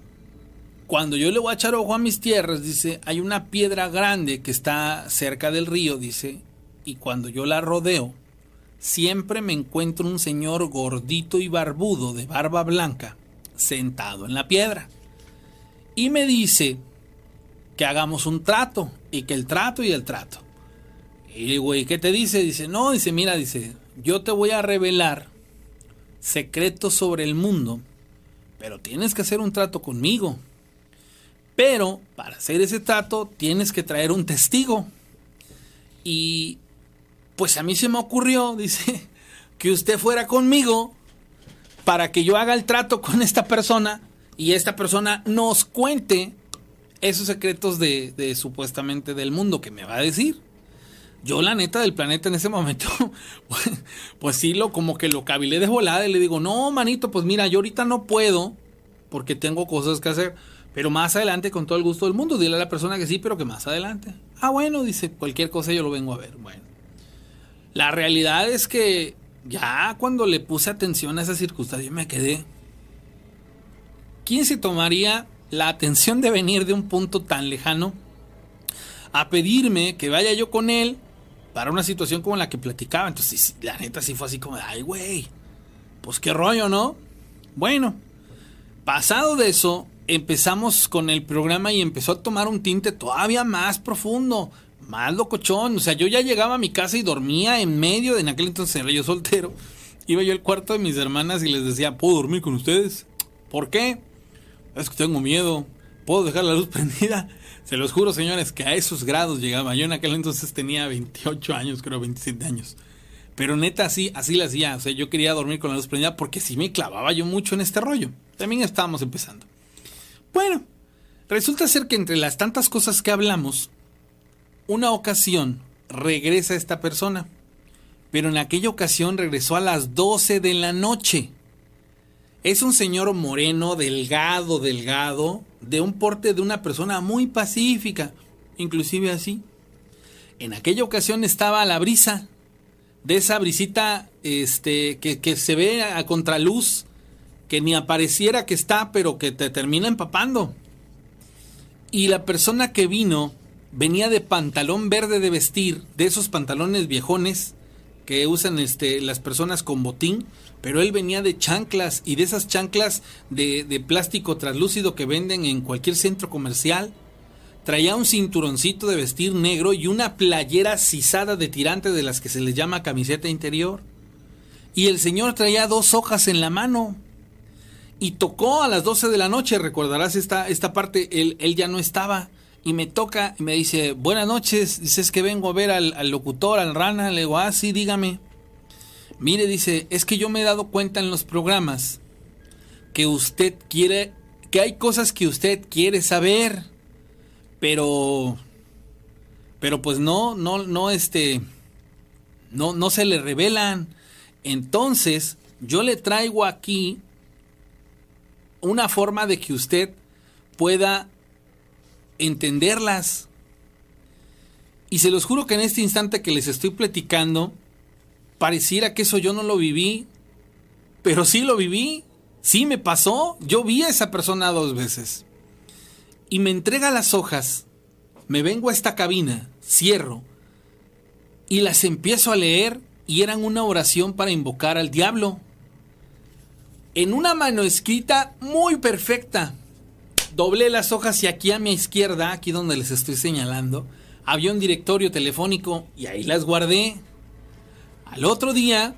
cuando yo le voy a echar ojo a mis tierras, dice, hay una piedra grande que está cerca del río, dice, y cuando yo la rodeo, siempre me encuentro un señor gordito y barbudo de barba blanca sentado en la piedra. Y me dice que hagamos un trato, y que el trato y el trato. Y digo, ¿y qué te dice? Dice, no, dice, mira, dice, yo te voy a revelar secretos sobre el mundo, pero tienes que hacer un trato conmigo. Pero para hacer ese trato tienes que traer un testigo. Y pues a mí se me ocurrió, *laughs* dice, que usted fuera conmigo para que yo haga el trato con esta persona y esta persona nos cuente esos secretos de, supuestamente del mundo que me va a decir. Yo la neta del planeta en ese momento, *laughs* pues, pues sí, lo como que lo cabilé de volada y le digo, no, manito, pues mira, yo ahorita no puedo porque tengo cosas que hacer. Pero más adelante, con todo el gusto del mundo, dile a la persona que sí, pero que más adelante. Ah, bueno, dice, cualquier cosa yo lo vengo a ver. Bueno, la realidad es que ya cuando le puse atención a esa circunstancia me quedé. ¿Quién se tomaría la atención de venir de un punto tan lejano a pedirme que vaya yo con él para una situación como la que platicaba? Entonces, la neta sí fue así como, ay, güey, pues qué rollo, ¿no? Bueno, pasado de eso, empezamos con el programa y empezó a tomar un tinte todavía más profundo, más locochón. O sea, yo ya llegaba a mi casa y dormía en medio, de, en aquel entonces era yo soltero. Iba yo al cuarto de mis hermanas y les decía, ¿puedo dormir con ustedes? ¿Por qué? Es que tengo miedo. ¿Puedo dejar la luz *laughs* prendida? Se los juro, señores, que a esos grados llegaba. Yo en aquel entonces tenía 28 años, creo 27 años. Pero neta, así, así la hacía. O sea, yo quería dormir con la luz prendida porque sí me clavaba yo mucho en este rollo. También estábamos empezando. Bueno, resulta ser que entre las tantas cosas que hablamos, una ocasión regresa esta persona, pero en aquella ocasión regresó a las 12 de la noche. Es un señor moreno, delgado, delgado, de un porte de una persona muy pacífica, inclusive así. En aquella ocasión estaba a la brisa, de esa brisita este, que, que se ve a contraluz, que ni apareciera que está, pero que te termina empapando. Y la persona que vino venía de pantalón verde de vestir, de esos pantalones viejones que usan este, las personas con botín, pero él venía de chanclas y de esas chanclas de, de plástico translúcido que venden en cualquier centro comercial. Traía un cinturoncito de vestir negro y una playera sisada de tirante de las que se les llama camiseta interior. Y el señor traía dos hojas en la mano. Y tocó a las 12 de la noche, recordarás esta, esta parte, él, él ya no estaba. Y me toca y me dice, buenas noches, dices que vengo a ver al, locutor, al rana. Le digo, ah, sí, dígame. Mire, dice, es que yo me he dado cuenta en los programas que usted quiere, que hay cosas que usted quiere saber, pero, pero pues no, no, no, este, no, no se le revelan. Entonces, yo le traigo aquí una forma de que usted pueda entenderlas. Y se los juro que en este instante que les estoy platicando, pareciera que eso yo no lo viví, pero sí lo viví, sí me pasó, yo vi a esa persona dos veces. Y me entrega las hojas, me vengo a esta cabina, cierro, y las empiezo a leer y eran una oración para invocar al diablo. En una mano escrita muy perfecta. Doblé las hojas y aquí a mi izquierda, aquí donde les estoy señalando, había un directorio telefónico y ahí las guardé. Al otro día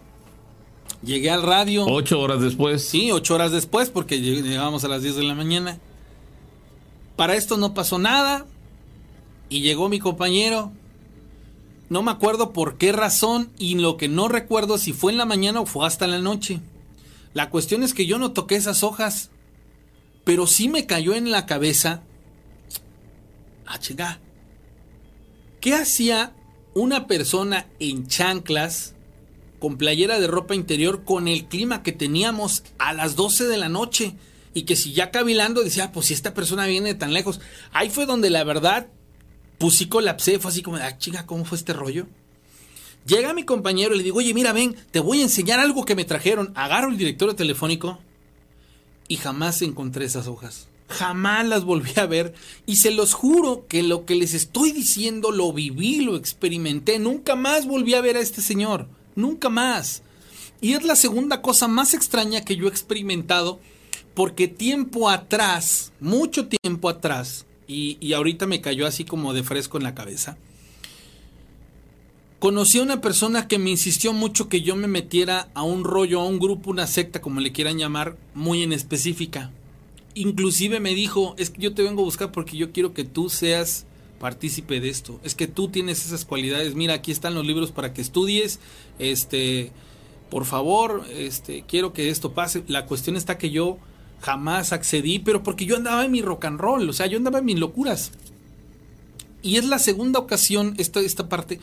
llegué al radio. Ocho horas después. Sí, ocho horas después porque llegábamos a las 10 de la mañana. Para esto no pasó nada y llegó mi compañero. No me acuerdo por qué razón y lo que no recuerdo si fue en la mañana o fue hasta la noche. La cuestión es que yo no toqué esas hojas, pero sí me cayó en la cabeza. Ah, chica. ¿Qué hacía una persona en chanclas con playera de ropa interior con el clima que teníamos a las 12 de la noche? Y que si ya cavilando decía, ah, pues si esta persona viene de tan lejos. Ahí fue donde la verdad, pues colapsé, fue así como, ah, chica, ¿cómo fue este rollo? Llega mi compañero y le digo, oye, mira, ven, te voy a enseñar algo que me trajeron. Agarro el directorio telefónico y jamás encontré esas hojas. Jamás las volví a ver. Y se los juro que lo que les estoy diciendo lo viví, lo experimenté. Nunca más volví a ver a este señor. Nunca más. Y es la segunda cosa más extraña que yo he experimentado. Porque tiempo atrás, mucho tiempo atrás, y, y ahorita me cayó así como de fresco en la cabeza Conocí a una persona que me insistió mucho que yo me metiera a un rollo, a un grupo, una secta, como le quieran llamar, muy en específica. Inclusive me dijo, es que yo te vengo a buscar porque yo quiero que tú seas partícipe de esto. Es que tú tienes esas cualidades. Mira, aquí están los libros para que estudies. Este, por favor, este, quiero que esto pase. La cuestión está que yo jamás accedí, pero porque yo andaba en mi rock and roll, o sea, yo andaba en mis locuras. Y es la segunda ocasión, esta, esta parte,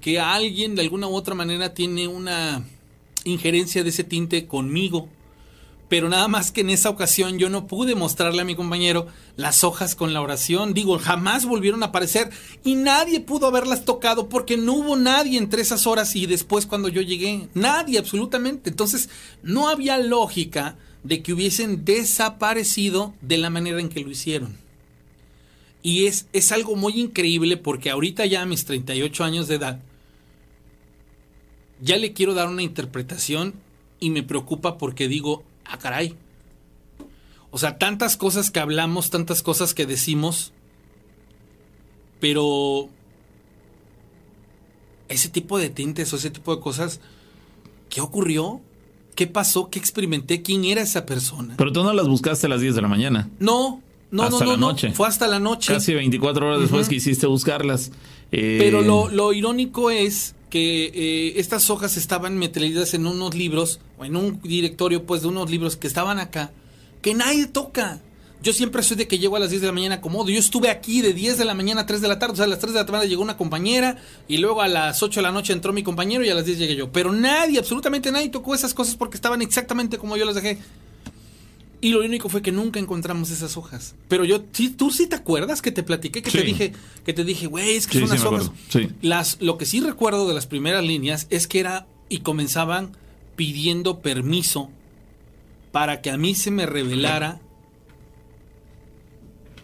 que, alguien de alguna u otra manera tiene una injerencia de ese tinte conmigo. Pero nada más que en esa ocasión yo no pude mostrarle a mi compañero las hojas con la oración. Digo, jamás volvieron a aparecer y nadie pudo haberlas tocado porque no hubo nadie entre esas horas y después cuando yo llegué. Nadie, absolutamente. Entonces, no había lógica de que hubiesen desaparecido de la manera en que lo hicieron. Y es, es algo muy increíble porque ahorita ya a mis 38 años de edad, ya le quiero dar una interpretación y me preocupa porque digo, ah, caray. O sea, tantas cosas que hablamos, tantas cosas que decimos, pero ese tipo de tintes o ese tipo de cosas, ¿qué ocurrió? ¿Qué pasó? ¿Qué experimenté? ¿Quién era esa persona? Pero tú no las buscaste a las 10 de la mañana. No, no, hasta no, la no, noche. Fue hasta la noche. Casi 24 horas después que hiciste buscarlas. Eh, Pero lo, lo, irónico es que eh, estas hojas estaban metidas en unos libros, o en un directorio, pues, de unos libros que estaban acá, que nadie toca. Yo siempre soy de que llego a las 10 de la mañana acomodo. Yo estuve aquí de 10 de la mañana a 3 de la tarde. O sea, a las 3 de la tarde llegó una compañera y luego a las 8 de la noche entró mi compañero y a las 10 llegué yo. Pero nadie, absolutamente nadie tocó esas cosas porque estaban exactamente como yo las dejé. Y lo único fue que nunca encontramos esas hojas. Pero yo, sí, tú sí te acuerdas que te platiqué, que te dije, que te dije, güey, es que Sí, son me hojas. Las, lo que sí recuerdo de las primeras líneas es que era y comenzaban pidiendo permiso para que a mí se me revelara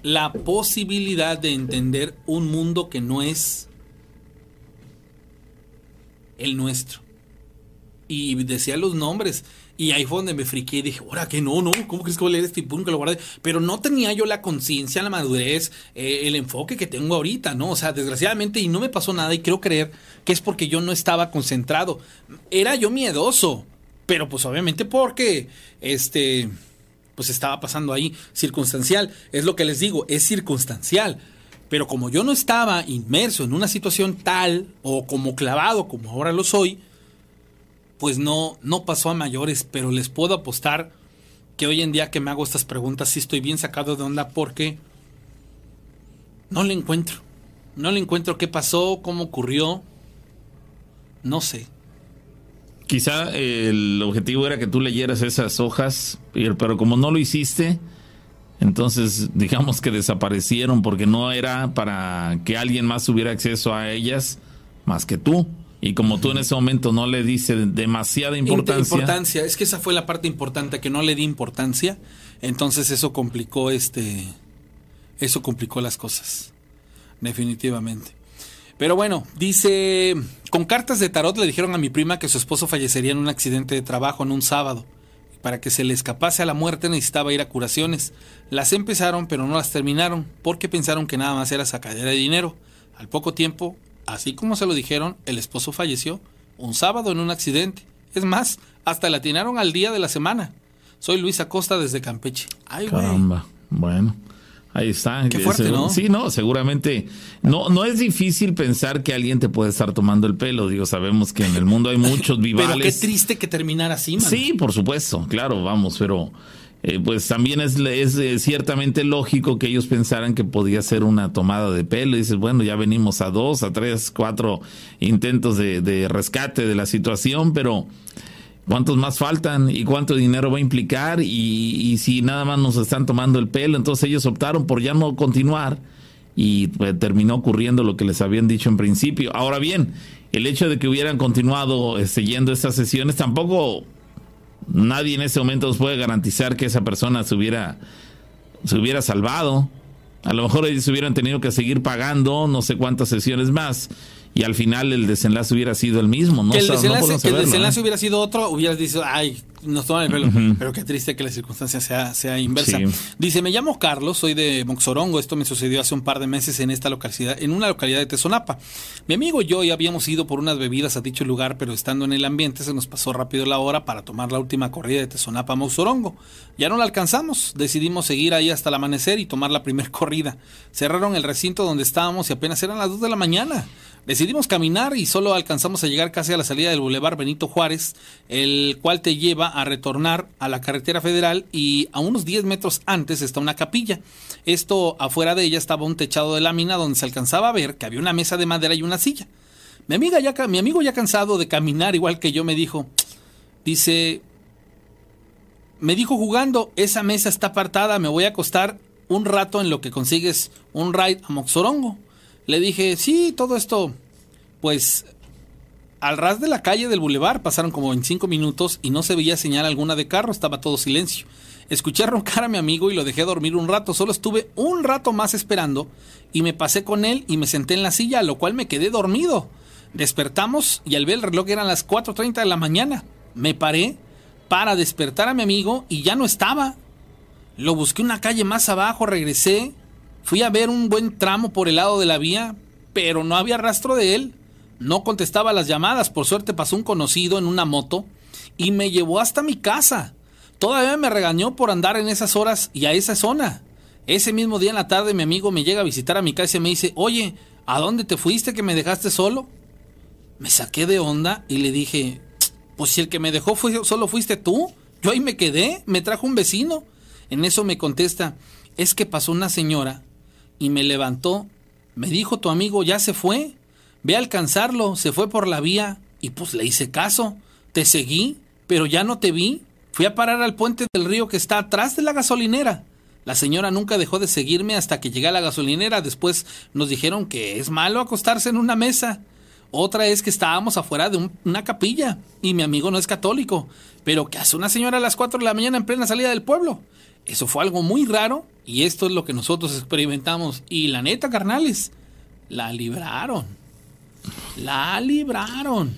la posibilidad de entender un mundo que no es el nuestro. Y decía los nombres. Y ahí fue donde me friqué y dije, ahora que no, no, ¿cómo crees que voy a leer este y que lo guardé? Pero no tenía yo la conciencia, la madurez, eh, el enfoque que tengo ahorita, ¿no? O sea, desgraciadamente, y no me pasó nada, y creo creer que es porque yo no estaba concentrado. Era yo miedoso, pero pues obviamente porque, este, pues estaba pasando ahí circunstancial. Es lo que les digo, es circunstancial. Pero como yo no estaba inmerso en una situación tal o como clavado como ahora lo soy, pues no, no pasó a mayores, pero les puedo apostar que hoy en día que me hago estas preguntas sí estoy bien sacado de onda porque no le encuentro. No le encuentro qué pasó, cómo ocurrió. No sé. Quizá el objetivo era que tú leyeras esas hojas, pero como no lo hiciste, entonces digamos que desaparecieron porque no era para que alguien más tuviera acceso a ellas más que tú. Y como tú en ese momento no le diste demasiada importancia. Importancia, es que esa fue la parte importante, que no le di importancia. Entonces eso complicó este. Eso complicó las cosas. Definitivamente. Pero bueno, dice. Con cartas de tarot le dijeron a mi prima que su esposo fallecería en un accidente de trabajo en un sábado. Para que se le escapase a la muerte necesitaba ir a curaciones. Las empezaron, pero no las terminaron, porque pensaron que nada más era sacadera de dinero. Al poco tiempo, Así como se lo dijeron, el esposo falleció un sábado en un accidente. Es más, hasta le atinaron al día de la semana. Soy Luis Acosta desde Campeche. Ay, Caramba. Bueno. Ahí está. Qué fuerte, ¿no? Sí, no, seguramente. No, no es difícil pensar que alguien te puede estar tomando el pelo. Digo, sabemos que en el mundo hay muchos vivales. *laughs* pero qué triste que terminara así, man. Sí, por supuesto, claro, vamos, pero eh, pues también es, es eh, ciertamente lógico que ellos pensaran que podía ser una tomada de pelo. Y dices, bueno, ya venimos a dos, a tres, cuatro intentos de, rescate de la situación, pero ¿cuántos más faltan? ¿Y cuánto dinero va a implicar? Y, si nada más nos están tomando el pelo, entonces ellos optaron por ya no continuar y pues, terminó ocurriendo lo que les habían dicho en principio. Ahora bien, el hecho de que hubieran continuado siguiendo estas sesiones tampoco nadie en ese momento nos puede garantizar que esa persona se hubiera, se hubiera salvado. A lo mejor ellos hubieran tenido que seguir pagando no sé cuántas sesiones más y al final el desenlace hubiera sido el mismo. No que el desenlace, ¿eh? hubiera sido otro, hubieras dicho, ay, nos toman el pelo. Pero qué triste que la circunstancia sea, sea inversa. Dice, me llamo Carlos, soy de Moxorongo. Esto me sucedió hace un par de meses en esta localidad, en una localidad de Tezonapa. Mi amigo y yo ya habíamos ido por unas bebidas a dicho lugar, pero estando en el ambiente se nos pasó rápido la hora para tomar la última corrida de Tezonapa a Moxorongo. Ya no la alcanzamos, decidimos seguir ahí hasta el amanecer y tomar la primera *laughs* corrida. Cerraron el recinto donde estábamos y apenas eran las 2 de la mañana. Decidimos caminar y solo alcanzamos a llegar casi a la salida del Boulevard Benito Juárez, el cual te lleva a retornar a la carretera federal y a unos 10 metros antes está una capilla. Esto afuera de ella estaba un techado de lámina donde se alcanzaba a ver que había una mesa de madera y una silla. Mi mi amigo ya cansado de caminar igual que yo me dijo, dice, me dijo jugando, esa mesa está apartada, me voy a acostar un rato en lo que consigues un ride a Moxorongo. Le dije, sí, todo esto, pues al ras de la calle del bulevar pasaron como 25 minutos y no se veía señal alguna de carro, estaba todo silencio. Escuché roncar a mi amigo y lo dejé dormir un rato, solo estuve un rato más esperando y me pasé con él y me senté en la silla, a lo cual me quedé dormido. Despertamos y al ver el reloj eran las 4.30 de la mañana. Me paré para despertar a mi amigo y ya no estaba. Lo busqué una calle más abajo, regresé Fui a ver un buen tramo por el lado de la vía, pero no había rastro de él. No contestaba las llamadas. Por suerte pasó un conocido en una moto y me llevó hasta mi casa. Todavía me regañó por andar en esas horas y a esa zona. Ese mismo día en la tarde mi amigo me llega a visitar a mi casa y me dice, oye, ¿a dónde te fuiste que me dejaste solo? Me saqué de onda y le dije, pues si el que me dejó solo fuiste tú, yo ahí me quedé, me trajo un vecino. En eso me contesta, es que pasó una señora y me levantó. Me dijo tu amigo ya se fue. Ve a alcanzarlo, se fue por la vía y pues le hice caso. Te seguí, pero ya no te vi. Fui a parar al puente del río que está atrás de la gasolinera. La señora nunca dejó de seguirme hasta que llegué a la gasolinera. Después nos dijeron que es malo acostarse en una mesa. Otra es que estábamos afuera de una capilla y mi amigo no es católico, pero que hace una señora a las 4 de la mañana en plena salida del pueblo. Eso fue algo muy raro y esto es lo que nosotros experimentamos. Y la neta, carnales, la libraron. La libraron.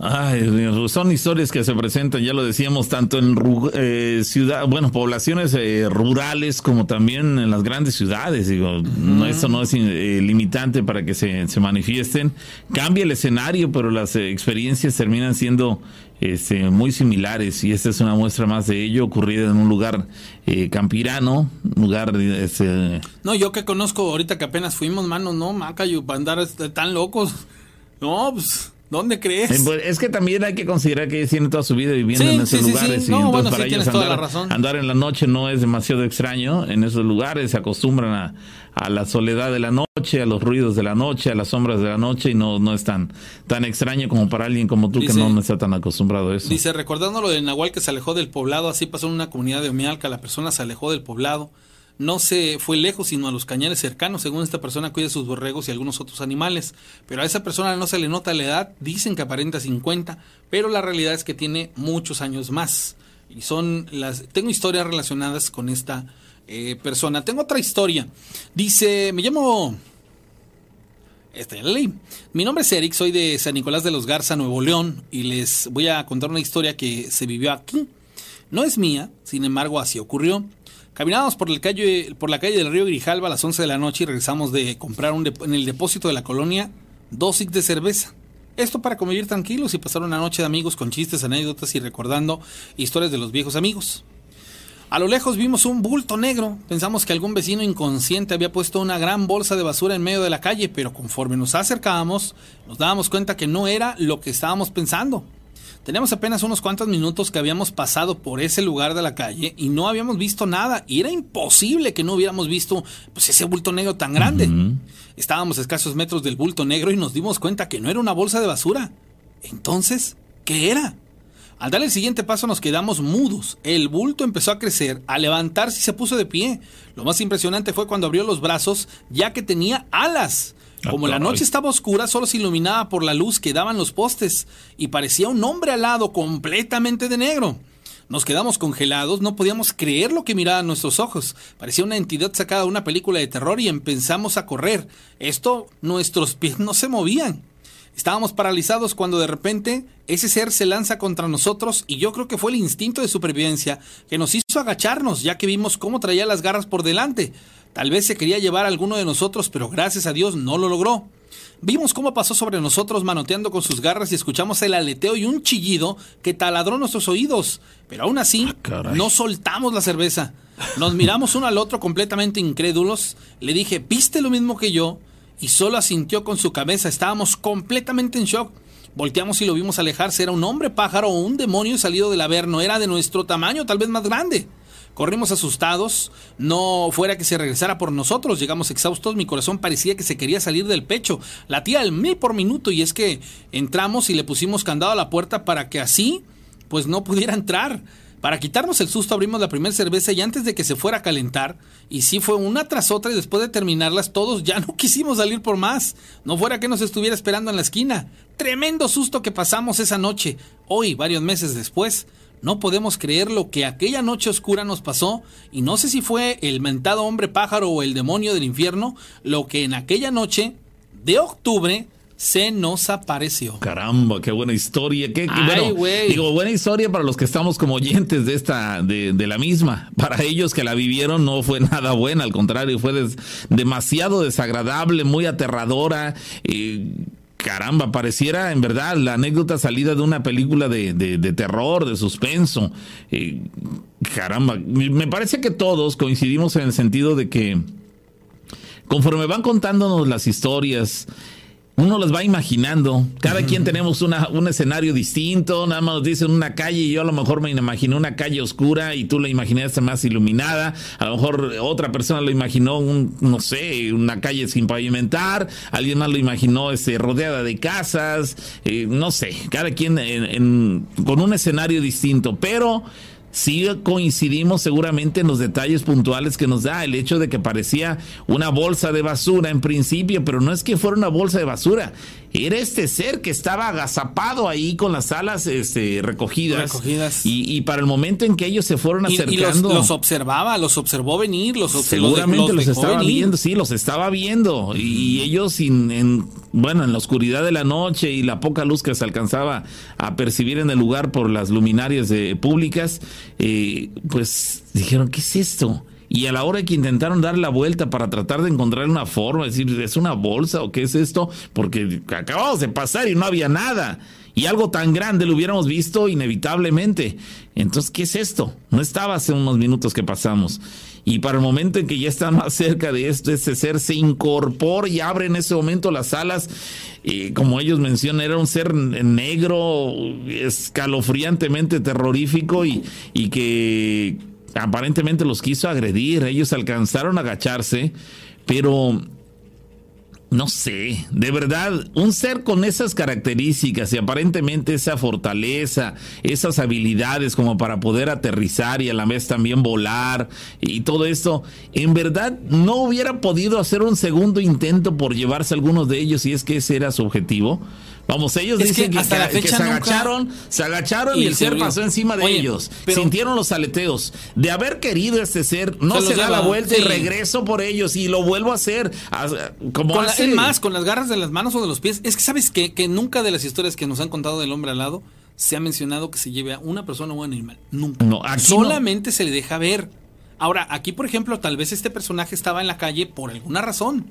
Ay, son historias que se presentan, ya lo decíamos, tanto en eh, ciudad, bueno, poblaciones eh, rurales como también en las grandes ciudades. Digo, no, esto no es eh, limitante para que se, se, manifiesten. Cambia el escenario, pero las experiencias terminan siendo este, muy similares y esta es una muestra más de ello ocurrida en un lugar campirano, lugar este... No, yo que conozco ahorita que apenas fuimos, manos, no, Macayo, para andar este, tan locos. No, pues ¿Dónde crees? Eh, pues, es que también hay que considerar que ellos tienen toda su vida viviendo Sí, en esos sí, lugares. sí. Y entonces bueno, para ellos andar, andar en la noche no es demasiado extraño. En esos lugares se acostumbran a, a la soledad de la noche, a los ruidos de la noche, a las sombras de la noche y no, no es tan, tan extraño como para alguien como tú que no, no está tan acostumbrado a eso. Dice, recordando lo del Nahual que se alejó del poblado, así pasó en una comunidad de Omialca, la persona se alejó del poblado, no se fue lejos, sino a los cañares cercanos, según esta persona cuida sus borregos y algunos otros animales, pero a esa persona no se le nota la edad, dicen que aparenta 50, pero la realidad es que tiene muchos años más. Y son las, tengo historias relacionadas con esta eh, persona. Tengo otra historia. Dice, me llamo esta ya la leí. Mi nombre es Eric, soy de San Nicolás de los Garza, Nuevo León, y les voy a contar una historia que se vivió aquí. No es mía, sin embargo, así ocurrió. Caminábamos por, el calle, por la calle del río Grijalva a las 11 de la noche y regresamos de comprar en el depósito de la colonia dos de cerveza. Esto para convivir tranquilos y pasar una noche de amigos con chistes, anécdotas y recordando historias de los viejos amigos. A lo lejos vimos un bulto negro. Pensamos que algún vecino inconsciente había puesto una gran bolsa de basura en medio de la calle, pero conforme nos acercábamos, nos dábamos cuenta que no era lo que estábamos pensando. Teníamos apenas unos cuantos minutos que habíamos pasado por ese lugar de la calle y no habíamos visto nada. Y era imposible que no hubiéramos visto pues, ese bulto negro tan grande. Estábamos a escasos metros del bulto negro y nos dimos cuenta que no era una bolsa de basura. Entonces, ¿qué era? Al dar el siguiente paso nos quedamos mudos. El bulto empezó a crecer, a levantarse y se puso de pie. Lo más impresionante fue cuando abrió los brazos, ya que tenía alas. Como la noche estaba oscura, solo se iluminaba por la luz que daban los postes, y parecía un hombre alado completamente de negro. Nos quedamos congelados, no podíamos creer lo que miraban nuestros ojos. Parecía una entidad sacada de una película de terror y empezamos a correr. Esto, nuestros pies no se movían. Estábamos paralizados cuando de repente ese ser se lanza contra nosotros y yo creo que fue el instinto de supervivencia que nos hizo agacharnos ya que vimos cómo traía las garras por delante. Tal vez se quería llevar a alguno de nosotros, pero gracias a Dios no lo logró. Vimos cómo pasó sobre nosotros manoteando con sus garras y escuchamos el aleteo y un chillido que taladró nuestros oídos. Pero aún así, no soltamos la cerveza. Nos miramos uno al otro completamente incrédulos. Le dije, ¿viste lo mismo que yo? Y solo asintió con su cabeza. Estábamos completamente en shock. Volteamos y lo vimos alejarse. Era un hombre pájaro o un demonio salido del averno. Era de nuestro tamaño, tal vez más grande. Corrimos asustados, no fuera que se regresara por nosotros, llegamos exhaustos, mi corazón parecía que se quería salir del pecho, latía al mil por minuto y es que entramos y le pusimos candado a la puerta para que así, pues no pudiera entrar. Para quitarnos el susto abrimos la primera cerveza y antes de que se fuera a calentar, y sí fue una tras otra y después de terminarlas todos ya *laughs* no quisimos salir por más, no fuera que nos estuviera esperando en la esquina. Tremendo susto que pasamos esa noche. Hoy, varios meses después, no podemos creer lo que aquella noche oscura nos pasó y no sé si fue el mentado hombre pájaro o el demonio del infierno lo que en aquella noche de octubre se nos apareció. Caramba, qué buena historia. Qué, Ay, bueno, digo, buena historia para los que estamos como oyentes de esta, de, de la misma. Para ellos que la vivieron no fue nada buena, al contrario, fue des- demasiado desagradable, muy aterradora. eh, caramba, pareciera en verdad la anécdota salida de una película de, de- de terror, de suspenso. Eh, caramba, me parece que todos coincidimos en el sentido de que conforme van contándonos las historias, uno las va imaginando. Cada quien tenemos una, un escenario distinto. Nada más nos dicen una calle y yo a lo mejor me imaginé una calle oscura y tú la imaginaste más iluminada. A lo mejor otra persona lo imaginó, un, no sé, una calle sin pavimentar. Alguien más lo imaginó este, rodeada de casas. eh, no sé, cada quien en- en- con un escenario distinto. Pero sí coincidimos seguramente en los detalles puntuales que nos da el hecho de que parecía una bolsa de basura en principio, pero no es que fuera una bolsa de basura, era este ser que estaba agazapado ahí con las alas este, recogidas. Recogidas. Y, y para el momento en que ellos se fueron Y, y acercando. los, los observaba, los observó venir, los, los- Seguramente los, estaba venir. viendo, sí, los estaba viendo. Y, y ellos sin, en, bueno, en la oscuridad de la noche y la poca luz que se alcanzaba a percibir en el lugar por las luminarias eh, públicas, eh, pues dijeron, ¿qué es esto? Y a la hora que intentaron dar la vuelta para tratar de encontrar una forma, decir, ¿es una bolsa o qué es esto? Porque acabamos de pasar y no había nada. y algo tan grande lo hubiéramos visto inevitablemente. Entonces, ¿qué es esto? No estaba hace unos minutos que pasamos. Y para el momento en que ya está más cerca de esto, ese ser se incorpora y abre en ese momento las alas. Y como ellos mencionan, era un ser negro, escalofriantemente terrorífico y, y que aparentemente los quiso agredir. Ellos alcanzaron a agacharse, pero no sé, de verdad, un ser con esas características y aparentemente esa fortaleza, esas habilidades como para poder aterrizar y a la vez también volar y todo esto, en verdad no hubiera podido hacer un segundo intento por llevarse algunos de ellos si es que ese era su objetivo. Vamos, ellos dicen que, hasta la fecha se agacharon, se agacharon y, el ser pasó encima de ellos. Sintieron los aleteos. De haber querido este ser, no se, da la vuelta y regreso por ellos y lo vuelvo a hacer. Como con hace... más, con las garras de las manos o de los pies. Es que sabes que, que nunca de las historias que nos han contado del hombre al lado se ha mencionado que se lleve a una persona o un animal. Nunca. No, Solamente se le deja ver. Ahora, aquí, por ejemplo, tal vez este personaje estaba en la calle por alguna razón.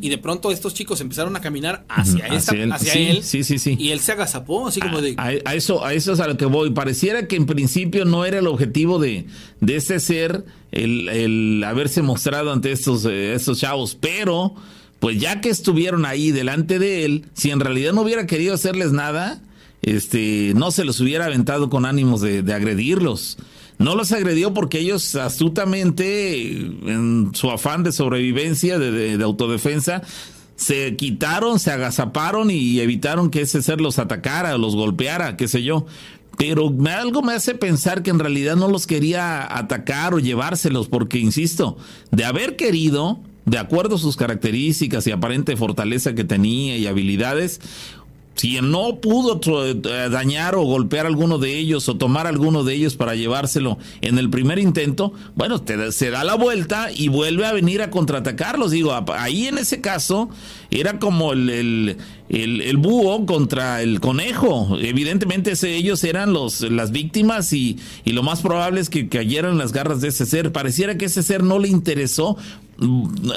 Y de pronto estos chicos empezaron a caminar hacia, hacia, él, sí, sí, sí, Y él se agazapó, así como de. A, eso, a eso es a lo que voy. Pareciera que en principio no era el objetivo de, de este ser el, el haberse mostrado ante estos, eh, estos chavos, pero. Pues ya que estuvieron ahí delante de él, si en realidad no hubiera querido hacerles nada, este, no se los hubiera aventado con ánimos de, de agredirlos. No los agredió porque ellos astutamente, en su afán de sobrevivencia, de, autodefensa, se quitaron, se agazaparon y evitaron que ese ser los atacara, los golpeara, qué sé yo. Pero algo me hace pensar que en realidad no los quería atacar o llevárselos, porque, insisto, de haber querido, de acuerdo a sus características y aparente fortaleza que tenía y habilidades, si no pudo eh, dañar o golpear a alguno de ellos o tomar a alguno de ellos para llevárselo en el primer intento, bueno, se da la vuelta y vuelve a venir a contraatacarlos. Digo, ahí en ese caso era como el, el, búho contra el conejo. Evidentemente ellos eran los, las víctimas y, y lo más probable es que cayeran las garras de ese ser. Pareciera que ese ser no le interesó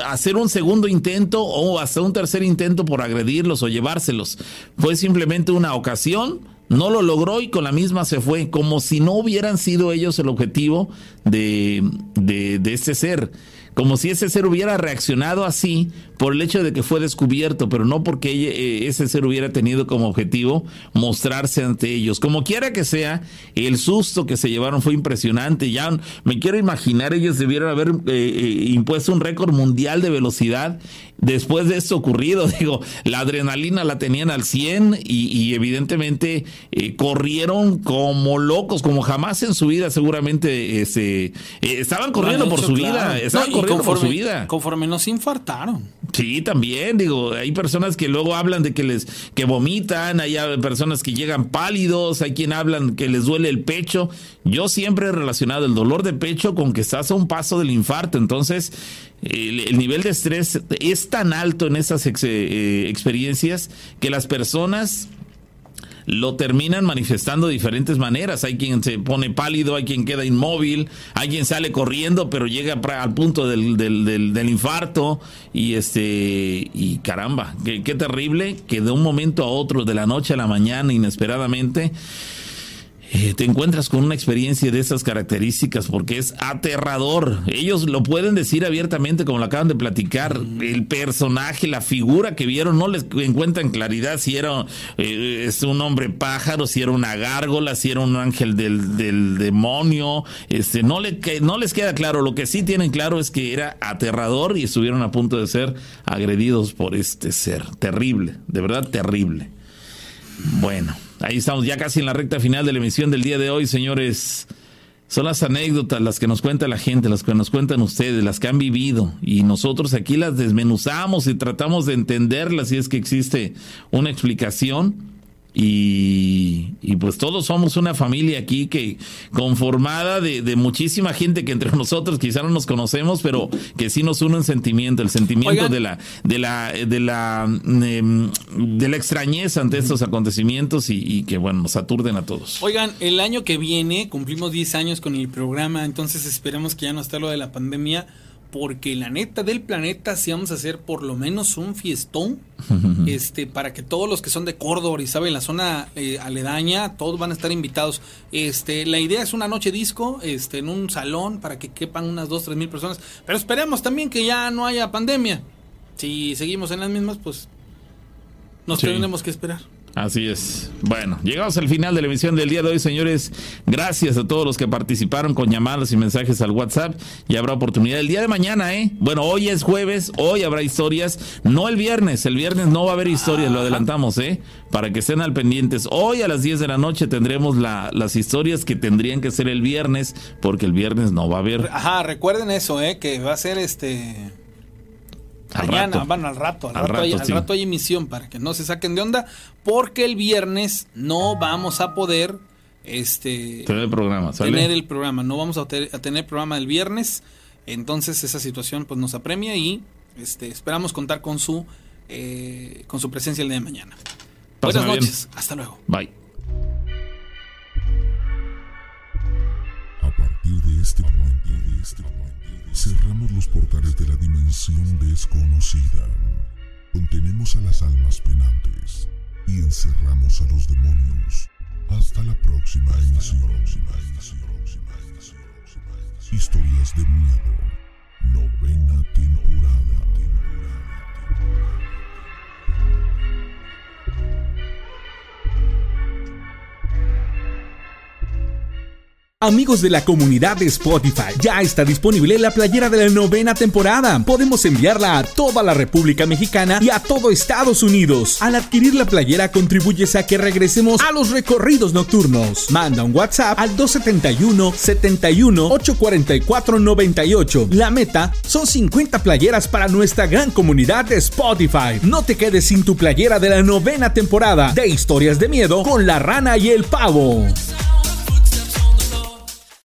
hacer un segundo intento o hasta un tercer intento por agredirlos o llevárselos. Fue simplemente una ocasión, no lo logró y con la misma se fue, como si no hubieran sido ellos el objetivo de, de, de este ser como si ese ser hubiera reaccionado así por el hecho de que fue descubierto, pero no porque eh, ese ser hubiera tenido como objetivo mostrarse ante ellos. Como quiera que sea, el susto que se llevaron fue impresionante. Ya me quiero imaginar, ellos debieron haber eh, eh, impuesto un récord mundial de velocidad después de esto ocurrido. *laughs* Digo, la adrenalina la tenían al 100 y, evidentemente corrieron como locos, como jamás en su vida seguramente este, estaban corriendo por su vida. Estaban conforme, su vida. Conforme nos infartaron. Sí, también, digo, hay personas que luego hablan de que les que vomitan, hay personas que llegan pálidos, hay quien hablan que les duele el pecho. Yo siempre he relacionado el dolor de pecho con que estás a un paso del infarto, entonces el, nivel de estrés es tan alto en esas eh, experiencias que las personas lo terminan manifestando de diferentes maneras. Hay quien se pone pálido, hay quien queda inmóvil, hay quien sale corriendo, pero llega al punto del, del, infarto. Y este, y caramba, qué terrible que de un momento a otro, de la noche a la mañana, inesperadamente, eh, te encuentras con una experiencia de esas características porque es aterrador. Ellos lo pueden decir abiertamente como lo acaban de platicar. El personaje, la figura que vieron, no les encuentran claridad si era eh, es un hombre pájaro, si era una gárgola, si era un ángel del, del demonio. Este, no, le, no les queda claro. Lo que sí tienen claro es que era aterrador y estuvieron a punto de ser agredidos por este ser. Terrible, de verdad terrible. Bueno. Ahí estamos ya casi en la recta final de la emisión del día de hoy, señores. Son las anécdotas las que nos cuenta la gente, las que nos cuentan ustedes, las que han vivido. Y nosotros aquí las desmenuzamos y tratamos de entenderlas si es que existe una explicación y, pues todos somos una familia aquí que conformada de, muchísima gente que entre *laughs* nosotros quizá no nos conocemos, pero que sí nos une un sentimiento, el sentimiento de la, de la, de la, em, de la extrañeza ante estos acontecimientos y, que bueno, nos aturden a todos. Oigan, el año que viene cumplimos 10 años con el programa, entonces esperamos que ya no esté lo de la pandemia porque la neta del planeta si vamos a hacer por lo menos un fiestón *laughs* este para que todos los que son de Córdoba y saben la zona eh, aledaña todos van a estar invitados. Este la idea es una noche disco este en un salón para que quepan unas dos tres mil personas. Pero esperemos también que ya no haya pandemia. Si seguimos en las mismas pues nos Sí. tendremos que esperar Así es. Bueno, llegamos al final de la emisión del día de hoy, señores. Gracias a todos los que participaron con llamadas y mensajes al WhatsApp. Y habrá oportunidad el día de mañana, ¿eh? Bueno, hoy es jueves, hoy habrá historias. No el viernes, el viernes no va a haber historias, lo adelantamos, ¿eh? Para que estén al pendientes. Hoy a las 10 de la noche tendremos la- las historias que tendrían que ser el viernes, porque el viernes no va a haber. ajá recuerden eso eh que va a ser este Al Mañana, rato. van al rato, al, Al rato, rato, hay, al sí. rato hay emisión para que no se saquen de onda, porque el viernes no vamos a poder este Tener programa, ¿sale? tener el programa, no vamos a, te- a tener programa el viernes, entonces esa situación pues nos apremia y este esperamos contar con su eh, con su presencia el día de mañana. Buenas bien. noches, hasta luego. Bye. A partir de este momento, de este momento, cerramos los portales de la dimensión desconocida. Contenemos a las almas penantes y encerramos a los demonios. Hasta la próxima emisión. Historias de miedo. Novena temporada. Amigos de la comunidad de Spotify, ya está disponible la playera de la novena temporada. Podemos enviarla a toda la República Mexicana y a todo Estados Unidos. Al adquirir la playera contribuyes a que regresemos a los recorridos nocturnos. Manda un WhatsApp al 271 71 844 98. La meta son 50 playeras para nuestra gran comunidad de Spotify. No te quedes sin tu playera de la novena temporada de Historias de Miedo con la rana y el pavo.